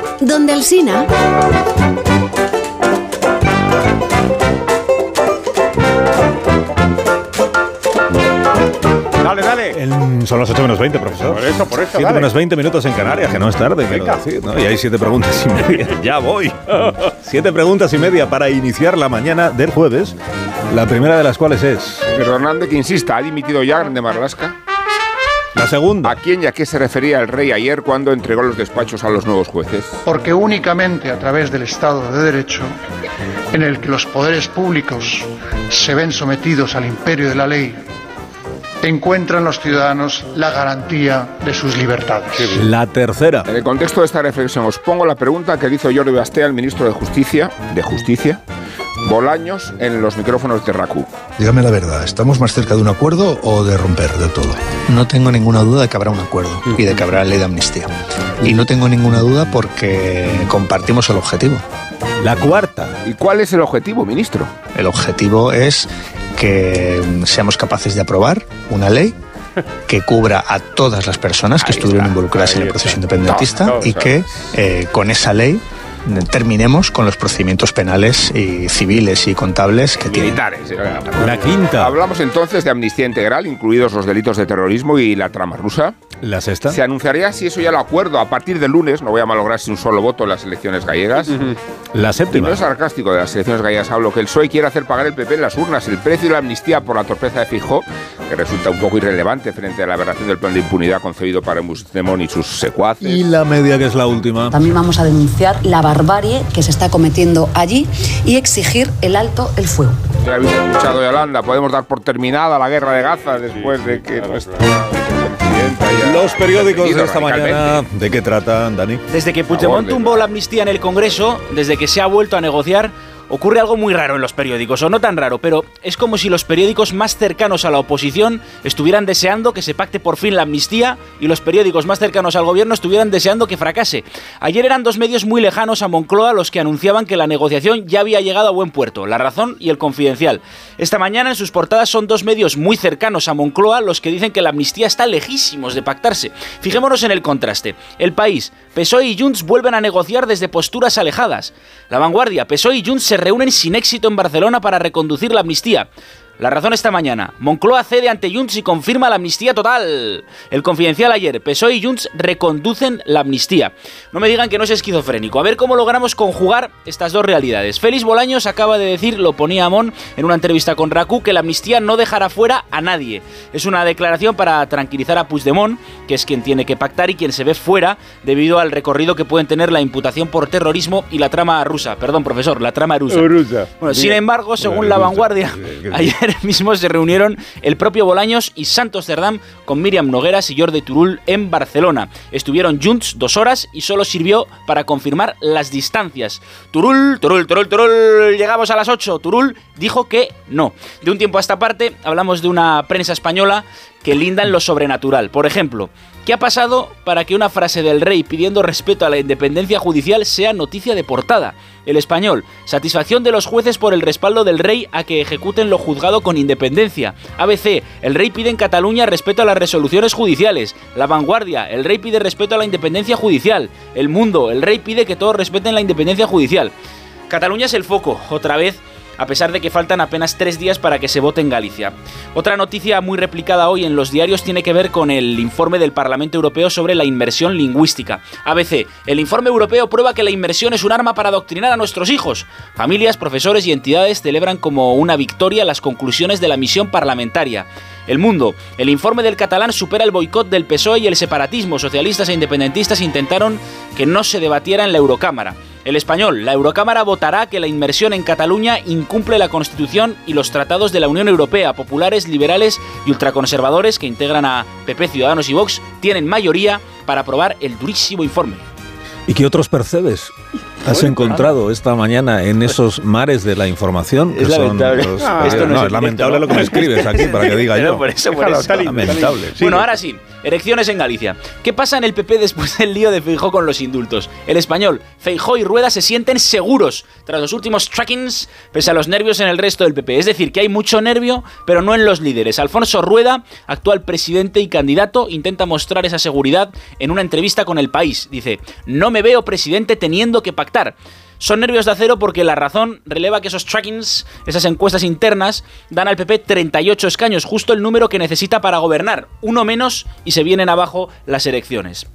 Speaker 111: Donde el Sina.
Speaker 37: Dale, dale. El Son las 8 menos 20, profesor.
Speaker 108: Por eso, por eso,
Speaker 37: 7
Speaker 108: dale.
Speaker 37: menos 20 minutos en Canarias, que no es tarde, quiero
Speaker 108: Venga.
Speaker 37: decir, ¿no? Y hay 7 preguntas y media. ya voy. 7 preguntas y media para iniciar la mañana del jueves. La primera de las cuales es.
Speaker 108: Pedro Hernández que insista, ¿ha dimitido ya de Marlaska?
Speaker 37: La segunda.
Speaker 108: ¿A quién y a qué se refería el rey ayer cuando entregó los despachos a los nuevos jueces?
Speaker 119: Porque únicamente a través del Estado de Derecho, en el que los poderes públicos se ven sometidos al imperio de la ley, encuentran los ciudadanos la garantía de sus libertades.
Speaker 37: La tercera.
Speaker 108: En el contexto de esta reflexión os pongo la pregunta que hizo Jordi Basté al ministro de Justicia, de Justicia, Bolaños, en los micrófonos de RACU.
Speaker 60: Dígame la verdad, ¿estamos más cerca de un acuerdo o de romper del todo? No tengo ninguna duda de que habrá un acuerdo y de que habrá ley de amnistía. Y no tengo ninguna duda porque compartimos el objetivo.
Speaker 37: La cuarta.
Speaker 108: ¿Y cuál es el objetivo, ministro?
Speaker 60: El objetivo es que seamos capaces de aprobar una ley que cubra a todas las personas que estuvieron involucradas en el proceso independentista y que eh, con esa ley terminemos con los procedimientos penales y civiles y contables que tienen.
Speaker 108: Militares.
Speaker 37: La quinta.
Speaker 108: Hablamos entonces de amnistía integral, incluidos los delitos de terrorismo y la trama rusa.
Speaker 37: La sexta.
Speaker 108: Se anunciaría si eso ya lo acuerdo a partir del lunes, no voy a malograrse un solo voto en las elecciones gallegas.
Speaker 37: La
Speaker 108: Y
Speaker 37: séptima.
Speaker 108: no es sarcástico de las elecciones gallegas, hablo que el PSOE quiere hacer pagar el PP en las urnas el precio de la amnistía por la torpeza de Fijó, que resulta un poco irrelevante frente a la aberración del plan de impunidad concebido para Puigdemont y sus secuaces.
Speaker 37: Y la media, que es la última.
Speaker 120: También vamos a denunciar la barbarie que se está cometiendo allí y exigir el alto el fuego.
Speaker 108: Ya habéis escuchado, Yolanda, podemos dar por terminada la guerra de Gaza después de que nuestra
Speaker 37: Los periódicos de esta mañana, ¿de qué tratan, Dani?
Speaker 121: Desde que Puigdemont
Speaker 108: de-
Speaker 121: tumbó la amnistía en el Congreso, desde que se ha vuelto a negociar, ocurre algo muy raro en los periódicos, o no tan raro, pero es como si los periódicos más cercanos a la oposición estuvieran deseando que se pacte por fin la amnistía y los periódicos más cercanos al gobierno estuvieran deseando que fracase. Ayer eran dos medios muy lejanos a Moncloa los que anunciaban que la negociación ya había llegado a buen puerto, La Razón y El Confidencial. Esta mañana en sus portadas son dos medios muy cercanos a Moncloa los que dicen que la amnistía está lejísimos de pactarse. Fijémonos en el contraste. El país, PSOE y Junts vuelven a negociar desde posturas alejadas. La vanguardia, PSOE y Junts se reúnen sin éxito en Barcelona para reconducir la amnistía. La razón esta mañana. Moncloa cede ante Junts y confirma la amnistía total. El confidencial ayer. PSOE y Junts reconducen la amnistía. No me digan que no es esquizofrénico. A ver cómo logramos conjugar estas dos realidades. Félix Bolaños acaba de decir, lo ponía Amón en una entrevista con Raku, que la amnistía no dejará fuera a nadie. Es una declaración para tranquilizar a Puigdemont, que es quien tiene que pactar y quien se ve fuera debido al recorrido que pueden tener la imputación por terrorismo y la trama rusa. Perdón, profesor, la trama rusa.
Speaker 108: Rusa.
Speaker 121: Bueno, sin embargo, según
Speaker 108: Bueno,
Speaker 121: la vanguardia, ayer mismo se reunieron el propio Bolaños y Santos Cerdán con Miriam Nogueras y Jordi Turul en Barcelona. Estuvieron junts dos horas y solo sirvió para confirmar las distancias. Turul, Turul, Turul, Turul, llegamos a las 8. Turul dijo que no. De un tiempo a esta parte hablamos de una prensa española que linda en lo sobrenatural. Por ejemplo, ¿qué ha pasado para que una frase del rey pidiendo respeto a la independencia judicial sea noticia de portada? El español, satisfacción de los jueces por el respaldo del rey a que ejecuten lo juzgado con independencia. ABC, el rey pide en Cataluña respeto a las resoluciones judiciales. La vanguardia, el rey pide respeto a la independencia judicial. El mundo, el rey pide que todos respeten la independencia judicial. Cataluña es el foco, otra vez a pesar de que faltan apenas tres días para que se vote en Galicia. Otra noticia muy replicada hoy en los diarios tiene que ver con el informe del Parlamento Europeo sobre la inmersión lingüística. ABC, el informe europeo prueba que la inmersión es un arma para adoctrinar a nuestros hijos. Familias, profesores y entidades celebran como una victoria las conclusiones de la misión parlamentaria. El Mundo. El informe del catalán supera el boicot del PSOE y el separatismo. Socialistas e independentistas intentaron que no se debatiera en la Eurocámara. El español. La Eurocámara votará que la inmersión en Cataluña incumple la Constitución y los tratados de la Unión Europea. Populares, liberales y ultraconservadores que integran a PP, Ciudadanos y Vox tienen mayoría para aprobar el durísimo informe.
Speaker 37: ¿Y qué otros percebes has encontrado esta mañana en esos mares de la información?
Speaker 121: Es
Speaker 37: que son
Speaker 121: lamentable.
Speaker 37: los-
Speaker 121: Ah, esto no
Speaker 37: no,
Speaker 121: es
Speaker 37: lamentable lo que me escribes aquí para que diga
Speaker 121: Pero
Speaker 37: yo.
Speaker 121: por eso, por eso.
Speaker 37: Lamentable.
Speaker 121: Bueno, ahora sí, elecciones en Galicia. ¿Qué pasa en el PP después del lío de Feijó con los indultos? El español, Feijó y Rueda se sienten seguros tras los últimos trackings, pese a los nervios en el resto del PP. Es decir, que hay mucho nervio, pero no en los líderes. Alfonso Rueda, actual presidente y candidato, intenta mostrar esa seguridad en una entrevista con El País. Dice, no me veo presidente teniendo que pactar Son nervios de acero porque la razón releva que esos trackings, esas encuestas internas, dan al PP 38 escaños, justo el número que necesita para gobernar. Uno menos y se vienen abajo las elecciones.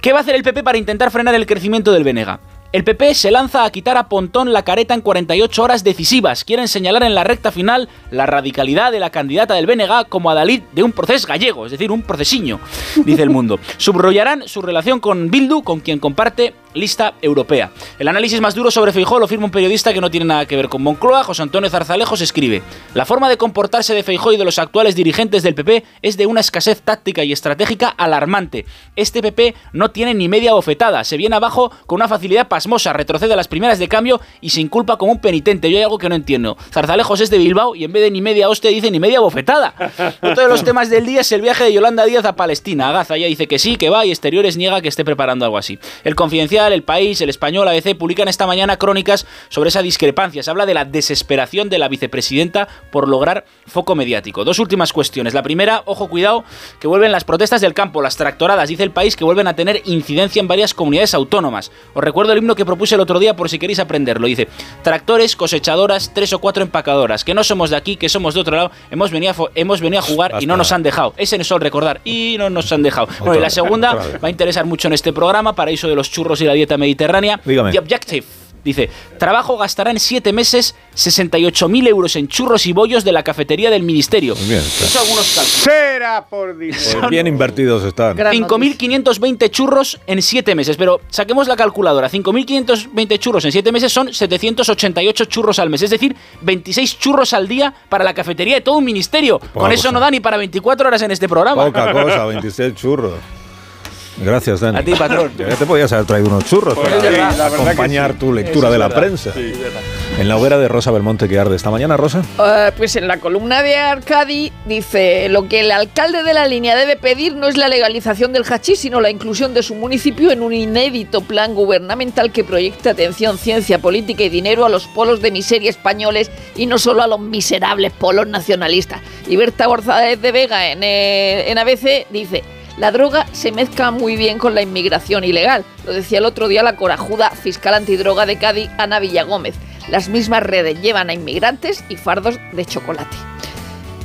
Speaker 121: ¿Qué va a hacer el PP para intentar frenar el crecimiento del Benega? El PP se lanza a quitar a Pontón la careta en 48 horas decisivas. Quieren señalar en la recta final la radicalidad de la candidata del BNG como adalid de un proceso gallego, es decir, un procesiño, dice el mundo. Subrollarán su relación con Bildu, con quien comparte lista europea. El análisis más duro sobre Feijó lo firma un periodista que no tiene nada que ver con Moncloa, José Antonio Zarzalejos escribe: La forma de comportarse de Feijó y de los actuales dirigentes del PP es de una escasez táctica y estratégica alarmante. Este PP no tiene ni media bofetada, se viene abajo con una facilidad pasmosa, retrocede a las primeras de cambio y se inculpa como un penitente. Yo hay algo que no entiendo. Zarzalejos es de Bilbao y en vez de ni media hostia dice ni media bofetada. Otro de los temas del día es el viaje de Yolanda Díaz a Palestina. Gaza ya dice que sí, que va y Exteriores niega que esté preparando algo así. El confidencial el País, El Español, ABC publican esta mañana crónicas sobre esa discrepancia. Se habla de la desesperación de la vicepresidenta por lograr foco mediático. Dos últimas cuestiones. La primera, ojo, cuidado, que vuelven las protestas del campo, las tractoradas, dice el país, que vuelven a tener incidencia en varias comunidades autónomas. Os recuerdo el himno que propuse el otro día por si queréis aprenderlo. Dice, tractores, cosechadoras, tres o cuatro empacadoras, que no somos de aquí, que somos de otro lado, hemos venido a, hemos venido a jugar y no nos han dejado. Ese es el recordar. Y no nos han dejado. Bueno, y la segunda va a interesar mucho en este programa, paraíso de los churros y la dieta mediterránea.
Speaker 37: Dígame.
Speaker 121: The Objective. Dice, trabajo gastará en siete meses 68.000 euros en churros y bollos de la cafetería del ministerio.
Speaker 37: Bien,
Speaker 121: Eso algunos cálculos.
Speaker 111: Será por Dios.
Speaker 37: Pues bien invertidos están.
Speaker 121: 5.520 churros en 7 meses. Pero saquemos la calculadora. 5.520 churros en 7 meses son 788 churros al mes. Es decir, 26 churros al día para la cafetería de todo un ministerio. Con eso
Speaker 37: cosa.
Speaker 121: no da ni para 24 horas en este programa.
Speaker 37: Poca cosa, 26 churros. Gracias, Dani.
Speaker 121: A ti, patrón.
Speaker 37: Ya te podías haber traído unos churros
Speaker 121: Pues
Speaker 37: para.
Speaker 121: La
Speaker 37: acompañar
Speaker 121: sí.
Speaker 37: tu lectura
Speaker 121: Eso
Speaker 37: de la
Speaker 121: verdad.
Speaker 37: prensa.
Speaker 121: Sí.
Speaker 37: En la hoguera de Rosa Belmonte que arde esta mañana, Rosa.
Speaker 122: Eh, pues en la columna de Arcadi dice, lo que el alcalde de la línea debe pedir no es la legalización del hachís, sino la inclusión de su municipio en un inédito plan gubernamental que proyecte atención, ciencia, política y dinero a los polos de miseria españoles y no solo a los miserables polos nacionalistas. Y Berta González de Vega en, eh, en ABC dice, la droga se mezcla muy bien con la inmigración ilegal. Lo decía el otro día la corajuda fiscal antidroga de Cádiz, Ana Villagómez. Las mismas redes llevan a inmigrantes y fardos de chocolate.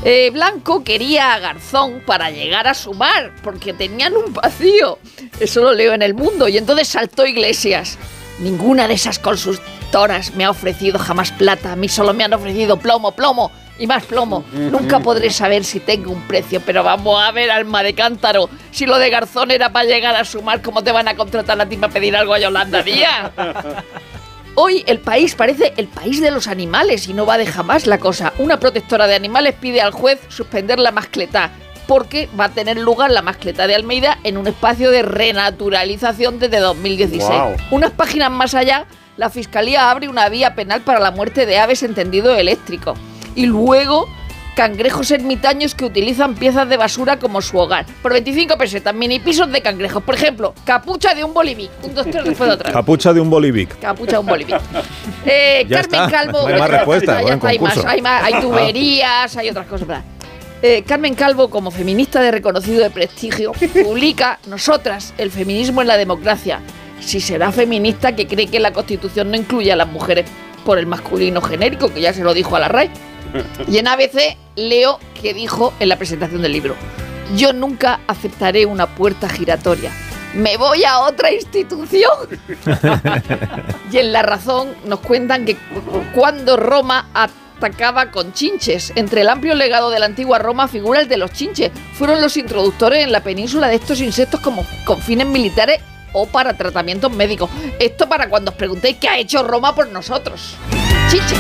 Speaker 122: Eh, Blanco quería a Garzón para llegar a su mar, porque tenían un vacío. Eso lo leo en el mundo. Y entonces saltó Iglesias. Ninguna de esas consultoras me ha ofrecido jamás plata. A mí solo me han ofrecido plomo, plomo y más plomo. Nunca podré saber si tengo un precio, pero vamos a ver, alma de cántaro. Si lo de Garzón era para llegar a su mar, ¿cómo te van a contratar a ti para pedir algo a Yolanda Díaz? Hoy el país parece el país de los animales y no va de jamás la cosa. Una protectora de animales pide al juez suspender la mascletá porque va a tener lugar la mascleta de Almeida en un espacio de renaturalización desde 2016.
Speaker 111: Guau.
Speaker 122: Unas páginas más allá, la Fiscalía abre una vía penal para la muerte de aves en tendido eléctrico. Y luego, cangrejos ermitaños que utilizan piezas de basura como su hogar. Por 25 pesetas, mini pisos de cangrejos. Por ejemplo, capucha de un bolivic. Un, dos, tres, después de otra.
Speaker 37: Capucha de un bolivic.
Speaker 122: Capucha de un bolivic. Eh, Carmen
Speaker 37: está.
Speaker 122: Calvo.
Speaker 37: Hay más respuestas,
Speaker 122: hay, hay, más, hay tuberías, hay otras cosas. ¿verdad? Eh, Carmen Calvo, como feminista de reconocido de prestigio, publica Nosotras, el feminismo en la democracia. Si será feminista que cree que la Constitución no incluye a las mujeres por el masculino genérico, que ya se lo dijo a la RAI. Y en ABC leo que dijo en la presentación del libro, yo nunca aceptaré una puerta giratoria. Me voy a otra institución. Y en La Razón nos cuentan que cuando Roma atacaba con chinches, entre el amplio legado de la antigua Roma figura el de los chinches. Fueron los introductores en la península de estos insectos como con fines militares o para tratamientos médicos. Esto para cuando os preguntéis qué ha hecho Roma por nosotros. Chinches.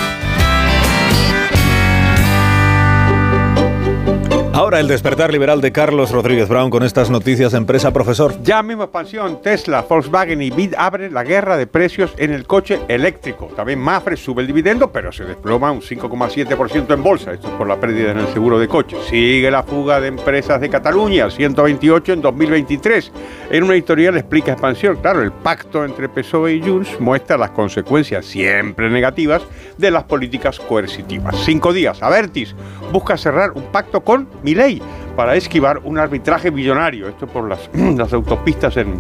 Speaker 37: Ahora el despertar liberal de Carlos Rodríguez Brown con estas noticias empresa, profesor.
Speaker 111: Ya mismo expansión, Tesla, Volkswagen y Bid abren la guerra de precios en el coche eléctrico. También Mafre sube el dividendo, pero se desploma un 5,7% en bolsa. Esto es por la pérdida en el seguro de coche. Sigue la fuga de empresas de Cataluña, 128 en 2023. En una editorial explica expansión. Claro, el pacto entre PSOE y Junts muestra las consecuencias siempre negativas de las políticas coercitivas. Cinco días. Avertis busca cerrar un pacto con Milei para esquivar un arbitraje billonario. Esto por las, autopistas en,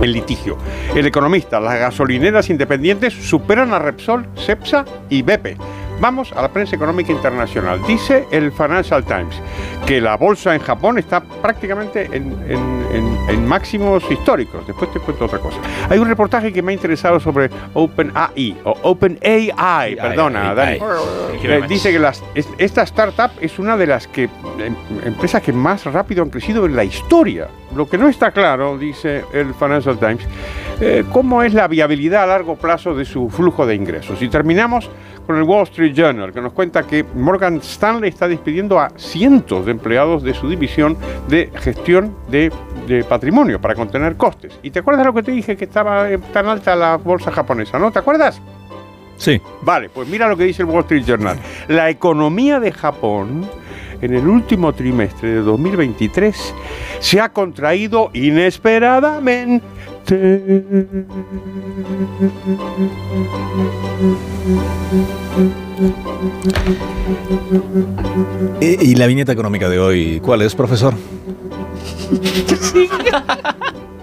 Speaker 111: en litigio. El economista, las gasolineras independientes superan a Repsol, Cepsa y Bepe. Vamos a la prensa económica internacional. Dice el Financial Times que la bolsa en Japón está prácticamente en, máximos históricos. Después te cuento otra cosa. Hay un reportaje que me ha interesado sobre OpenAI, o OpenAI, perdona, Dani. Eh, dice que esta startup es una de las que, em, empresas que más rápido han crecido en la historia. Lo que no está claro, dice el Financial Times, eh, cómo es la viabilidad a largo plazo de su flujo de ingresos. Y terminamos con el Wall Street Journal, que nos cuenta que Morgan Stanley está despidiendo a cientos de empleados de su división de gestión de, patrimonio para contener costes. ¿Y te acuerdas lo que te dije que estaba tan alta la bolsa japonesa, no? ¿Te acuerdas?
Speaker 37: Sí.
Speaker 111: Vale, pues mira lo que dice el Wall Street Journal. La economía de Japón en el último trimestre de 2023 se ha contraído inesperadamente
Speaker 37: ¿Y, la viñeta económica de hoy cuál es, profesor?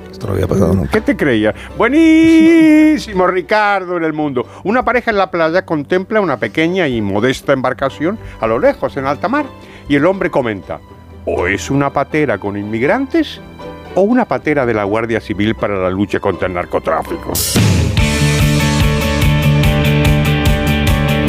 Speaker 37: Esto no había pasado nunca.
Speaker 111: ¿Qué te creías? Buenísimo, Ricardo, en el mundo. Una pareja en la playa contempla una pequeña y modesta embarcación a lo lejos, en alta mar. Y el hombre comenta, o es una patera con inmigrantes o una patera de la Guardia Civil para la lucha contra el narcotráfico.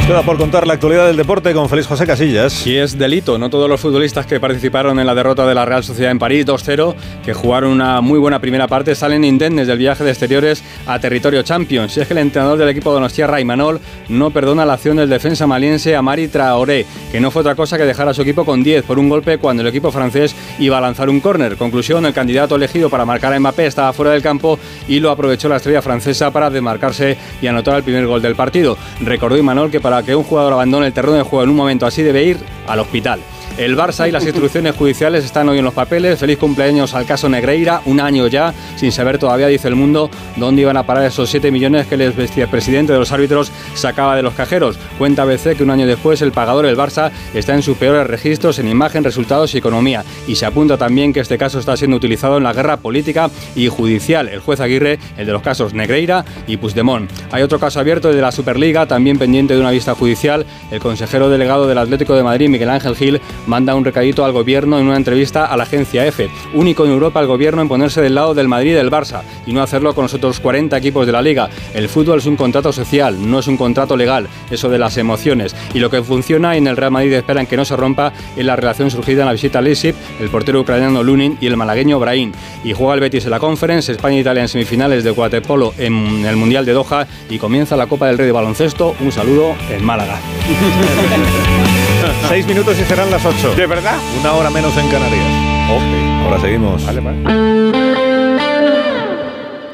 Speaker 37: Queda por contar la actualidad del deporte con Félix José Casillas.
Speaker 112: Y es delito, no todos los futbolistas que participaron en la derrota de la Real Sociedad en París 2-0, que jugaron una muy buena primera parte, salen indemnes del viaje de exteriores a territorio Champions. Si es que el entrenador del equipo Donostierra, Imanol, no perdona la acción del defensa maliense Amari Traoré, que no fue otra cosa que dejar a su equipo con 10 por un golpe cuando el equipo francés iba a lanzar un córner. Conclusión, el candidato elegido para marcar a Mbappé estaba fuera del campo y lo aprovechó la estrella francesa para desmarcarse y anotar el primer gol del partido. Recordó Imanol que para que un jugador abandone el terreno de juego en un momento así debe ir al hospital. El Barça y las instrucciones judiciales están hoy en los papeles. Feliz cumpleaños al caso Negreira, un año ya, sin saber todavía, dice el mundo, dónde iban a parar esos 7 millones que el presidente de los árbitros sacaba de los cajeros. Cuenta ABC que un año después el pagador, el Barça, está en sus peores registros en imagen, resultados y economía. Y se apunta también que este caso está siendo utilizado en la guerra política y judicial. El juez Aguirre, el de los casos Negreira y Puigdemont. Hay otro caso abierto, de la Superliga, también pendiente de una vista judicial. El consejero delegado del Atlético de Madrid, Miguel Ángel Gil, manda un recadito al gobierno en una entrevista a la agencia EFE. Único en Europa el gobierno en ponerse del lado del Madrid y del Barça y no hacerlo con los otros 40 equipos de la liga. El fútbol es un contrato social, no es un contrato legal, eso de las emociones. Y lo que funciona en el Real Madrid esperan que no se rompa es la relación surgida en la visita a Leipzig, el portero ucraniano Lunin y el malagueño Brahim. Y juega el Betis en la Conference, España e Italia en semifinales de waterpolo en el Mundial de Doha y comienza la Copa del Rey de baloncesto. Un saludo en Málaga.
Speaker 37: Seis minutos y serán las ocho.
Speaker 111: ¿De verdad?
Speaker 37: Una hora menos en Canarias.
Speaker 111: Ok.
Speaker 37: Ahora seguimos.
Speaker 111: Vale, vale.